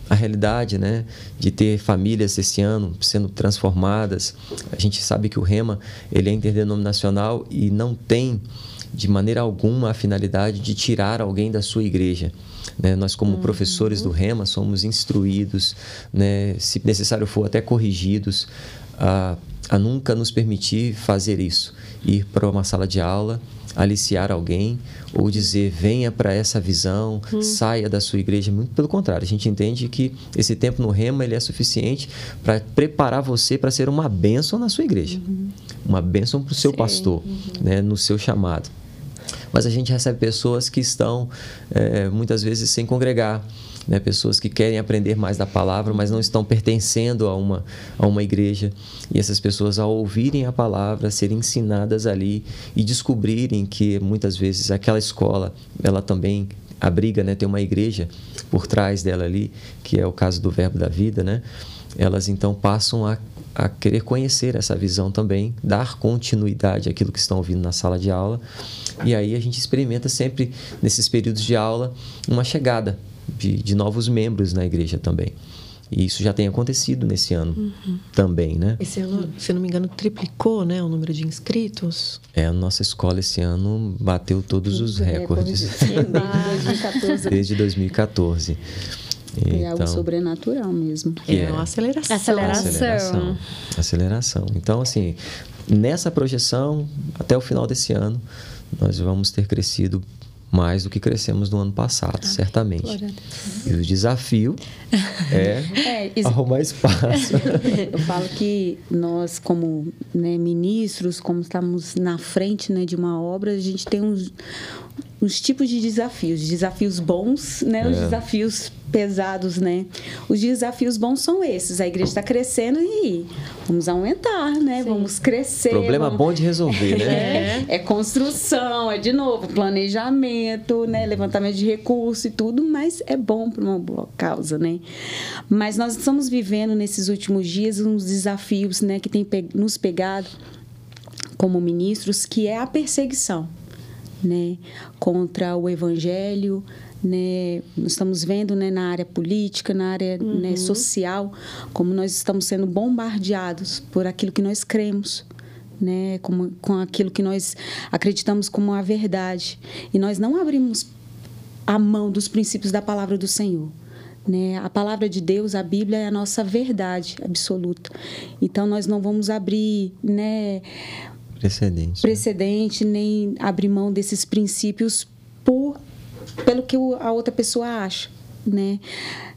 a realidade, né, de ter famílias esse ano sendo transformadas, a gente sabe que o Rema ele é interdenominacional e não tem de maneira alguma a finalidade de tirar alguém da sua igreja. Né? Nós, como uhum. professores do Rema, somos instruídos, né? se necessário for, até corrigidos, a, a nunca nos permitir fazer isso. Ir para uma sala de aula, aliciar alguém ou dizer venha para essa visão, uhum. saia da sua igreja. Muito pelo contrário, a gente entende que esse tempo no Rema ele é suficiente para preparar você para ser uma bênção na sua igreja, uhum. uma bênção para o seu Sim. pastor, uhum. né? no seu chamado mas a gente recebe pessoas que estão é, muitas vezes sem congregar. Né, pessoas que querem aprender mais da palavra, mas não estão pertencendo a uma, a uma igreja. E essas pessoas, ao ouvirem a palavra, serem ensinadas ali e descobrirem que muitas vezes aquela escola, ela também abriga, né, tem uma igreja por trás dela ali, que é o caso do Verbo da Vida, né? Elas então passam a, a querer conhecer essa visão também, dar continuidade àquilo que estão ouvindo na sala de aula e aí a gente experimenta sempre, nesses períodos de aula, uma chegada de, de novos membros na igreja também. E isso já tem acontecido nesse ano uhum. também, né? Esse ano, se não me engano, triplicou, né, o número de inscritos. É, a nossa escola esse ano bateu todos os recordes. Desde 2014. Desde 2014. É então, algo sobrenatural mesmo. É, é uma aceleração. Aceleração. Aceleração. Aceleração. Então, assim, nessa projeção, até o final desse ano, nós vamos ter crescido mais do que crescemos no ano passado, certamente. E o desafio é, é arrumar espaço. Eu falo que nós, como né, ministros, como estamos na frente né, de uma obra, a gente tem uns, os tipos de desafios, desafios bons, né? Os é. desafios pesados, né? Os desafios bons são esses. A igreja está crescendo e vamos aumentar, né? Sim. Vamos crescer. Problema vamos... bom de resolver, né? É, é, construção, é de novo planejamento, né? Levantamento de recursos e tudo, mas é bom para uma boa causa, né? Mas nós estamos vivendo nesses últimos dias uns desafios, né? Que tem nos pegado como ministros, que é a perseguição né, contra o evangelho, né, estamos vendo né, na área política, na área né, uhum. né, social, como nós estamos sendo bombardeados por aquilo que nós cremos. Né, com, com aquilo que nós acreditamos como a verdade. E nós não abrimos a mão dos princípios da palavra do Senhor. Né? A palavra de Deus, a Bíblia, é a nossa verdade absoluta. Então, nós não vamos abrir né, precedente, precedente nem abrir mão desses princípios por, pelo que a outra pessoa acha. Né?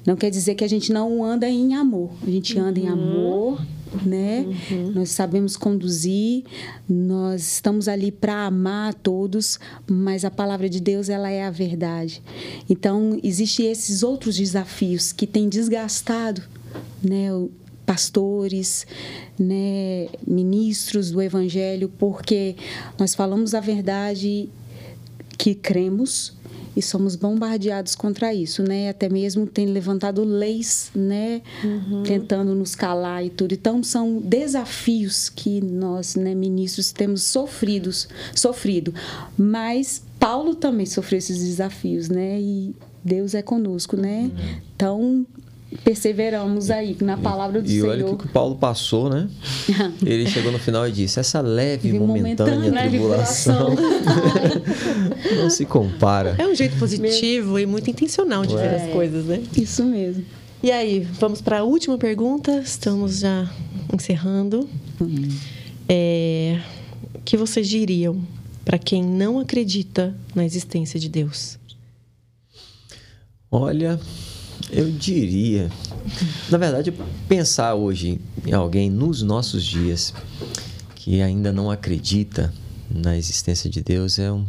Não quer dizer que a gente não anda em amor. A gente anda uhum. em amor né? Uhum. Nós sabemos conduzir, nós estamos ali para amar a todos, mas a palavra de Deus ela é a verdade. Então, existem esses outros desafios que têm desgastado, né? Pastores, né, ministros do evangelho, porque nós falamos a verdade que cremos, e somos bombardeados contra isso, né? Até mesmo tem levantado leis, né? Uhum. Tentando nos calar e tudo. Então são desafios que nós, né, ministros, temos sofridos, sofrido. Mas Paulo também sofreu esses desafios, né? E Deus é conosco, né? Uhum. Então perseveramos aí na palavra do e Senhor. E olha o que o Paulo passou, né? Ele chegou no final e disse: essa leve e momentânea, momentânea tribulação não se compara. É um jeito positivo e muito intencional de é. ver as coisas, né? Isso mesmo. E aí, vamos para a última pergunta. Estamos já encerrando. Hum. É, o que vocês diriam para quem não acredita na existência de Deus? Olha, eu diria, na verdade, pensar hoje em alguém nos nossos dias que ainda não acredita na existência de Deus é um,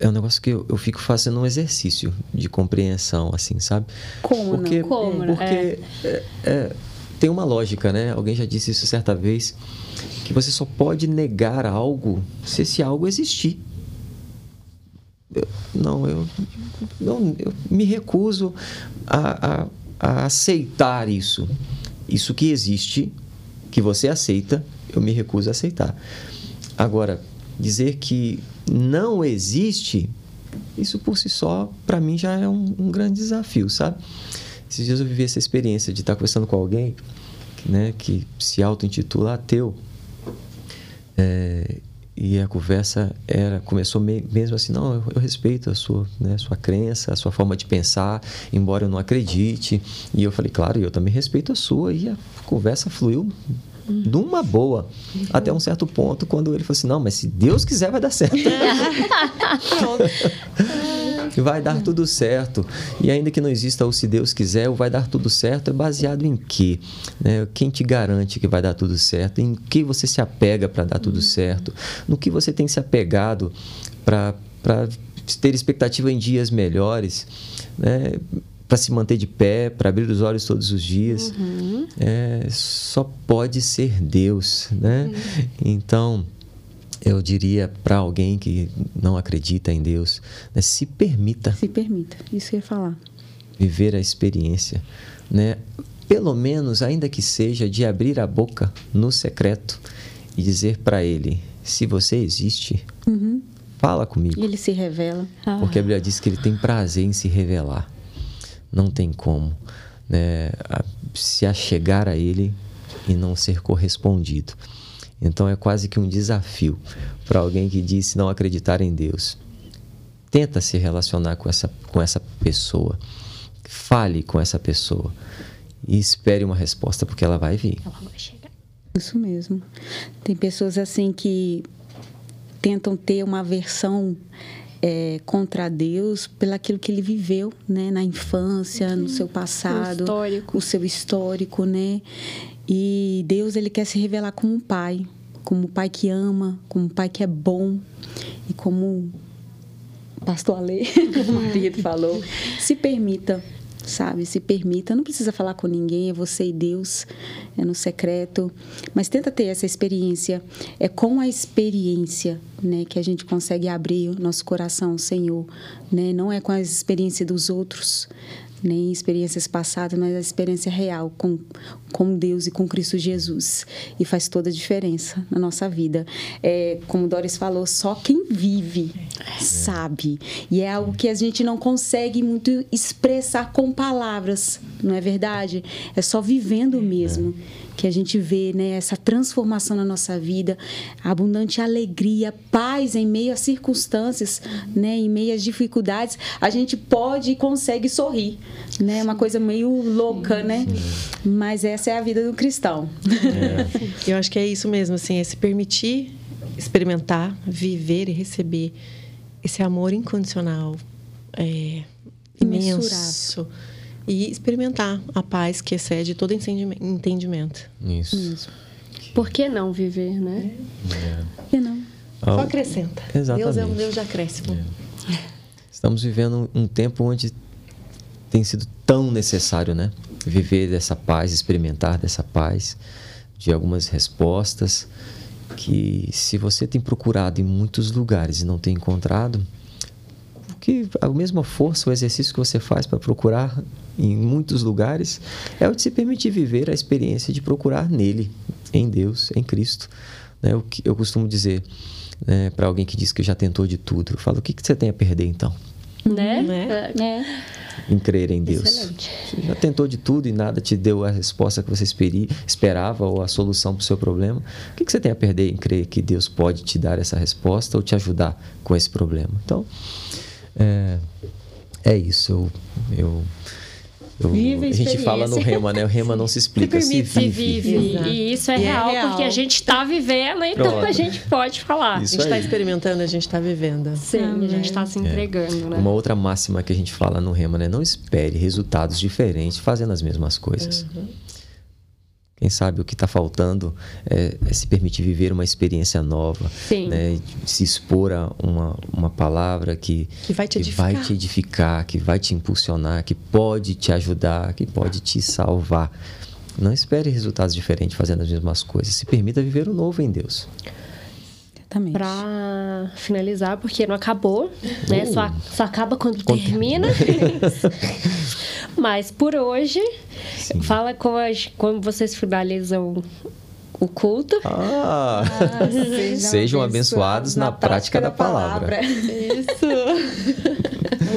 é um negócio que eu, eu fico fazendo um exercício de compreensão, assim, sabe? Como porque, não? Como, porque é. É, é, tem uma lógica, né? Alguém já disse isso certa vez, que você só pode negar algo se esse algo existir. Não, eu, não, eu me recuso a, a, a aceitar isso. Isso que existe, que você aceita, eu me recuso a aceitar. Agora, dizer que não existe, isso por si só, para mim, já é um, um, grande desafio, sabe? Esses dias eu vivi essa experiência de estar conversando com alguém né, que se auto-intitula ateu. É, e a conversa era começou mesmo assim não eu, eu respeito a sua né, sua crença a sua forma de pensar embora eu não acredite. E eu falei claro eu também respeito a sua. E a conversa fluiu uhum. de uma boa uhum. até um certo ponto quando ele falou assim não mas se Deus quiser vai dar certo vai dar tudo certo. E ainda que não exista o se Deus quiser, o vai dar tudo certo é baseado em quê? Né? Quem te garante que vai dar tudo certo? Em que você se apega para dar tudo certo? No que você tem se apegado para ter expectativa em dias melhores? Né? Para se manter de pé, para abrir os olhos todos os dias, uhum. é, só pode ser Deus, né? Uhum. Então, eu diria para alguém que não acredita em Deus, né, se permita. Se permita, isso que eu ia falar. Viver a experiência, né? Pelo menos, ainda que seja, de abrir a boca no secreto e dizer para ele: se você existe, uhum. fala comigo. E ele se revela. Ah. Porque a Bíblia diz que ele tem prazer em se revelar. Não tem como né, se achegar a ele e não ser correspondido. Então é quase que um desafio para alguém que disse não acreditar em Deus. Tenta se relacionar com essa, com essa pessoa. Fale com essa pessoa. E espere uma resposta, porque ela vai vir. Ela vai chegar. Isso mesmo. Tem pessoas assim que tentam ter uma versão é, contra Deus pelaquilo que ele viveu, né, na infância, no seu passado, o, histórico. o seu histórico, né? E Deus ele quer se revelar como um pai, como um pai que ama, como um pai que é bom e como o pastor Ale, o marido falou, se permita sabe? Se permita, não precisa falar com ninguém, é você e Deus, é no secreto, mas tenta ter essa experiência. É com a experiência, né, que a gente consegue abrir o nosso coração, Senhor, né? Não é com a experiência dos outros, nem experiências passadas, mas a experiência real com, com Deus e com Cristo Jesus. E faz toda a diferença na nossa vida. É, como Doris falou, só quem vive sabe. E é algo que a gente não consegue muito expressar com palavras, não é verdade? É só vivendo mesmo que a gente vê né, essa transformação na nossa vida, abundante alegria, paz em meio às circunstâncias, né, em meio às dificuldades, a gente pode e consegue sorrir, né? Uma coisa meio louca, né? Mas essa é a vida do cristão. É. Eu acho que é isso mesmo, assim, é se permitir experimentar, viver e receber esse amor incondicional, é, imenso e experimentar a paz que excede todo entendimento. Isso. Isso. Por que não viver, né? É. Por que não? Só acrescenta. Exatamente. Deus é um Deus de acréscimo. É. Estamos vivendo um tempo onde tem sido tão necessário, né? Viver dessa paz, experimentar dessa paz, de algumas respostas que se você tem procurado em muitos lugares e não tem encontrado, que a mesma força, o exercício que você faz para procurar em muitos lugares é o de se permitir viver a experiência de procurar nele, em Deus, em Cristo. Né? O que eu costumo dizer né, para alguém que diz que já tentou de tudo, eu falo: o que, que você tem a perder então? Né? né? É. Em crer em Deus. Excelente. Você já tentou de tudo e nada te deu a resposta que você esperava ou a solução para o seu problema. O que, que você tem a perder em crer que Deus pode te dar essa resposta ou te ajudar com esse problema? Então, é, é isso. Eu, eu, eu vive a, a gente fala no rema, né? O rema não se explica, se, se vive. Se vive. E isso é, e real, é real, porque a gente está vivendo, então Pronto. a gente pode falar. Isso a gente está experimentando, a gente está vivendo. Sim, ah, a gente está se é. entregando, é. né? Uma outra máxima que a gente fala no rema, né? Não espere resultados diferentes fazendo as mesmas coisas. Uhum. Quem sabe o que está faltando é, é, se permitir viver uma experiência nova, né? se expor a uma, uma palavra que, que, vai te, que vai te edificar, que vai te impulsionar, que pode te ajudar, que pode te salvar. Não espere resultados diferentes fazendo as mesmas coisas. Se permita viver o novo em Deus. Para finalizar, porque não acabou, né? Uh. Só, só acaba quando, quando termina. Mas por hoje, Sim. fala como, como vocês finalizam o culto. Ah, ah sejam, sejam abençoados na, na prática, prática, da, da palavra. palavra. Isso.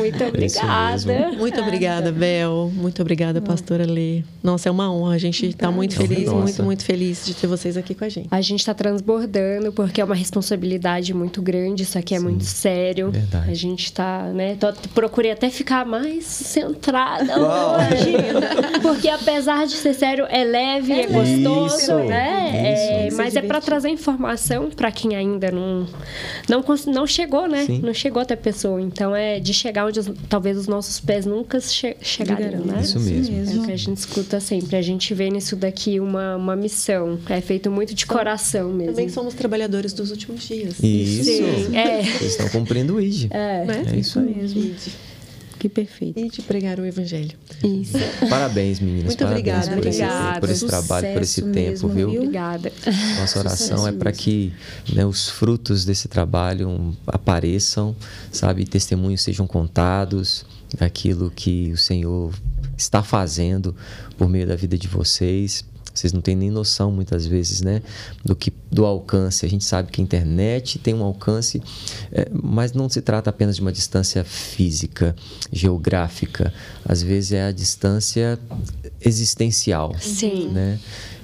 Muito obrigada. Muito obrigada, Bel. Muito obrigada, pastora Lê. Nossa, é uma honra. A gente está muito feliz, Nossa. muito, muito feliz de ter vocês aqui com a gente. A gente está transbordando porque é uma responsabilidade muito grande. Isso aqui é Sim, muito sério. Verdade. A gente está, né? Tô, procurei até ficar mais centrada hoje. porque apesar de ser sério, é leve, é, é gostoso, isso, né? Isso. É, mas é para trazer informação para quem ainda não, não, não chegou, né? Sim. Não chegou até a pessoa. Então é de chegar onde talvez os nossos pés nunca che chegariam, né? Isso mesmo. É o que a gente escuta sempre. A gente vê nisso daqui uma, uma missão. É feito muito de coração mesmo. Também somos trabalhadores dos últimos dias. Isso. Sim. É. Vocês estão cumprindo o ID. É, é isso aí. mesmo. Que perfeito. E de pregar o evangelho. Isso. Parabéns, meninas. Muito Parabéns obrigada. Por esse, obrigada. por esse trabalho, por esse tempo, viu? viu? Obrigada. Nossa oração Sucesso é para que né, os frutos desse trabalho apareçam, sabe? Testemunhos sejam contados daquilo que o Senhor está fazendo por meio da vida de vocês vocês não têm nem noção muitas vezes, né, do que do alcance. A gente sabe que a internet tem um alcance, é, mas não se trata apenas de uma distância física, geográfica. Às vezes é a distância existencial, Sim. né?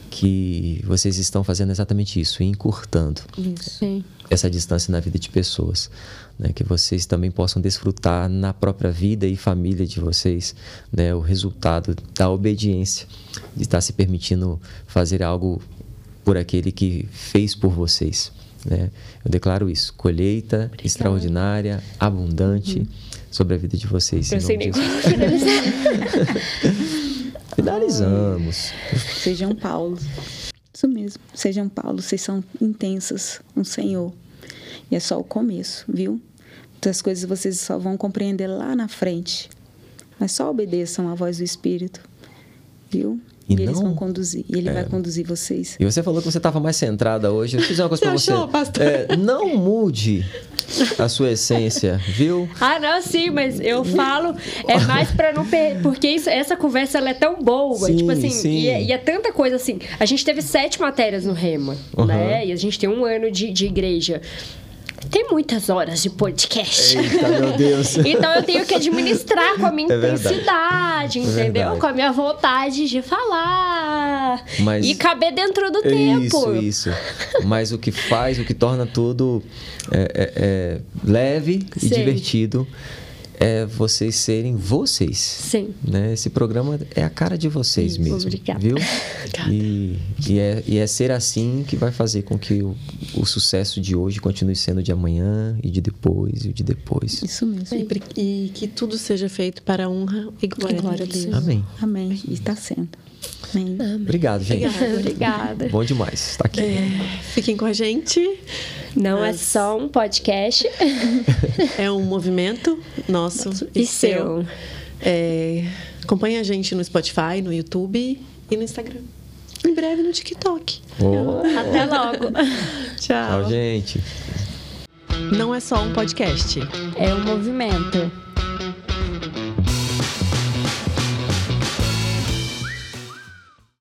Que vocês estão fazendo exatamente isso, encurtando isso. essa distância na vida de pessoas né, que vocês também possam desfrutar na própria vida e família de vocês né, o resultado da obediência, de estar se permitindo fazer algo por aquele que fez por vocês. Né? Eu declaro isso: colheita Obrigada. extraordinária, abundante uhum. sobre a vida de vocês. Eu sei nem Finalizamos. Sejam Paulo. Isso mesmo. Sejam Paulo. Vocês são intensas no Senhor. E é só o começo, viu? Muitas coisas vocês só vão compreender lá na frente. Mas só obedeçam à voz do Espírito, viu? E, e eles vão conduzir. E ele é. vai conduzir vocês. E você falou que você estava mais centrada hoje. Eu fiz uma coisa para você. Achou, pastor? É, não mude a sua essência, viu? Ah, não, sim, mas eu falo é mais para não per... porque isso, essa conversa ela é tão boa, sim, tipo assim, sim. E, é, e, é, tanta coisa assim. A gente teve sete matérias no Rema, uhum. né? E a gente tem um ano de, de igreja. Tem muitas horas de podcast. Eita, meu Deus. então eu tenho que administrar com a minha é intensidade, é entendeu? É com a minha vontade de falar. Mas... E caber dentro do isso, tempo. Isso, isso. Mas o que faz, o que torna tudo é, é, é leve e divertido é vocês serem vocês. Sim. Né? Esse programa é a cara de vocês Sim, mesmo. Obrigada. Viu? E, e, é, e é ser assim que vai fazer com que o, o sucesso de hoje continue sendo de amanhã e de depois e de depois. Isso mesmo. E, e que tudo seja feito para a honra e glória, glória de Deus. Amém. Amém. E está sendo. Amém. Obrigado, gente. Obrigada. Obrigada. Bom demais estar aqui. É, fiquem com a gente. Não é só um podcast. é um movimento nosso, nosso e, seu. seu. É, acompanhe a gente no Spotify, no YouTube e no Instagram. Em breve no TikTok. Oh. Até logo. Tchau. Tchau, gente. Não é só um podcast. É um movimento.